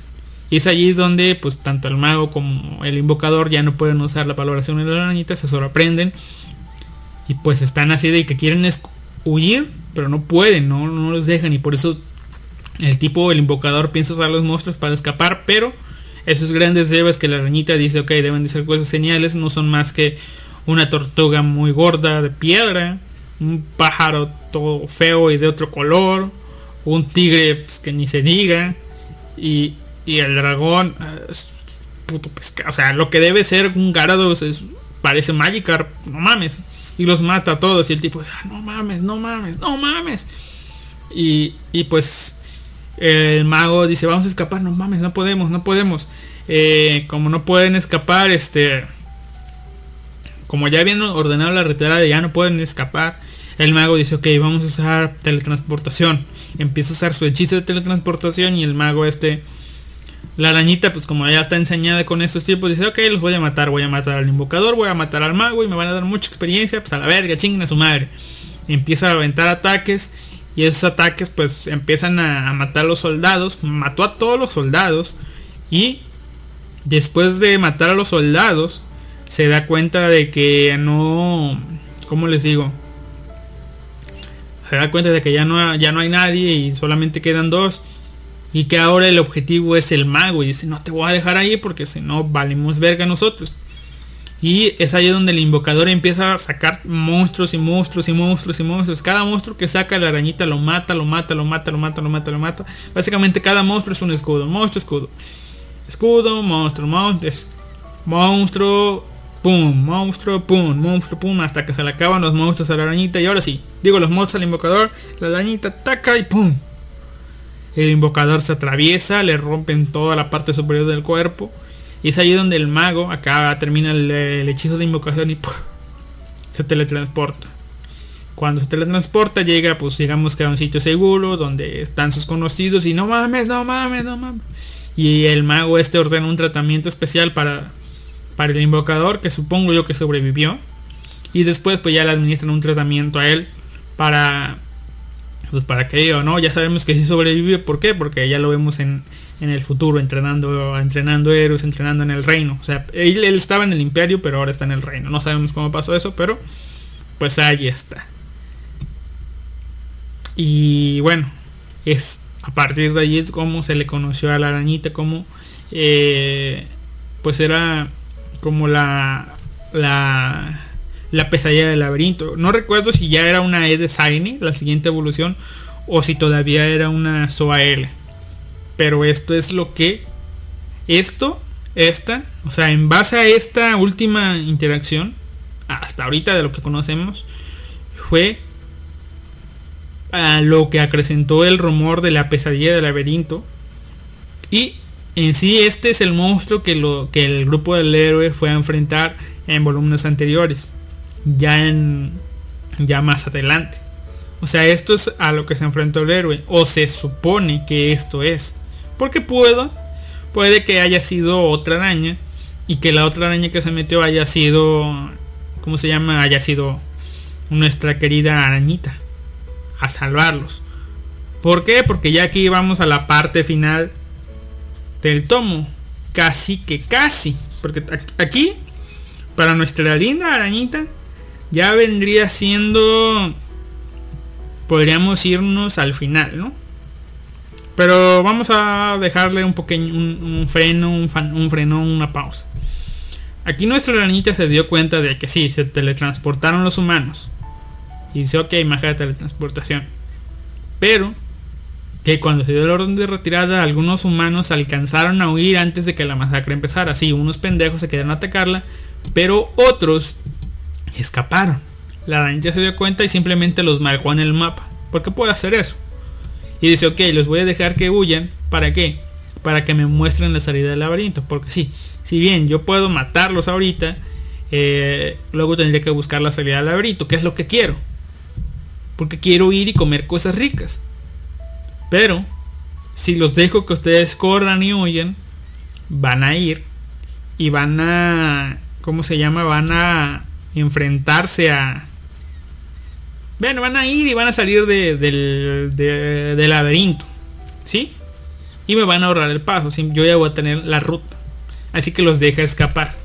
Y es allí donde pues tanto el mago como el invocador ya no pueden usar la valoración de la arañita, se sorprenden. Y pues están así de que quieren huir, pero no pueden, no, no los dejan. Y por eso el tipo, el invocador piensa usar los monstruos para escapar, pero esos grandes devas que la arañita dice, ok, deben de ser cosas geniales, no son más que una tortuga muy gorda de piedra, un pájaro todo feo y de otro color, un tigre pues, que ni se diga, y, y el dragón, es puto pescado, o sea, lo que debe ser un Garados es, parece Magikarp, no mames, y los mata a todos, y el tipo, "Ah, no mames, no mames, no mames, y, y pues el mago dice, vamos a escapar, no mames, no podemos, no podemos. Eh, como no pueden escapar, este... Como ya habían ordenado la retirada, ya no pueden escapar. El mago dice, ok, vamos a usar teletransportación. Empieza a usar su hechizo de teletransportación y el mago este... La arañita, pues como ya está enseñada con estos tipos, dice, ok, los voy a matar, voy a matar al invocador, voy a matar al mago y me van a dar mucha experiencia, pues a la verga, chinguen a su madre. Empieza a aventar ataques y esos ataques pues empiezan a, matar a los soldados. Mató a todos los soldados. Y después de matar a los soldados, se da cuenta de que no... ¿Cómo les digo? Se da cuenta de que ya no, ya no hay nadie y solamente quedan dos. Y que ahora el objetivo es el mago. Y dice, no te voy a dejar ahí porque si no valemos verga nosotros. Y es ahí donde el invocador empieza a sacar monstruos y monstruos y monstruos y monstruos. Cada monstruo que saca la arañita lo mata, lo mata, lo mata, lo mata, lo mata, lo mata. Básicamente cada monstruo es un escudo. Monstruo, escudo. Escudo, monstruo, monstruo. Monstruo, pum, monstruo, pum, monstruo, pum, hasta que se le acaban los monstruos a la arañita. Y ahora sí, digo los monstruos al invocador, la arañita ataca y pum. El invocador se atraviesa, le rompen toda la parte superior del cuerpo. Y es ahí donde el mago acaba, termina el, hechizo de invocación y se teletransporta. Cuando se teletransporta llega, pues digamos que a un sitio seguro donde están sus conocidos y no mames, no mames, no mames. Y el mago este ordena un tratamiento especial para, para el invocador, que supongo yo que sobrevivió. Y después pues ya le administran un tratamiento a él para... Pues para que diga, ¿no? Ya sabemos que sí sobrevive. ¿Por qué? Porque ya lo vemos en, en el futuro, entrenando, entrenando héroes, entrenando en el reino. O sea, él, estaba en el imperio, pero ahora está en el reino. No sabemos cómo pasó eso, pero pues ahí está. Y bueno, es a partir de ahí es como se le conoció a la arañita como eh, pues era como la la la pesadilla del laberinto. No recuerdo si ya era una E de Shiny, la siguiente evolución, o si todavía era una SOA L. Pero esto es lo que esto, esta, o sea, en base a esta última interacción, hasta ahorita de lo que conocemos, fue lo que acrecentó el rumor de la pesadilla del laberinto. Y en sí este es el monstruo que, lo, que el grupo del héroe fue a enfrentar en volúmenes anteriores. Ya en. Ya más adelante. O sea, esto es a lo que se enfrentó el héroe. O se supone que esto es. Porque puedo. Puede que haya sido otra araña. Y que la otra araña que se metió haya sido. ¿Cómo se llama? Haya sido nuestra querida arañita. A salvarlos. ¿Por qué? Porque ya aquí vamos a la parte final del tomo. Casi que casi. Porque aquí, para nuestra linda arañita, ya vendría siendo... Podríamos irnos al final, ¿no? Pero vamos a dejarle un pequeño un, freno, un, freno, una pausa. Aquí nuestra arañita se dio cuenta de que sí, se teletransportaron los humanos. Y dice, ok, magia de teletransportación. Pero que cuando se dio el orden de retirada, algunos humanos alcanzaron a huir antes de que la masacre empezara. Sí, unos pendejos se quedaron a atacarla, pero otros escaparon. La araña se dio cuenta y simplemente los marcó en el mapa. ¿Por qué puede hacer eso? Y dice, ok, los voy a dejar que huyan. ¿Para qué? Para que me muestren la salida del laberinto. Porque sí, si bien yo puedo matarlos ahorita, eh, luego tendría que buscar la salida del laberinto, que es lo que quiero. Porque quiero ir y comer cosas ricas. Pero, si los dejo que ustedes corran y huyan, van a ir y van a, ¿cómo se llama? Van a enfrentarse a... Bueno, van a ir y van a salir de, del, de, del laberinto. ¿Sí? Y me van a ahorrar el paso. ¿sí? Yo ya voy a tener la ruta. Así que los deja escapar.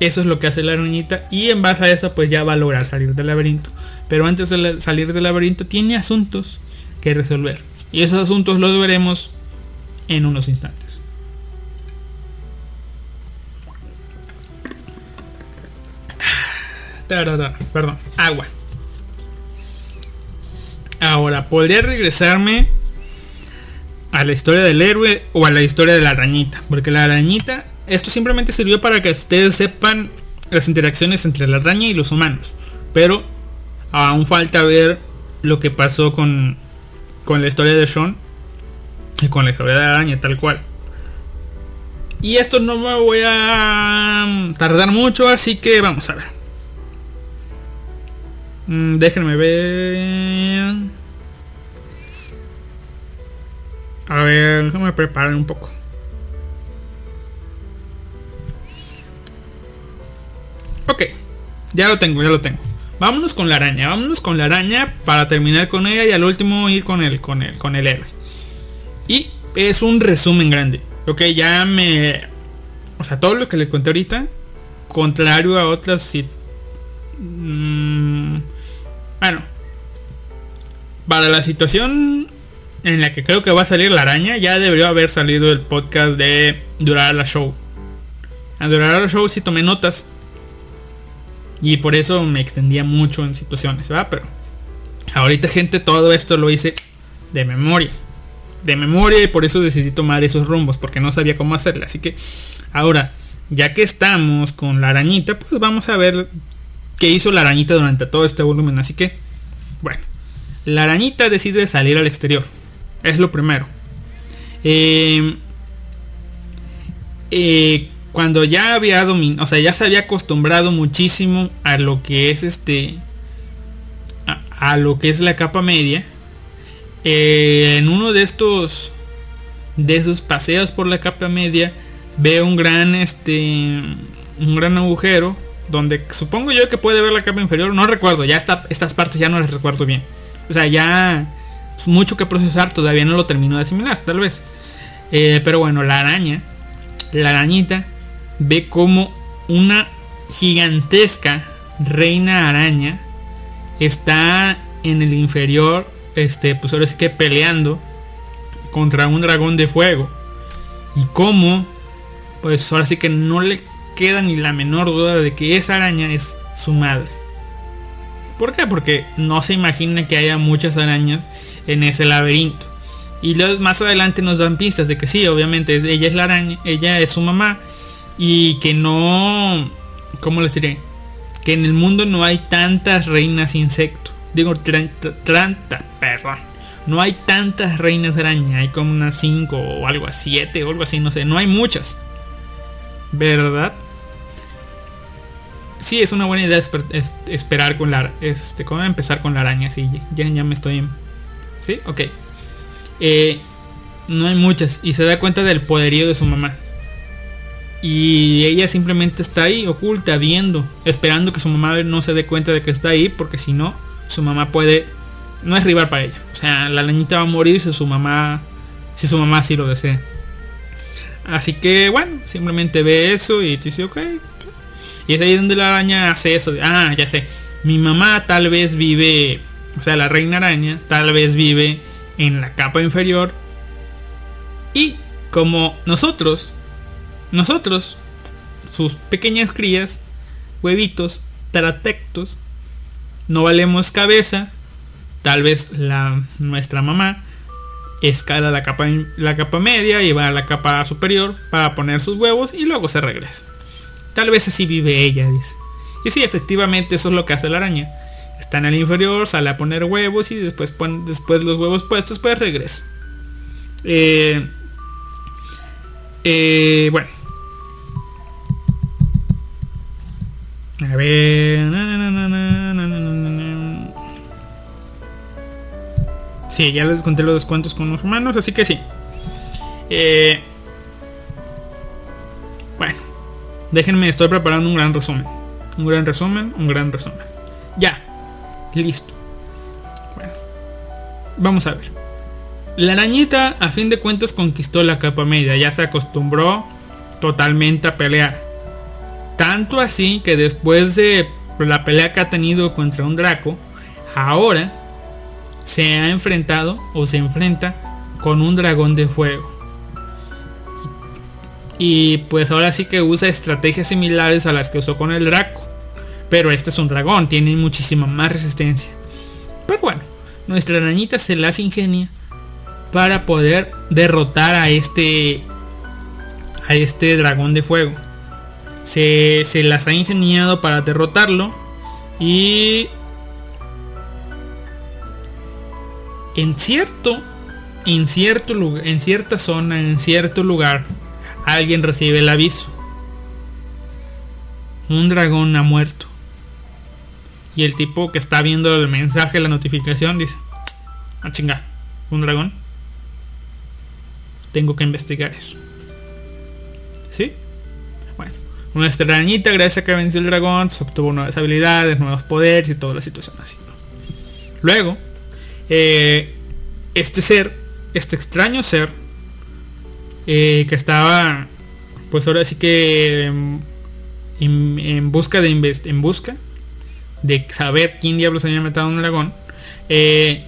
Eso es lo que hace la arañita. Y en base a eso pues ya va a lograr salir del laberinto. Pero antes de salir del laberinto tiene asuntos que resolver. Y esos asuntos los veremos en unos instantes. Perdón, agua. Ahora, podría regresarme a la historia del héroe o a la historia de la arañita. Porque la arañita, esto simplemente sirvió para que ustedes sepan las interacciones entre la araña y los humanos. Pero aún falta ver lo que pasó con, con la historia de Sean y con la historia de la araña, tal cual. Y esto no me voy a tardar mucho, así que vamos a ver. Mm, déjenme ver. A ver, déjame preparar un poco. Ok, ya lo tengo, ya lo tengo. Vámonos con la araña, vámonos con la araña para terminar con ella y al último ir con el, con el, con el héroe. Y es un resumen grande. Ok, ya me... O sea, todo lo que les conté ahorita, contrario a otras... Si, mmm, bueno, para la situación en la que creo que va a salir la araña, ya debería haber salido el podcast de Durar la Show. A Durar la Show sí tomé notas. Y por eso me extendía mucho en situaciones, ¿verdad? Pero ahorita gente todo esto lo hice de memoria. De memoria y por eso decidí tomar esos rumbos, porque no sabía cómo hacerlo. Así que ahora, ya que estamos con la arañita, pues vamos a ver qué hizo la arañita durante todo este volumen. Así que, bueno, la arañita decide salir al exterior. Es lo primero. Eh, eh, cuando ya había dominado, o sea, ya se había acostumbrado muchísimo a lo que es este, a, a lo que es la capa media. eh, en uno de estos, de esos paseos por la capa media, ve un gran, este, un gran agujero donde supongo yo que puede ver la capa inferior. No recuerdo, ya estas partes ya no las recuerdo bien. O sea, ya es mucho que procesar, todavía no lo termino de asimilar, tal vez. Eh, pero bueno, la araña, la arañita, ve como una gigantesca reina araña está en el inferior, este, pues ahora sí que peleando contra un dragón de fuego. Y como, pues ahora sí que no le queda ni la menor duda de que esa araña es su madre. ¿Por qué? Porque no se imagina que haya muchas arañas en ese laberinto. Y luego más adelante nos dan pistas de que sí, obviamente ella es la araña, ella es su mamá y que no, ¿cómo les diré? Que en el mundo no hay tantas reinas insecto. Digo, 30, 30, perdón. No hay tantas reinas araña, hay como unas 5 o algo así, 7 o algo así, no sé, no hay muchas. ¿Verdad? Sí, es una buena idea esper- es- esperar con la este, ¿cómo empezar con la araña? Sí, ya, ya me estoy en- ¿Sí? Ok. Eh, no hay muchas y se da cuenta del poderío de su mamá. Y ella simplemente está ahí, oculta, viendo, esperando que su mamá no se dé cuenta de que está ahí, porque si no, su mamá puede... No es rival para ella. O sea, la arañita va a morir si su mamá... Si su mamá sí lo desea. Así que bueno, simplemente ve eso y dice, ok. Y es ahí donde la araña hace eso. de, ah, ya sé. Mi mamá tal vez vive... O sea, la reina araña tal vez vive en la capa inferior. Y como nosotros nosotros, sus pequeñas crías, huevitos, taratectos, no valemos cabeza. Tal vez la nuestra mamá escala la capa la capa media y va a la capa superior para poner sus huevos y luego se regresa. Tal vez así vive ella, dice. Y sí, efectivamente eso es lo que hace la araña. Está en el inferior, sale a poner huevos y después, después los huevos puestos, pues regresa. Eh, eh, bueno. A ver. Sí, ya les conté los cuentos con los humanos, así que sí. Eh, déjenme, estoy preparando un gran resumen. Un gran resumen, un gran resumen. Ya, listo. Bueno, vamos a ver. La arañita a fin de cuentas conquistó la capa media, ya se acostumbró totalmente a pelear. Tanto así que después de la pelea que ha tenido contra un Draco, ahora se ha enfrentado o se enfrenta con un dragón de fuego. Y pues ahora sí que usa estrategias similares a las que usó con el Draco. Pero este es un dragón, tiene muchísima más resistencia. Pero bueno, nuestra arañita se las ingenia para poder derrotar a este a este dragón de fuego. Se, se las ha ingeniado para derrotarlo y en cierto en cierto lugar, en cierta zona, en cierto lugar, alguien recibe el aviso. Un dragón ha muerto. Y el tipo que está viendo el mensaje, la notificación, dice, ah chinga, un dragón. Tengo que investigar eso. ¿Sí? Bueno, nuestra arañita, gracias a que venció el dragón, pues obtuvo nuevas habilidades, nuevos poderes y toda la situación así. Luego, eh, este ser, este extraño ser, eh, que estaba, pues ahora sí que em, en, busca de en busca de saber quién diablos había matado a un dragón, eh,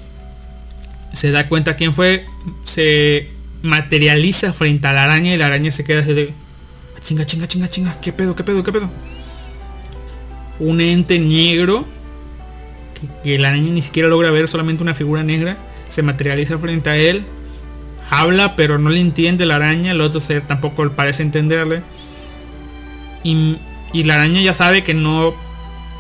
se da cuenta quién fue, se materializa frente a la araña y la araña se queda así de "Ah, chinga, chinga, chinga, chinga, qué pedo, qué pedo, qué pedo. Un ente negro que la araña ni siquiera logra ver, solamente una figura negra, se materializa frente a él, habla pero no le entiende la araña, el otro ser tampoco parece entenderle. Y, y la araña ya sabe que no,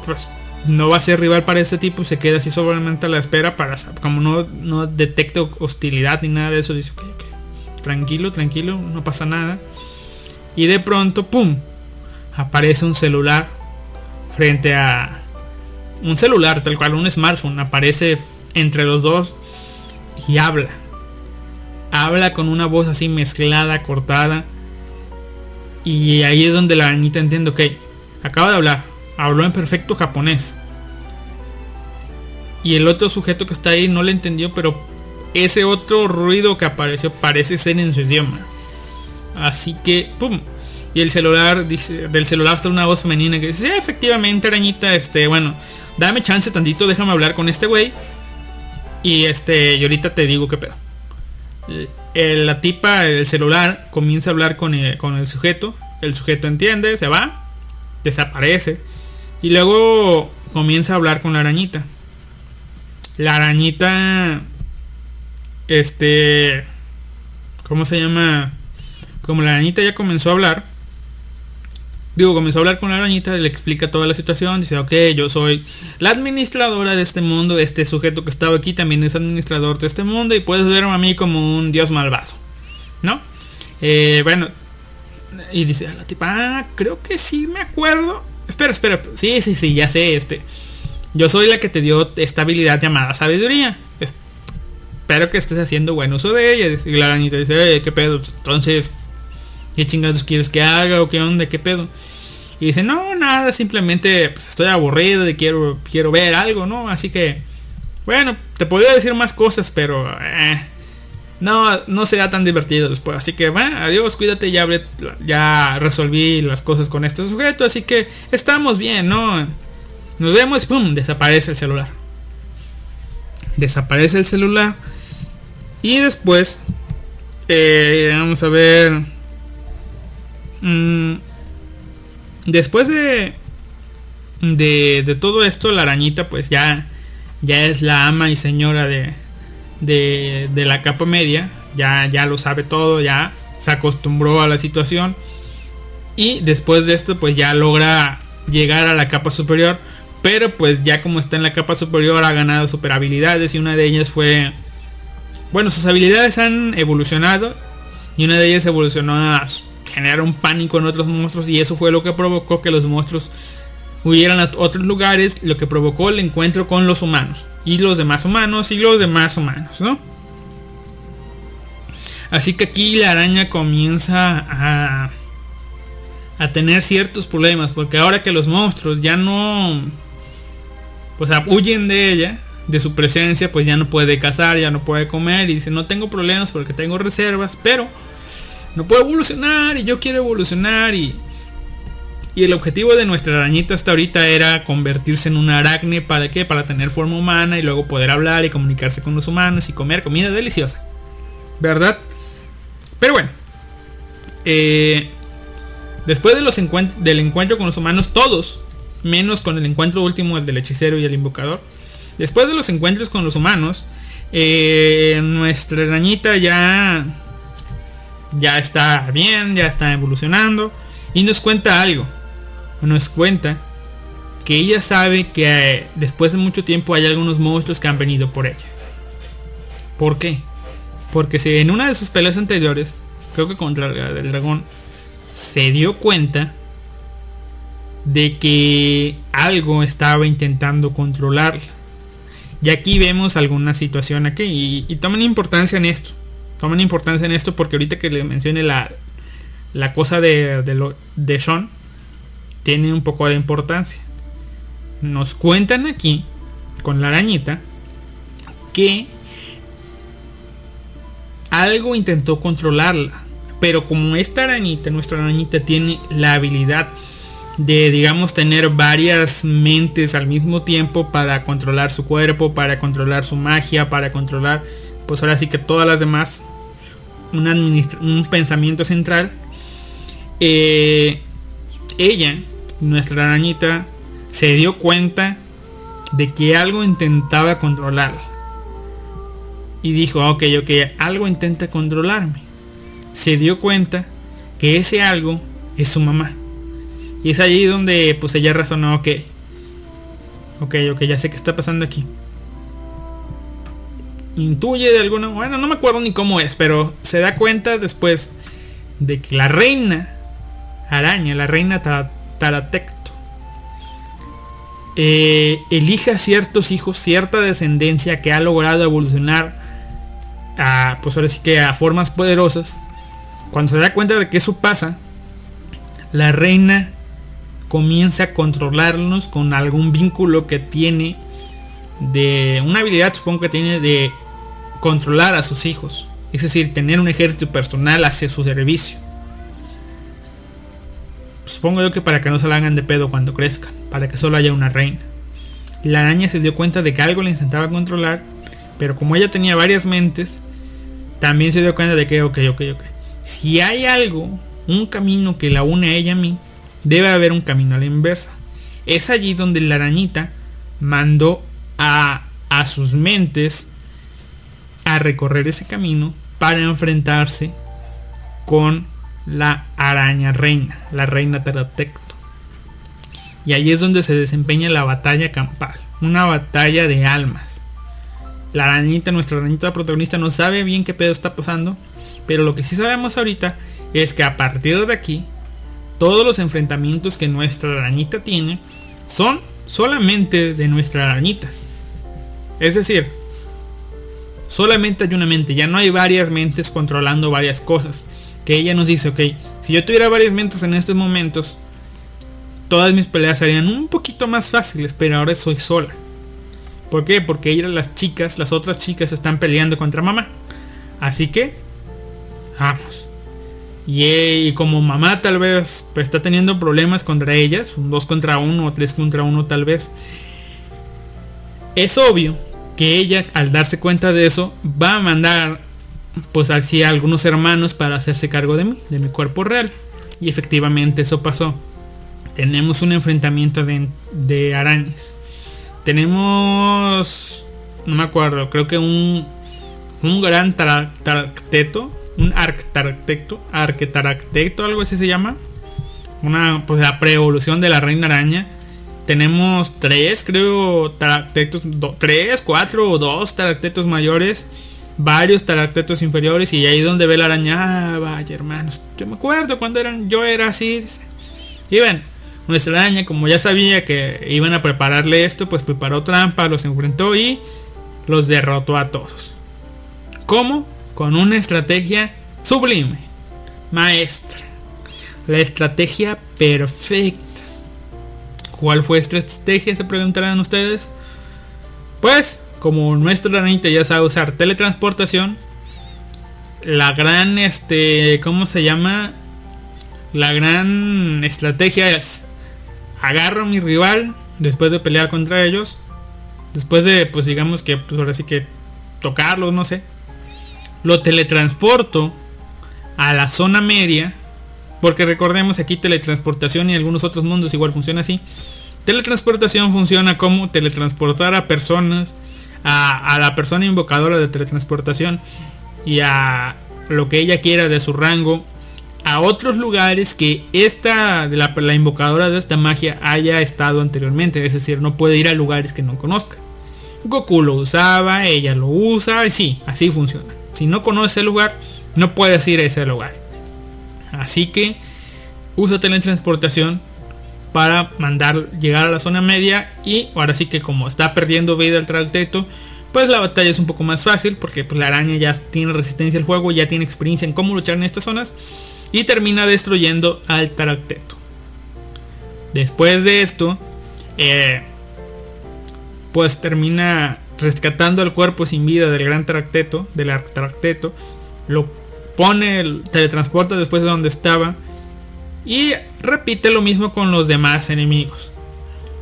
pues, no va a ser rival para este tipo y se queda así solamente a la espera para, como no, no detecta hostilidad ni nada de eso, dice, "Ok, ok, tranquilo, tranquilo, no pasa nada. Y de pronto, ¡pum! Aparece un celular frente a... Un celular, tal cual, un smartphone, aparece entre los dos y habla. Habla con una voz así mezclada, cortada. Y ahí es donde la arañita entiende, ok, acaba de hablar, habló en perfecto japonés. Y el otro sujeto que está ahí no le entendió, pero ese otro ruido que apareció parece ser en su idioma. Así que, ¡pum! Y el celular dice, del celular está una voz femenina que dice, "Sí, efectivamente, arañita, este, bueno, dame chance tantito, déjame hablar con este güey. Y este, y ahorita te digo qué pedo. El- la tipa, el celular, comienza a hablar con el, con el sujeto. El sujeto entiende, se va, desaparece. Y luego comienza a hablar con la arañita. La arañita, este, ¿cómo se llama? Como la arañita ya comenzó a hablar, digo, comenzó a hablar con la arañita, le explica toda la situación, dice, ok, yo soy la administradora de este mundo, este sujeto que estaba aquí también es administrador de este mundo y puedes verme a mí como un dios malvado, ¿no? Eh, bueno, y dice a la tipa, ah, creo que sí me acuerdo. Espera, espera, sí, sí, sí, ya sé, este. Yo soy la que te dio esta habilidad llamada sabiduría. Es- Espero que estés haciendo buen uso de ella. Y la arañita dice, "Oye, ¿qué pedo? Entonces, ¿qué chingados quieres que haga o qué onda? ¿Qué pedo? Y dice, no, nada, simplemente pues, estoy aburrido y quiero, quiero ver algo, ¿no? Así que, bueno, te podría decir más cosas, pero eh, no, no será tan divertido después. Así que, bueno, adiós, cuídate, ya, ya resolví las cosas con este sujeto, así que estamos bien, ¿no? Nos vemos ¡pum! Desaparece el celular. Desaparece el celular. Y después, eh, vamos a ver. Mm, después de, de de todo esto, la arañita pues ya ya es la ama y señora de de, de la capa media. Ya ya lo sabe todo, ya se acostumbró a la situación. Y después de esto pues ya logra llegar a la capa superior. Pero pues ya como está en la capa superior ha ganado super habilidades y una de ellas fue... Bueno, sus habilidades han evolucionado y una de ellas evolucionó a generar un pánico en otros monstruos y eso fue lo que provocó que los monstruos huyeran a otros lugares, lo que provocó el encuentro con los humanos y los demás humanos y los demás humanos, ¿no? Así que aquí la araña comienza a a tener ciertos problemas porque ahora que los monstruos ya no pues huyen de ella de su presencia pues ya no puede cazar ya no puede comer y dice no tengo problemas porque tengo reservas pero no puedo evolucionar y yo quiero evolucionar y y el objetivo de nuestra arañita hasta ahorita era convertirse en una aracne para qué para tener forma humana y luego poder hablar y comunicarse con los humanos y comer comida deliciosa verdad pero bueno eh, Después de los encuent- del encuentro con los humanos, todos, menos con el encuentro último, el del hechicero y el invocador. Después de los encuentros con los humanos, eh, nuestra arañita ya, ya está bien, ya está evolucionando. Y nos cuenta algo. Nos cuenta que ella sabe que eh, después de mucho tiempo hay algunos monstruos que han venido por ella. ¿Por qué? Porque si en una de sus peleas anteriores, creo que contra del dragón, se dio cuenta de que algo estaba intentando controlarla. Y aquí vemos alguna situación aquí. Y, y tomen importancia en esto. Tomen importancia en esto porque ahorita que le mencione la, la cosa de, de, lo, de Sean, tiene un poco de importancia. Nos cuentan aquí, con la arañita, que algo intentó controlarla. Pero como esta arañita, nuestra arañita tiene la habilidad de, digamos, tener varias mentes al mismo tiempo para controlar su cuerpo, para controlar su magia, para controlar, pues ahora sí que todas las demás, un, pensamiento central. eh, ella, nuestra arañita, se dio cuenta de que algo intentaba controlarla. Y dijo, ok, ok, algo intenta controlarme se dio cuenta que ese algo es su mamá. Y es allí donde pues ella razonó, ok. Ok, ok, ya sé qué está pasando aquí. Intuye de alguna... Bueno, no me acuerdo ni cómo es, pero se da cuenta después de que la reina araña, la reina Tara- Taratecto, eh, elija ciertos hijos, cierta descendencia que ha logrado evolucionar a, pues ahora sí que a formas poderosas. Cuando se da cuenta de que eso pasa, la reina comienza a controlarlos con algún vínculo que tiene de una habilidad supongo que tiene de controlar a sus hijos es decir tener un ejército personal hacia su servicio. Supongo yo que para que no se la hagan de pedo cuando crezcan para que solo haya una reina. La araña se dio cuenta de que algo le intentaba controlar pero como ella tenía varias mentes también se dio cuenta de que ok ok ok. Si hay algo un camino que la une a ella a mí debe haber un camino a la inversa. Es allí donde la arañita mandó a, a sus mentes a recorrer ese camino para enfrentarse con la araña reina, la reina Teratecto. Y allí es donde se desempeña la batalla campal, una batalla de almas. La arañita, nuestra arañita protagonista, no sabe bien qué pedo está pasando, pero lo que sí sabemos ahorita es que a partir de aquí todos los enfrentamientos que nuestra arañita tiene son solamente de nuestra arañita. Es decir, solamente hay una mente, ya no hay varias mentes controlando varias cosas. Que ella nos dice, ok, si yo tuviera varias mentes en estos momentos, todas mis peleas serían un poquito más fáciles, pero ahora soy sola. ¿Por qué? Porque ella, las chicas, las otras chicas están peleando contra mamá. Así que, vamos. Y, como mamá tal vez está teniendo problemas contra ellas, un 2 contra 1 o 3 contra 1 tal vez. Es obvio que ella al darse cuenta de eso va a mandar pues así a algunos hermanos para hacerse cargo de mí, de mi cuerpo real. Y efectivamente eso pasó. Tenemos un enfrentamiento de, de arañas. Tenemos, no me acuerdo, creo que un, un gran tara- taracteto, un arctaractecto, arquetaractecto, algo así se llama. Una, pues la pre-evolución de la reina araña. Tenemos tres, creo, taractectos, do- tres, cuatro o dos taractetos mayores, varios taractetos inferiores y ahí donde ve la araña, ah, vaya hermanos, yo me acuerdo cuando eran, yo era así. Y ven, nuestra araña, como ya sabía que iban a prepararle esto, pues preparó trampa, los enfrentó y los derrotó a todos. ¿Cómo? Con una estrategia sublime, maestra. La estrategia perfecta. ¿Cuál fue esta estrategia? Se preguntarán ustedes. Pues, como nuestra ranita ya sabe usar teletransportación, la gran, este, ¿cómo se llama? La gran estrategia es, agarro a mi rival después de pelear contra ellos, después de, pues digamos que, pues ahora sí que tocarlos, no sé, lo teletransporto a la zona media, porque recordemos aquí teletransportación y algunos otros mundos igual funciona así. Teletransportación funciona como teletransportar a personas, a, a la persona invocadora de teletransportación y a lo que ella quiera de su rango a otros lugares que esta la, la invocadora de esta magia haya estado anteriormente, es decir, no puede ir a lugares que no conozca. Goku lo usaba, ella lo usa, y sí, así funciona. Si no conoce el lugar, no puedes ir a ese lugar. Así que usa teletransportación para mandar llegar a la zona media y ahora sí que como está perdiendo vida el tracteto, pues la batalla es un poco más fácil porque pues, la araña ya tiene resistencia al juego, ya tiene experiencia en cómo luchar en estas zonas y termina destruyendo al Taracteto. Después de esto, eh, pues termina rescatando el cuerpo sin vida del gran Taracteto, del Arctaracteto, lo pone, el teletransporta después de donde estaba y repite lo mismo con los demás enemigos.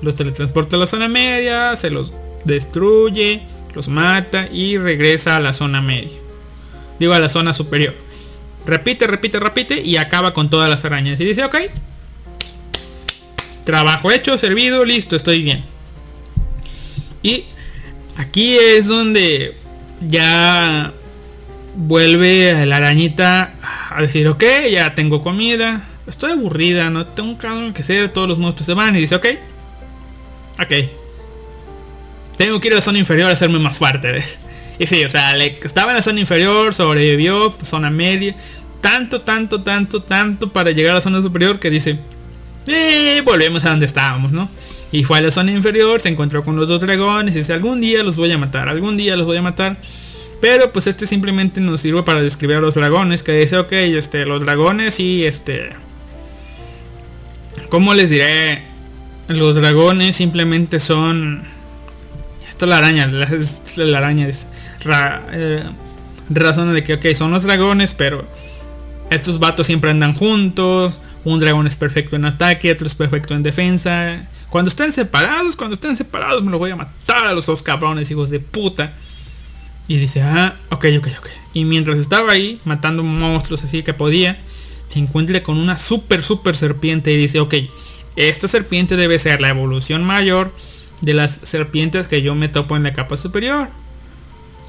Los teletransporta a la zona media, se los destruye, los mata y regresa a la zona media. Digo a la zona superior. Repite, repite, repite y acaba con todas las arañas. Y dice, ok. Trabajo hecho, servido, listo, estoy bien. Y aquí es donde ya vuelve la arañita a decir, ok, ya tengo comida, estoy aburrida, no tengo un cabrón que hacer, todos los monstruos se van y dice, ok, ok. Tengo que ir a la zona inferior a hacerme más fuerte. [LAUGHS] Y sí, o sea, le, estaba en la zona inferior, sobrevivió, zona media. Tanto, tanto, tanto, tanto para llegar a la zona superior que dice, eh, volvemos a donde estábamos, ¿no? Y fue a la zona inferior, se encontró con los dos dragones y dice, algún día los voy a matar, algún día los voy a matar. Pero pues este simplemente nos sirve para describir a los dragones, que dice, ok, este, los dragones y este... ¿Cómo les diré? Los dragones simplemente son... Esto la araña, la, la araña es... Ra, eh, de que, ok, son los dragones, pero estos vatos siempre andan juntos. Un dragón es perfecto en ataque, otro es perfecto en defensa. Cuando estén separados, cuando estén separados me los voy a matar a los dos cabrones, hijos de puta. Y dice, ah, ok, ok, ok. Y mientras estaba ahí, matando monstruos así que podía, se encuentra con una super, super serpiente y dice, ok, esta serpiente debe ser la evolución mayor de las serpientes que yo me topo en la capa superior.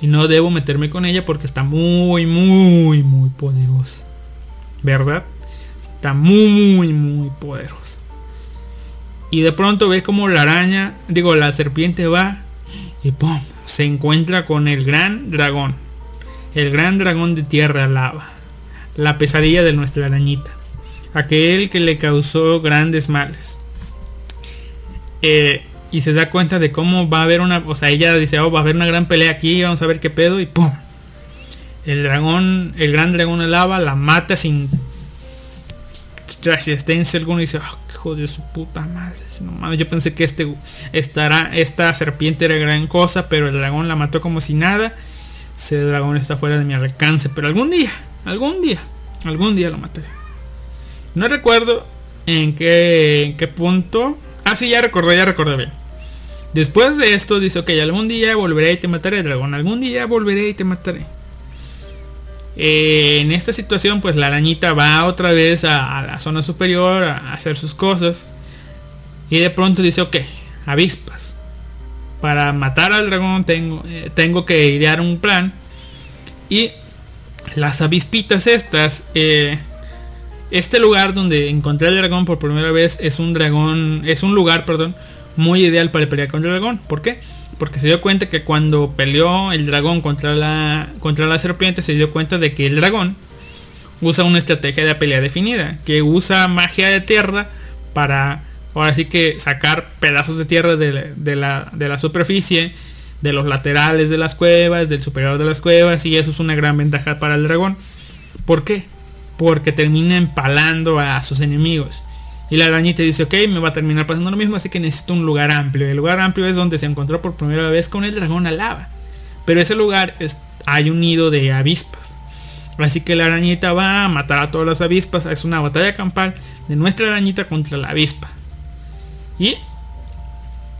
Y no debo meterme con ella porque está muy, muy, muy poderosa. ¿Verdad? Está muy, muy, poderosa. Y de pronto ve como la araña, digo, la serpiente va y ¡pum! Se encuentra con el gran dragón. El gran dragón de tierra lava. La pesadilla de nuestra arañita. Aquel que le causó grandes males. Eh, y se da cuenta de cómo va a haber una... O sea, ella dice, oh, va a haber una gran pelea aquí, vamos a ver qué pedo. Y ¡pum! El dragón, el gran dragón de lava la mata sin alguna y dice, oh, hijo de su puta madre. No yo pensé que este estará, esta serpiente era gran cosa, pero el dragón la mató como si nada. Ese dragón está fuera de mi alcance, pero algún día, algún día, algún día lo mataré. No recuerdo en qué, en qué punto. Ah, sí, ya recordé, ya recordé bien. Después de esto dice, ok, algún día volveré y te mataré, dragón. Algún día volveré y te mataré. Eh, en esta situación, pues la arañita va otra vez a, la zona superior a hacer sus cosas. Y de pronto dice, ok, avispas. Para matar al dragón tengo, eh, tengo que idear un plan. Y las avispitas estas, eh, este lugar donde encontré al dragón por primera vez es un dragón, es un lugar, perdón, muy ideal para pelear con el dragón. ¿Por qué? Porque se dio cuenta que cuando peleó el dragón contra la, contra la serpiente, se dio cuenta de que el dragón usa una estrategia de pelea definida. Que usa magia de tierra para, ahora sí que sacar pedazos de tierra de, la, de la superficie, de los laterales de las cuevas, del superior de las cuevas. Y eso es una gran ventaja para el dragón. ¿Por qué? Porque termina empalando a sus enemigos. Y la arañita dice, ok, me va a terminar pasando lo mismo, así que necesito un lugar amplio. El lugar amplio es donde se encontró por primera vez con el dragón a lava. Pero ese lugar hay un nido de avispas. Así que la arañita va a matar a todas las avispas. Es una batalla campal de nuestra arañita contra la avispa. Y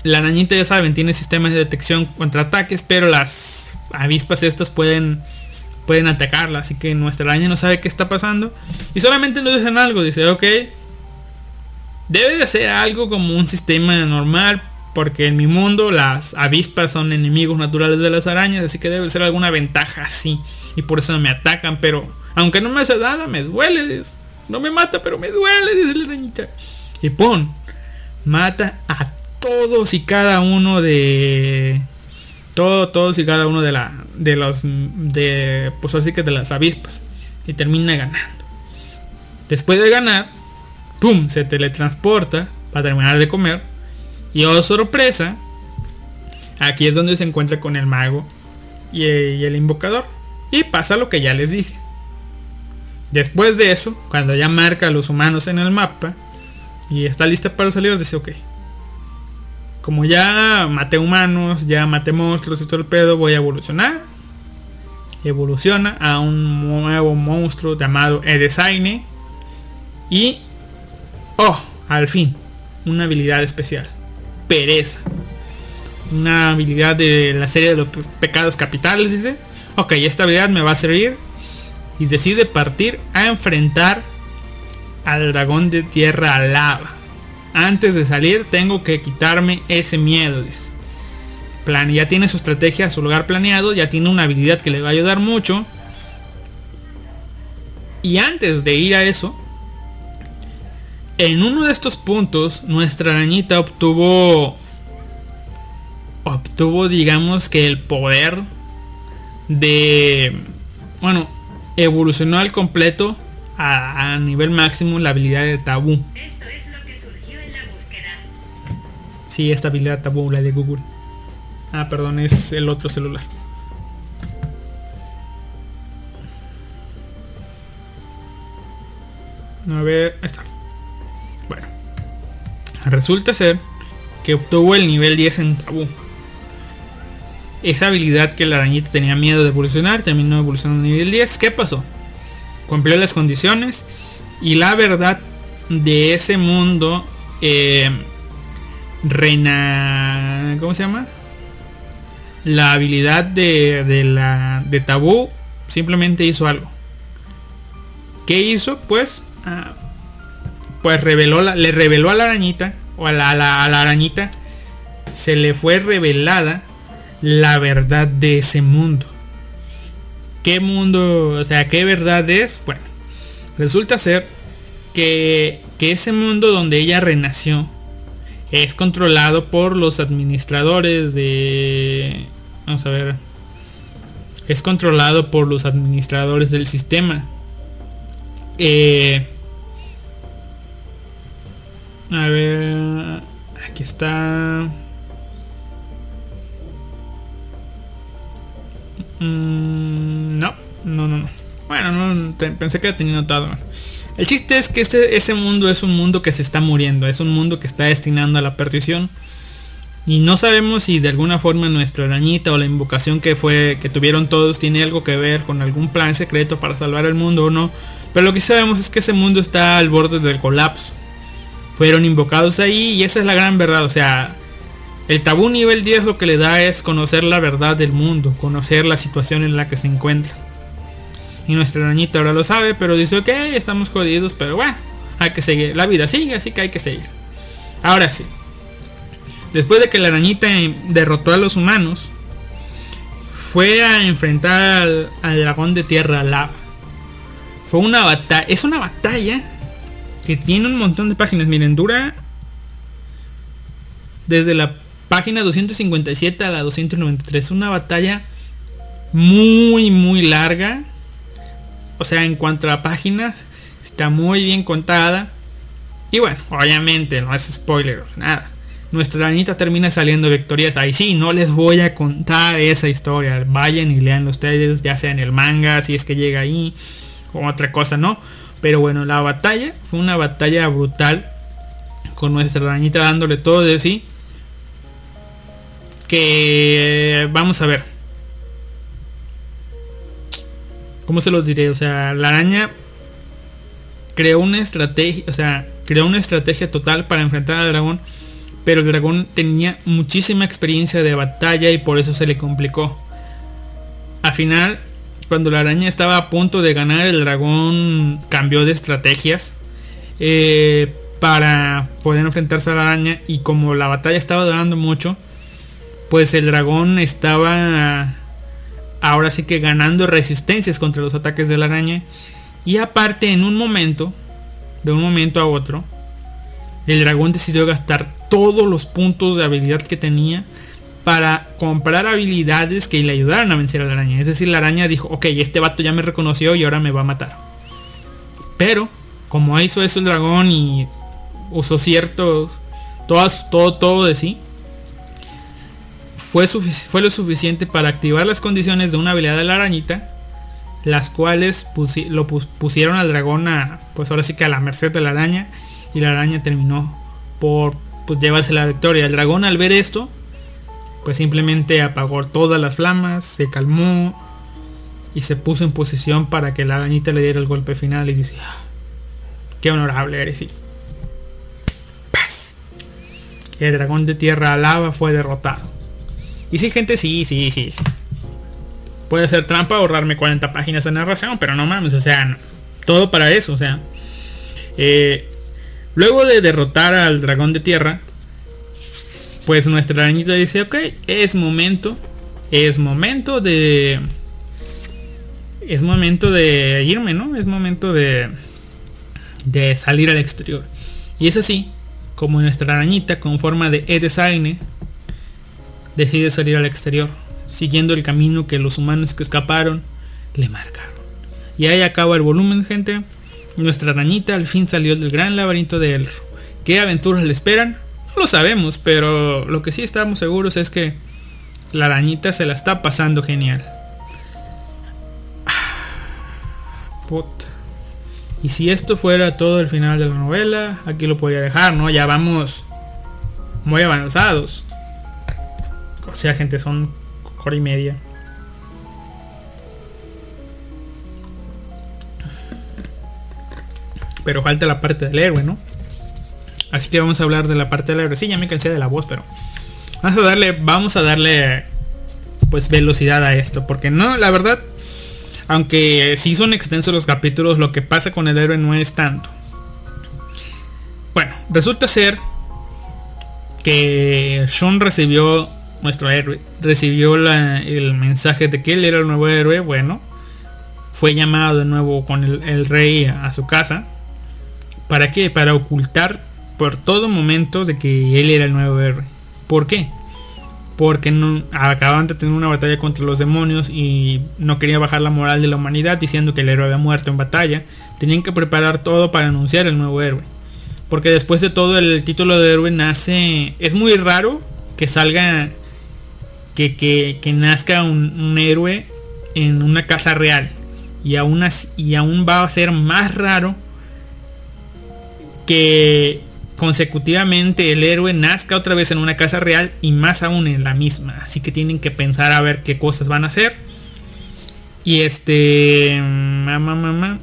la arañita, ya saben, tiene sistemas de detección contra ataques, pero las avispas estas pueden pueden atacarla. Así que nuestra araña no sabe qué está pasando. Y solamente nos dicen algo. Dice, ok, Debe de ser algo como un sistema normal, porque en mi mundo las avispas son enemigos naturales de las arañas, así que debe ser alguna ventaja así. Y por eso me atacan, pero aunque no me hace nada, me duele. No me mata, pero me duele, dice la arañita. Y pon, mata a todos y cada uno de... Todo, todos y cada uno de la de los de pues así que de las avispas y termina ganando. Después de ganar, ¡pum! Se teletransporta para terminar de comer. Y oh sorpresa, aquí es donde se encuentra con el mago y el, invocador. Y pasa lo que ya les dije. Después de eso, cuando ya marca a los humanos en el mapa y está lista para salir, dice, ok. Como ya maté humanos, ya maté monstruos y todo el pedo, voy a evolucionar. Evoluciona a un nuevo monstruo llamado Edesaine. Y Oh, al fin, una habilidad especial. Pereza. Una habilidad de la serie de los pecados capitales, dice. Ok, esta habilidad me va a servir. Y decide partir a enfrentar al dragón de tierra lava. Antes de salir tengo que quitarme ese miedo, dice. Plan, ya tiene su estrategia, su lugar planeado, ya tiene una habilidad que le va a ayudar mucho. Y antes de ir a eso, en uno de estos puntos, nuestra arañita obtuvo. Obtuvo, digamos que el poder de. Bueno, evolucionó al completo a, a nivel máximo la habilidad de tabú. Esto es lo que surgió en la búsqueda. Sí, esta habilidad tabú, la de Google. Ah, perdón, es el otro celular. A ver, ahí está. Resulta ser que obtuvo el nivel 10 en tabú. Esa habilidad que la arañita tenía miedo de evolucionar, terminó evolucionando a nivel 10. ¿Qué pasó? Cumplió las condiciones y la verdad de ese mundo eh, reina ¿cómo se llama? la habilidad de, de la de tabú simplemente hizo algo ¿qué hizo? pues ah, pues reveló la, le reveló a la arañita o a la, a la- la arañita se le fue revelada la verdad de ese mundo. Qué mundo o sea qué verdad es bueno resulta ser que, que ese mundo donde ella renació es controlado por los administradores de vamos a ver es controlado por los administradores del sistema. Eh, a ver aquí está Mm, no no no no bueno no pensé que la tenía notado el chiste es que este, ese mundo es un mundo que se está muriendo, es un mundo que está destinando a la perdición. Y no sabemos si de alguna forma nuestra arañita o la invocación que fue que tuvieron todos tiene algo que ver con algún plan secreto para salvar el mundo o no. Pero lo que sabemos es que ese mundo está al borde del colapso. Fueron invocados ahí y esa es la gran verdad. O sea, el tabú nivel 10 lo que le da es conocer la verdad del mundo, conocer la situación en la que se encuentra. Y nuestra arañita ahora lo sabe, pero dice, ok, estamos jodidos, pero bueno, hay que seguir. La vida sigue, así que hay que seguir. Ahora sí. Después de que la arañita eh, derrotó a los humanos, fue a enfrentar al, al dragón de tierra lava. Fue una batalla. Es una batalla que tiene un montón de páginas. Miren, dura desde la página 257 a la 293. Una batalla muy, muy larga. O sea, en cuanto a páginas, está muy bien contada. Y bueno, obviamente no es spoiler, nada. Nuestra arañita termina saliendo victorias. Ahí sí, no les voy a contar esa historia. Vayan y leanlo ustedes, ya sea en el manga, si es que llega ahí, o otra cosa, ¿no? Pero bueno, la batalla fue una batalla brutal. Con nuestra arañita dándole todo de sí. Que vamos a ver. ¿Cómo se los diré? O sea, la araña creó una estrategia, o sea, creó una estrategia total para enfrentar al dragón, pero el dragón tenía muchísima experiencia de batalla y por eso se le complicó. Al final, cuando la araña estaba a punto de ganar, el dragón cambió de estrategias eh, para poder enfrentarse a la araña y como la batalla estaba durando mucho, pues el dragón estaba ahora sí que ganando resistencias contra los ataques de la araña. Y aparte, en un momento, de un momento a otro, el dragón decidió gastar todos los puntos de habilidad que tenía para comprar habilidades que le ayudaran a vencer a la araña. Es decir, la araña dijo, ok, este vato ya me reconoció y ahora me va a matar. Pero, como hizo eso el dragón y usó cierto, todas, todo, todo de sí, fue, fue lo suficiente para activar las condiciones de una habilidad de la arañita, las cuales lo pus- pusieron al dragón a, pues ahora sí que a la merced de la araña, y la araña terminó por pues, llevarse la victoria. El dragón al ver esto, pues simplemente apagó todas las flamas, se calmó y se puso en posición para que la arañita le diera el golpe final y dice, "Ah, qué honorable eres. Y ¡paz! El dragón de tierra lava fue derrotado. Y sí, gente, sí, sí, sí. sí. Puede ser trampa ahorrarme 40 páginas de narración, pero no mames, o sea, todo para eso, o sea. Eh, luego de derrotar al dragón de tierra, pues nuestra arañita dice, ok, es momento, es momento de... Es momento de irme, ¿no? Es momento de, de salir al exterior. Y es así como nuestra arañita con forma de E-Design decide salir al exterior, siguiendo el camino que los humanos que escaparon le marcaron. Y ahí acaba el volumen, gente. Nuestra arañita al fin salió del gran laberinto de Elro. ¿Qué aventuras le esperan? No lo sabemos, pero lo que sí estamos seguros es que la arañita se la está pasando genial. [SIGHS] Y si esto fuera todo el final de la novela, aquí lo podría dejar, ¿no? Ya vamos muy avanzados. O sea, gente, son hora y media. Pero falta la parte del héroe, ¿no? Así que vamos a hablar de la parte del héroe. Sí, ya me cansé de la voz, pero vamos a darle, vamos a darle, pues velocidad a esto, porque no, la verdad, aunque sí son extensos los capítulos, lo que pasa con el héroe no es tanto. Bueno, resulta ser que Sean recibió, nuestro héroe, recibió la- el mensaje de que él era el nuevo héroe. Bueno, fue llamado de nuevo con el, el rey a su casa. ¿Para qué? Para ocultar por todo momento de que él era el nuevo héroe. ¿Por qué? Porque acababan de tener una batalla contra los demonios y no quería bajar la moral de la humanidad diciendo que el héroe había muerto en batalla. Tenían que preparar todo para anunciar el nuevo héroe. Porque después de todo el título de héroe nace... Es muy raro que salga... Que, que, que nazca un, héroe en una casa real. Y aún, y aún va a ser más raro que consecutivamente el héroe nazca otra vez en una casa real y más aún en la misma. Así que tienen que pensar a ver qué cosas van a hacer. Y este... Mamá, mamá.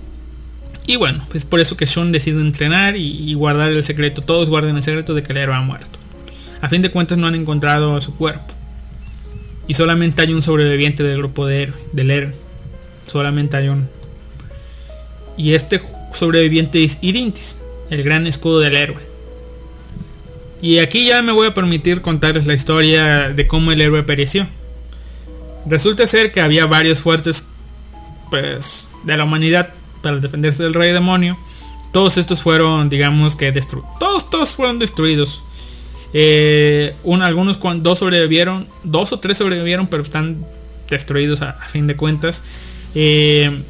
Y bueno, es por eso que Sean decide entrenar y, y guardar el secreto. Todos guardan el secreto de que el héroe ha muerto. A fin de cuentas no han encontrado su cuerpo. Y solamente hay un sobreviviente del grupo de héroe, del héroe. Solamente hay uno. Y este sobreviviente es Irintis, el gran escudo del héroe. Y aquí ya me voy a permitir contarles la historia de cómo el héroe pereció. Resulta ser que había varios fuertes pues de la humanidad para defenderse del rey demonio. Todos estos fueron, digamos que destruidos. Todos, todos fueron destruidos. Eh, un- algunos dos sobrevivieron, dos o tres sobrevivieron, pero están destruidos a, fin de cuentas. Eh,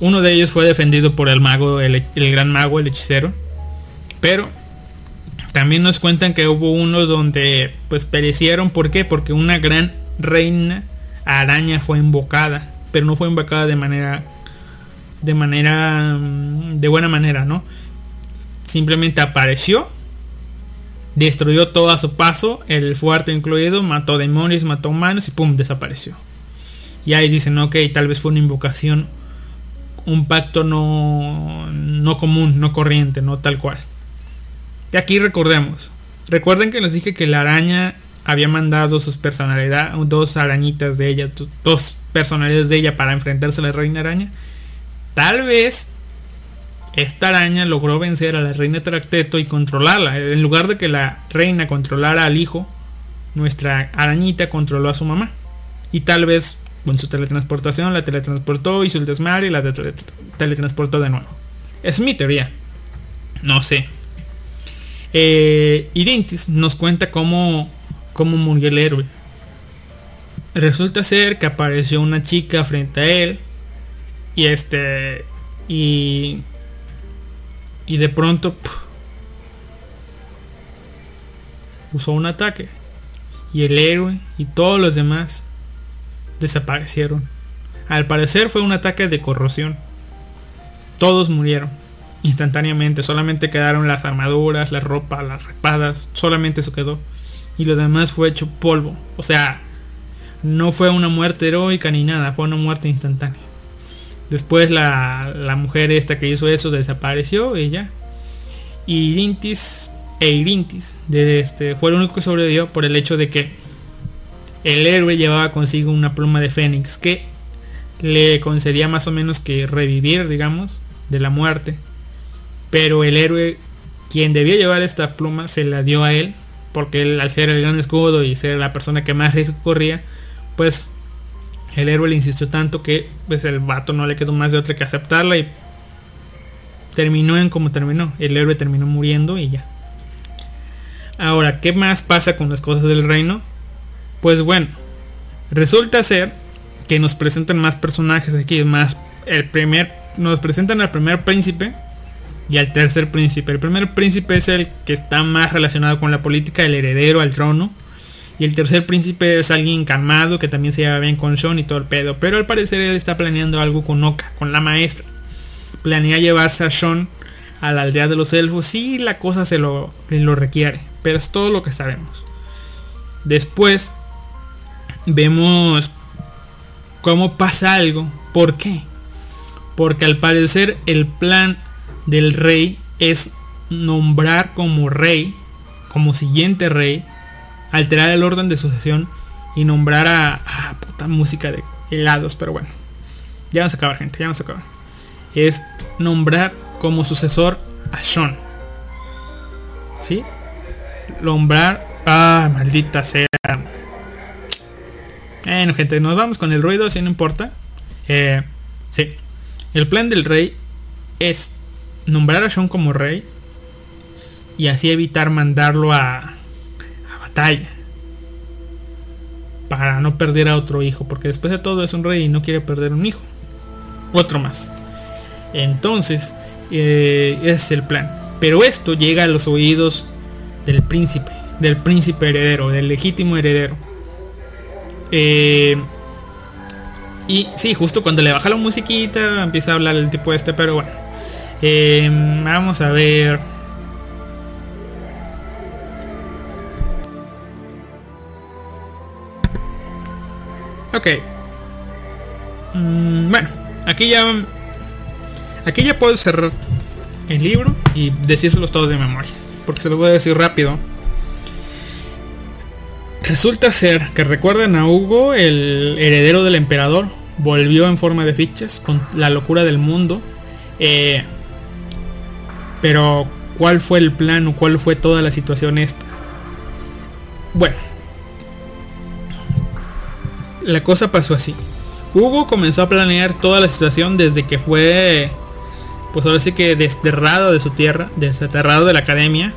uno de ellos fue defendido por el mago, el gran mago, el hechicero. Pero también nos cuentan que hubo unos donde pues perecieron. ¿Por qué? Porque una gran reina araña fue invocada. Pero no fue invocada de manera. De manera. mm, De buena manera, ¿no? Simplemente apareció. Destruyó todo a su paso. El fuerte incluido. Mató demonios, mató humanos y pum, desapareció. Y ahí dicen, ok, tal vez fue una invocación. Un pacto no, no común, no corriente, no tal cual. Y aquí recordemos. Recuerden que les dije que la araña había mandado sus personalidades, dos arañitas de ella, dos personalidades de ella para enfrentarse a la reina araña. Tal vez esta araña logró vencer a la reina Tracteto y controlarla. En lugar de que la reina controlara al hijo, nuestra arañita controló a su mamá. Y tal vez con su teletransportación la teletransportó, hizo el desmadre y la tele- teletransportó de nuevo. Es mi teoría. No sé. Eh, Irintis nos cuenta cómo, cómo murió el héroe. Resulta ser que apareció una chica frente a él. Y este. Y. Y de pronto. usó un ataque. Y el héroe y todos los demás desaparecieron. Al parecer fue un ataque de corrosión. Todos murieron instantáneamente. Solamente quedaron las armaduras, la ropa, las espadas. Solamente eso quedó. Y lo demás fue hecho polvo. O sea, no fue una muerte heroica ni nada. Fue una muerte instantánea. Después la, la mujer esta que hizo eso desapareció. Ella. Y Irintis e Irintis de este, fue el único que sobrevivió por el hecho de que el héroe llevaba consigo una pluma de Fénix que le concedía más o menos que revivir, digamos, de la muerte. Pero el héroe, quien debía llevar esta pluma, se la dio a él. Porque él, al ser el gran escudo y ser la persona que más riesgo corría, pues el héroe le insistió tanto que pues el vato no le quedó más de otra que aceptarla y terminó en como terminó. El héroe terminó muriendo y ya. Ahora, ¿qué más pasa con las cosas del reino? Pues bueno, resulta ser que nos presentan más personajes aquí, más el primer nos presentan al primer príncipe y al tercer príncipe. El primer príncipe es el que está más relacionado con la política, el heredero al trono. Y el tercer príncipe es alguien calmado que también se lleva bien con Sean y todo el pedo. Pero al parecer él está planeando algo con Oka, con la maestra. Planea llevarse a Sean a la aldea de los elfos si la cosa se lo, lo requiere. Pero es todo lo que sabemos. Después vemos cómo pasa algo. ¿Por qué? Porque al parecer el plan del rey es nombrar como rey, como siguiente rey, alterar el orden de sucesión y nombrar a, puta música de helados, pero bueno. Ya vamos a acabar, gente, ya vamos a acabar. Es nombrar como sucesor a Sean. ¿Sí? Nombrar. Ah, maldita sea. Bueno, gente, nos vamos con el ruido, si no importa. Eh, sí. El plan del rey es nombrar a Sean como rey y así evitar mandarlo a, batalla. Para no perder a otro hijo, porque después de todo es un rey y no quiere perder un hijo. Otro más. Entonces, eh, ese es el plan. Pero esto llega a los oídos del príncipe, del príncipe heredero, del legítimo heredero. Eh, y sí, justo cuando le baja la musiquita empieza a hablar el tipo este, pero bueno. Eh, vamos a ver. Ok. Mm, bueno, aquí ya... Aquí ya puedo cerrar el libro y decírselos todos de memoria. Porque se lo voy a decir rápido. Resulta ser que recuerdan a Hugo, el heredero del emperador, volvió en forma de fichas con la locura del mundo. Eh, pero, ¿cuál fue el plan o cuál fue toda la situación esta? Bueno, la cosa pasó así. Hugo comenzó a planear toda la situación desde que fue, pues ahora sí que desterrado de su tierra, desterrado de la academia.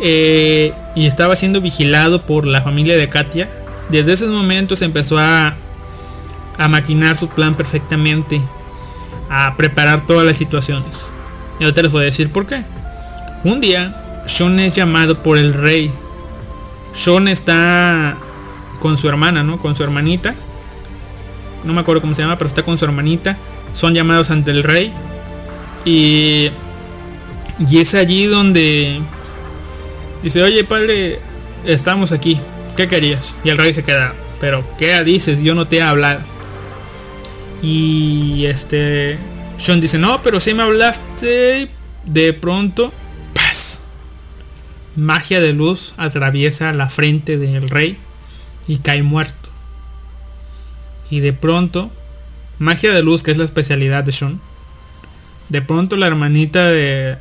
Eh, y estaba siendo vigilado por la familia de Katia. Desde esos momentos empezó a, a maquinar su plan perfectamente, a preparar todas las situaciones. Y ahorita les voy a decir por qué. Un día, Sean es llamado por el rey. Sean está con su hermana, ¿no? Con su hermanita. No me acuerdo cómo se llama, pero está con su hermanita. Son llamados ante el rey. Y, y es allí donde dice, oye padre, estamos aquí. ¿Qué querías? Y el rey se queda, pero ¿qué dices? Yo no te he hablado. Y este... Sean dice, no, pero si me hablaste. De pronto, ¡paz! Magia de luz atraviesa la frente del rey y cae muerto. Y de pronto, magia de luz, que es la especialidad de Sean. De pronto la hermanita de,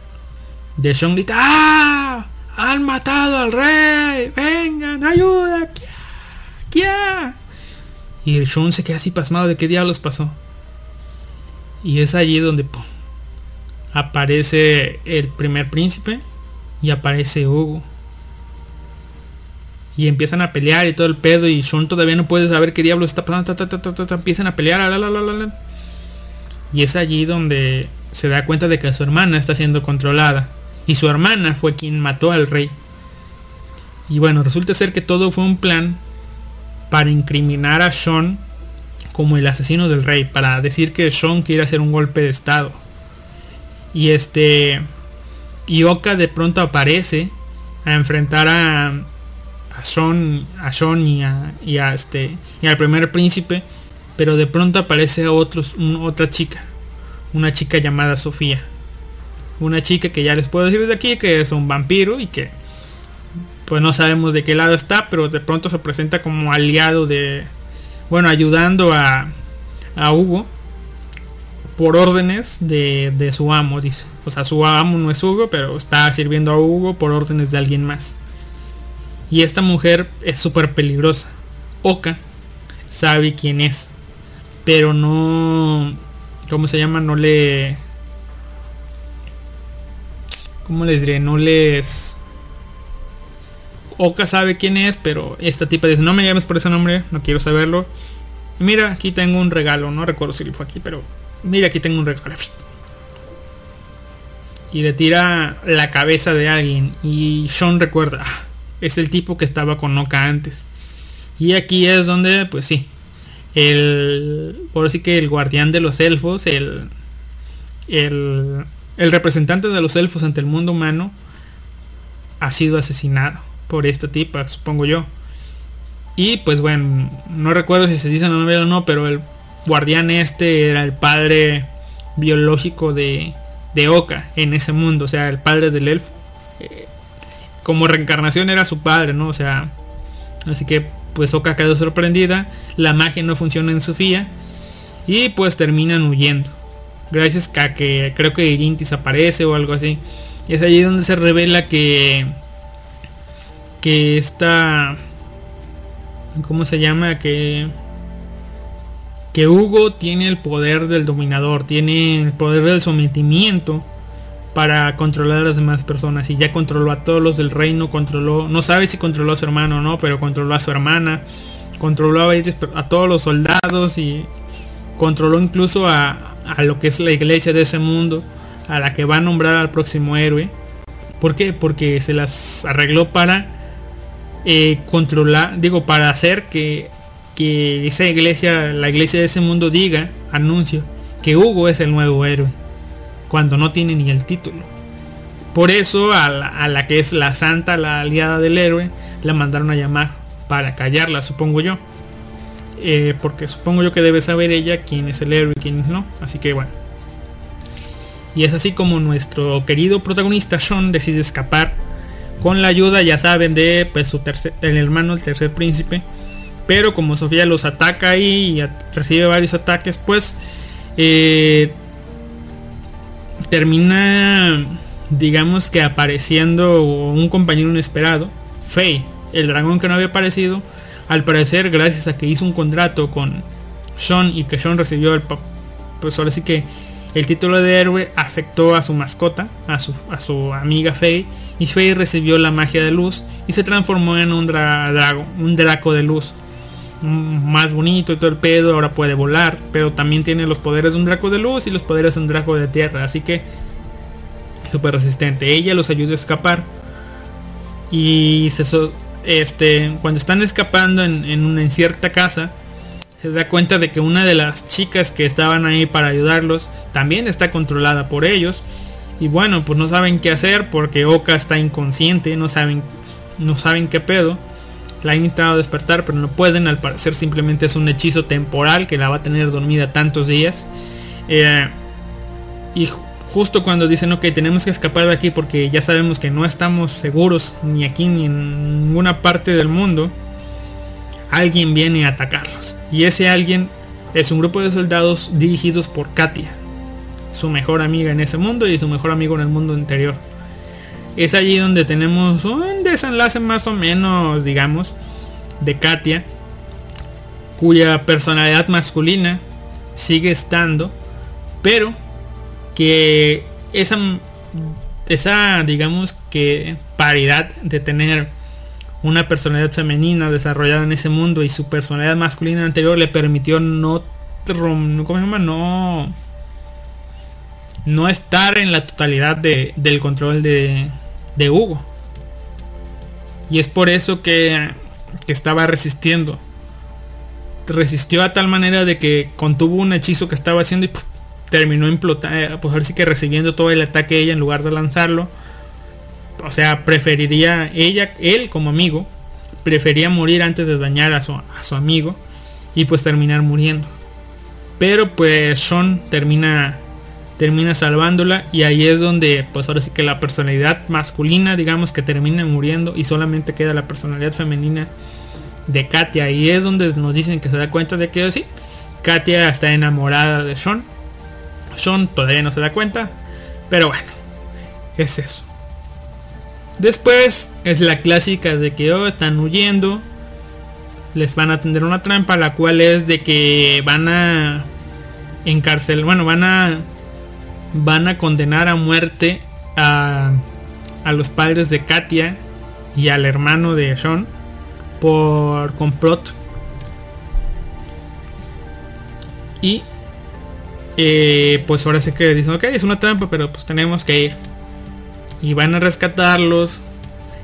de Sean grita, ¡Ah! ¡Han matado al rey! ¡Vengan! ¡Ayuda! ¡Kia! Y Sean se queda así pasmado de qué diablos pasó. Y es allí donde aparece el primer príncipe y aparece Hugo. Y empiezan a pelear y todo el pedo y Sean todavía no puede saber qué diablo está pasando. ta, ta, ta, empiezan a pelear. la, la, la. Y es allí donde se da cuenta de que su hermana está siendo controlada. Y su hermana fue quien mató al rey. Y bueno, resulta ser que todo fue un plan para incriminar a Sean como el asesino del rey, para decir que Sean quiere hacer un golpe de estado. Y este y de pronto aparece a enfrentar a a Sean, a Sean y a, este y al primer príncipe, pero de pronto aparece otros, otra chica, una chica llamada Sofía. Una chica que ya les puedo decir de aquí que es un vampiro y que pues no sabemos de qué lado está, pero de pronto se presenta como aliado de, bueno, ayudando a, a Hugo por órdenes de, de su amo, dice. O sea, su amo no es Hugo, pero está sirviendo a Hugo por órdenes de alguien más. Y esta mujer es súper peligrosa. Oka sabe quién es, pero no, ¿cómo se llama? No le, ¿Cómo les diré? No les... Oka sabe quién es, pero esta tipa dice, no me llames por ese nombre, no quiero saberlo. Mira, aquí tengo un regalo, no recuerdo si fue aquí, pero mira, aquí tengo un regalo. Y le tira la cabeza de alguien. Y Sean recuerda, "Ah, es el tipo que estaba con Oka antes. Y aquí es donde, pues sí, el, por así que el guardián de los elfos, el, el, el representante de los elfos ante el mundo humano, ha sido asesinado por esta tipa, supongo yo. Y pues bueno, no recuerdo si se dice en la novela o no, pero el guardián este era el padre biológico de, de Oka en ese mundo, o sea, el padre del elfo. Eh, como reencarnación era su padre, ¿no? O sea, así que pues Oka quedó sorprendida, la magia no funciona en Sofía y pues terminan huyendo. Gracias a que creo que Gintis aparece o algo así. Y es allí donde se revela que que está ¿cómo se llama? que que Hugo tiene el poder del dominador, tiene el poder del sometimiento para controlar a las demás personas. Y ya controló a todos los del reino, controló, no sabe si controló a su hermano o no, pero controló a su hermana, controló a, a todos los soldados y controló incluso a, a lo que es la iglesia de ese mundo, a la que va a nombrar al próximo héroe. ¿Por qué? Porque se las arregló para eh, controlar, digo, para hacer que, que esa iglesia, la iglesia de ese mundo diga, anuncio, que Hugo es el nuevo héroe, cuando no tiene ni el título. Por eso a la, a la que es la santa, la aliada del héroe, la mandaron a llamar para callarla, supongo yo. Eh, porque supongo yo que debe saber ella quién es el héroe y quién no. Así que bueno. Y es así como nuestro querido protagonista Sean decide escapar con la ayuda, ya saben, de pues, su tercer, el hermano, el tercer príncipe. Pero como Sofía los ataca ahí y recibe varios ataques, pues eh, termina, digamos que apareciendo un compañero inesperado, Faye, el dragón que no había aparecido. Al parecer, gracias a que hizo un contrato con Sean y que Sean recibió el, pues ahora sí que el título de héroe afectó a su mascota, a su, a su amiga Faye, y Faye recibió la magia de luz y se transformó en un, dra- drago, un draco de luz. Mm, Más bonito y todo el pedo, ahora puede volar, pero también tiene los poderes de un draco de luz y los poderes de un draco de tierra, así que súper resistente. Ella los ayudó a escapar y este cuando están escapando en, en una en cierta casa se da cuenta de que una de las chicas que estaban ahí para ayudarlos también está controlada por ellos. Y bueno pues no saben qué hacer porque Oka está inconsciente no saben no saben qué pedo. La han intentado despertar pero no pueden. Al parecer simplemente es un hechizo temporal que la va a tener dormida tantos días. Eh, y ju- justo cuando dicen ok tenemos que escapar de aquí porque ya sabemos que no estamos seguros ni aquí ni en ninguna parte del mundo alguien viene a atacarlos. Y ese alguien es un grupo de soldados dirigidos por Katia, su mejor amiga en ese mundo y su mejor amigo en el mundo anterior. Es allí donde tenemos un desenlace más o menos, digamos, de Katia, cuya personalidad masculina sigue estando, pero que esa, esa digamos que paridad de tener una personalidad femenina desarrollada en ese mundo y su personalidad masculina anterior le permitió no no no estar en la totalidad de- del control de, de Hugo. Y es por eso que, que estaba resistiendo. Resistió a tal manera de que contuvo un hechizo que estaba haciendo y terminó implotando pues ahora que recibiendo todo el ataque ella en lugar de lanzarlo o sea, preferiría ella, él como amigo, prefería morir antes de dañar a su, a su amigo y pues terminar muriendo. Pero pues Sean termina termina salvándola y ahí es donde pues ahora sí que la personalidad masculina digamos que termina muriendo y solamente queda la personalidad femenina de Katia y es donde nos dicen que se da cuenta de que sí, Katia está enamorada de Sean. Sean todavía no se da cuenta, pero bueno, es eso. Después es la clásica de que oh, están huyendo. Les van a tender una trampa, la cual es de que van a encarcelar, bueno, van a van a condenar a muerte a, los padres de Katia y al hermano de Sean por complot. Y eh, pues ahora sí que dicen, ok, es una trampa, pero pues tenemos que ir. Y van a rescatarlos.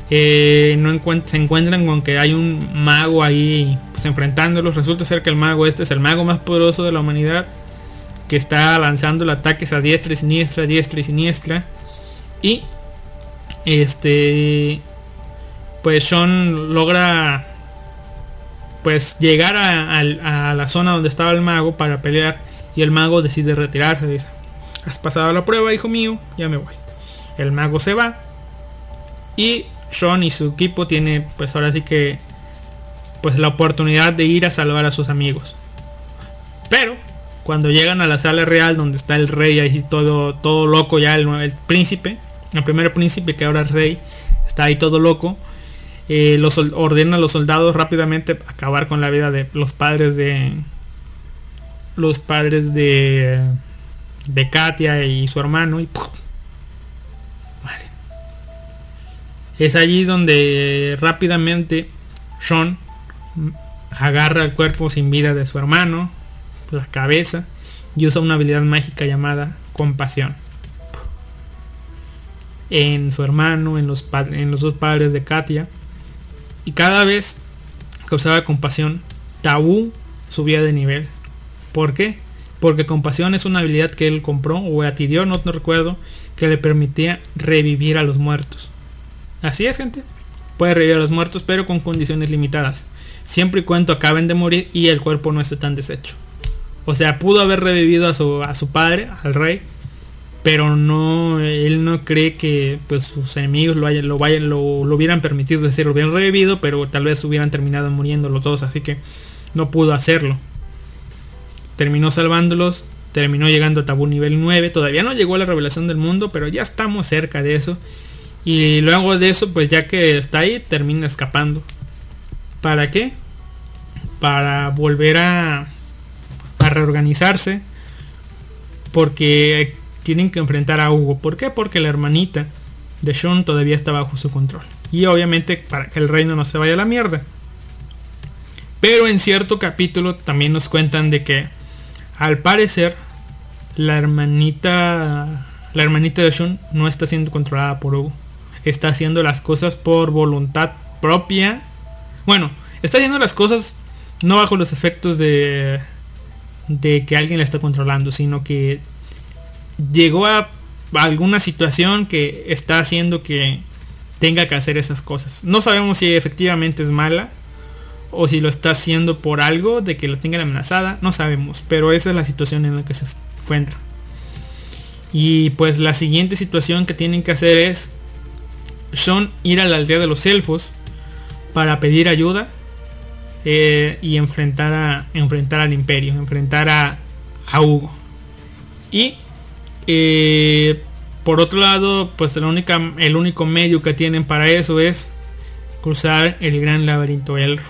Eh, no se encuentran con que hay un mago ahí pues, enfrentándolos. Resulta ser que el mago este es el mago más poderoso de la humanidad. Que está lanzando ataques a diestra y siniestra, diestra y siniestra. Y este pues Sean logra pues llegar a, a- a la zona donde estaba el mago para pelear y el mago decide retirarse dice has pasado la prueba hijo mío ya me voy el mago se va y Sean y su equipo tiene pues ahora sí que pues la oportunidad de ir a salvar a sus amigos pero cuando llegan a la sala real donde está el rey ahí todo todo loco ya el, el príncipe el primer príncipe que ahora es rey está ahí todo loco eh, los ordena a los soldados rápidamente acabar con la vida de los padres de los padres de de Katia y su hermano y ¡pum! Es allí donde rápidamente Sean agarra el cuerpo sin vida de su hermano la cabeza y usa una habilidad mágica llamada compasión en su hermano en los en los dos padres de Katia y cada vez que usaba compasión, Tabú subía de nivel. ¿Por qué? Porque compasión es una habilidad que él compró o adquirió, no, no recuerdo, que le permitía revivir a los muertos. Así es, gente. Puede revivir a los muertos, pero con condiciones limitadas. Siempre y cuando acaben de morir y el cuerpo no esté tan deshecho. O sea, pudo haber revivido a su, a su padre, al rey, pero no él no cree que pues sus enemigos lo hayan, lo vayan lo, lo hubieran permitido es decir lo hubieran revivido pero tal vez hubieran terminado muriendo los dos así que no pudo hacerlo terminó salvándolos terminó llegando a tabú nivel 9 todavía no llegó a la revelación del mundo pero ya estamos cerca de eso y luego de eso pues ya que está ahí termina escapando para qué para volver a reorganizarse porque tienen que enfrentar a Hugo. ¿Por qué? Porque la hermanita de Sean todavía está bajo su control. Y obviamente para que el reino no se vaya a la mierda. Pero en cierto capítulo también nos cuentan de que al parecer la hermanita la hermanita de Sean no está siendo controlada por Hugo. Está haciendo las cosas por voluntad propia. Bueno, está haciendo las cosas no bajo los efectos de de que alguien la está controlando, sino que llegó a alguna situación que está haciendo que tenga que hacer esas cosas. No sabemos si efectivamente es mala o si lo está haciendo por algo de que la tengan amenazada, no sabemos, pero esa es la situación en la que se encuentra. Y pues la siguiente situación que tienen que hacer es son ir a la aldea de los elfos para pedir ayuda eh, y enfrentar a enfrentar al imperio, enfrentar a, a Hugo. Y eh, por otro lado, pues la única, el único medio que tienen para eso es cruzar el gran laberinto Elro.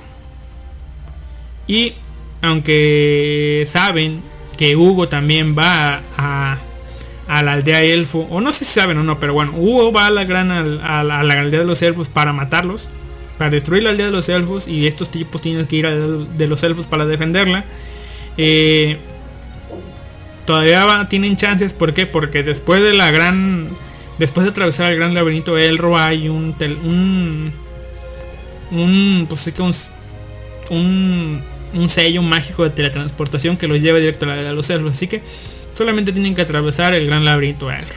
Y aunque saben que Hugo también va a, a la aldea elfo, o no sé si saben o no, pero bueno, Hugo va a la gran a la, a la aldea de los elfos para matarlos, para destruir la aldea de los elfos, y estos tipos tienen que ir a de los elfos para defenderla. Eh, todavía tienen chances, ¿por qué? Porque después de la gran, después de atravesar el gran laberinto Elro hay un, tel- un, un, pues un, un sello mágico de teletransportación que los lleva directo a la aldea de los elfos, así que solamente tienen que atravesar el gran laberinto Elro.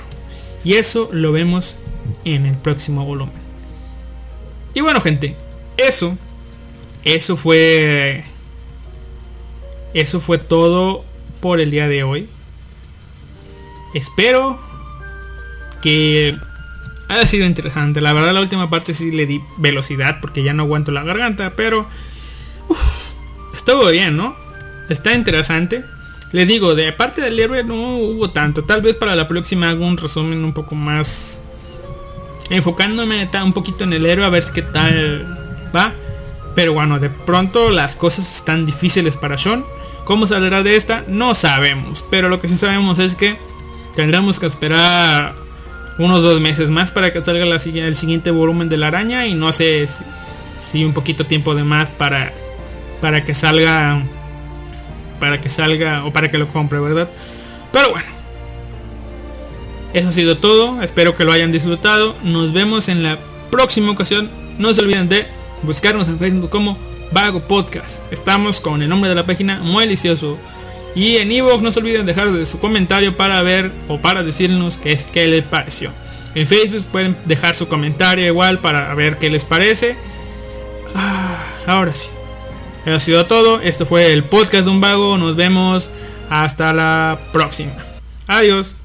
Y eso lo vemos en el próximo volumen. Y bueno, gente, eso, eso fue, eso fue todo por el día de hoy. Espero que haya sido interesante. La verdad la última parte sí le di velocidad porque ya no aguanto la garganta, pero uf, estuvo bien, ¿no? Está interesante. Les digo, de parte del héroe no hubo tanto. Tal vez para la próxima hago un resumen un poco más enfocándome un poquito en el héroe a ver qué tal va. Pero bueno, de pronto las cosas están difíciles para Sean. ¿Cómo saldrá de esta? No sabemos. Pero lo que sí sabemos es que tendremos que esperar unos dos meses más para que salga el siguiente volumen de la araña y no sé si, si un poquito tiempo de más para para que salga para que salga o para que lo compre, ¿verdad? Pero bueno. Eso ha sido todo. Espero que lo hayan disfrutado. Nos vemos en la próxima ocasión. No se olviden de buscarnos en Facebook como Vago Podcast. Estamos con el nombre de la página muy delicioso. Y en Evox no se olviden dejar de su comentario para ver o para decirnos qué es qué les pareció. En Facebook pueden dejar su comentario igual para ver qué les parece. Ah, ahora sí. Eso ha sido todo. Esto fue el podcast de un vago. Nos vemos hasta la próxima. Adiós.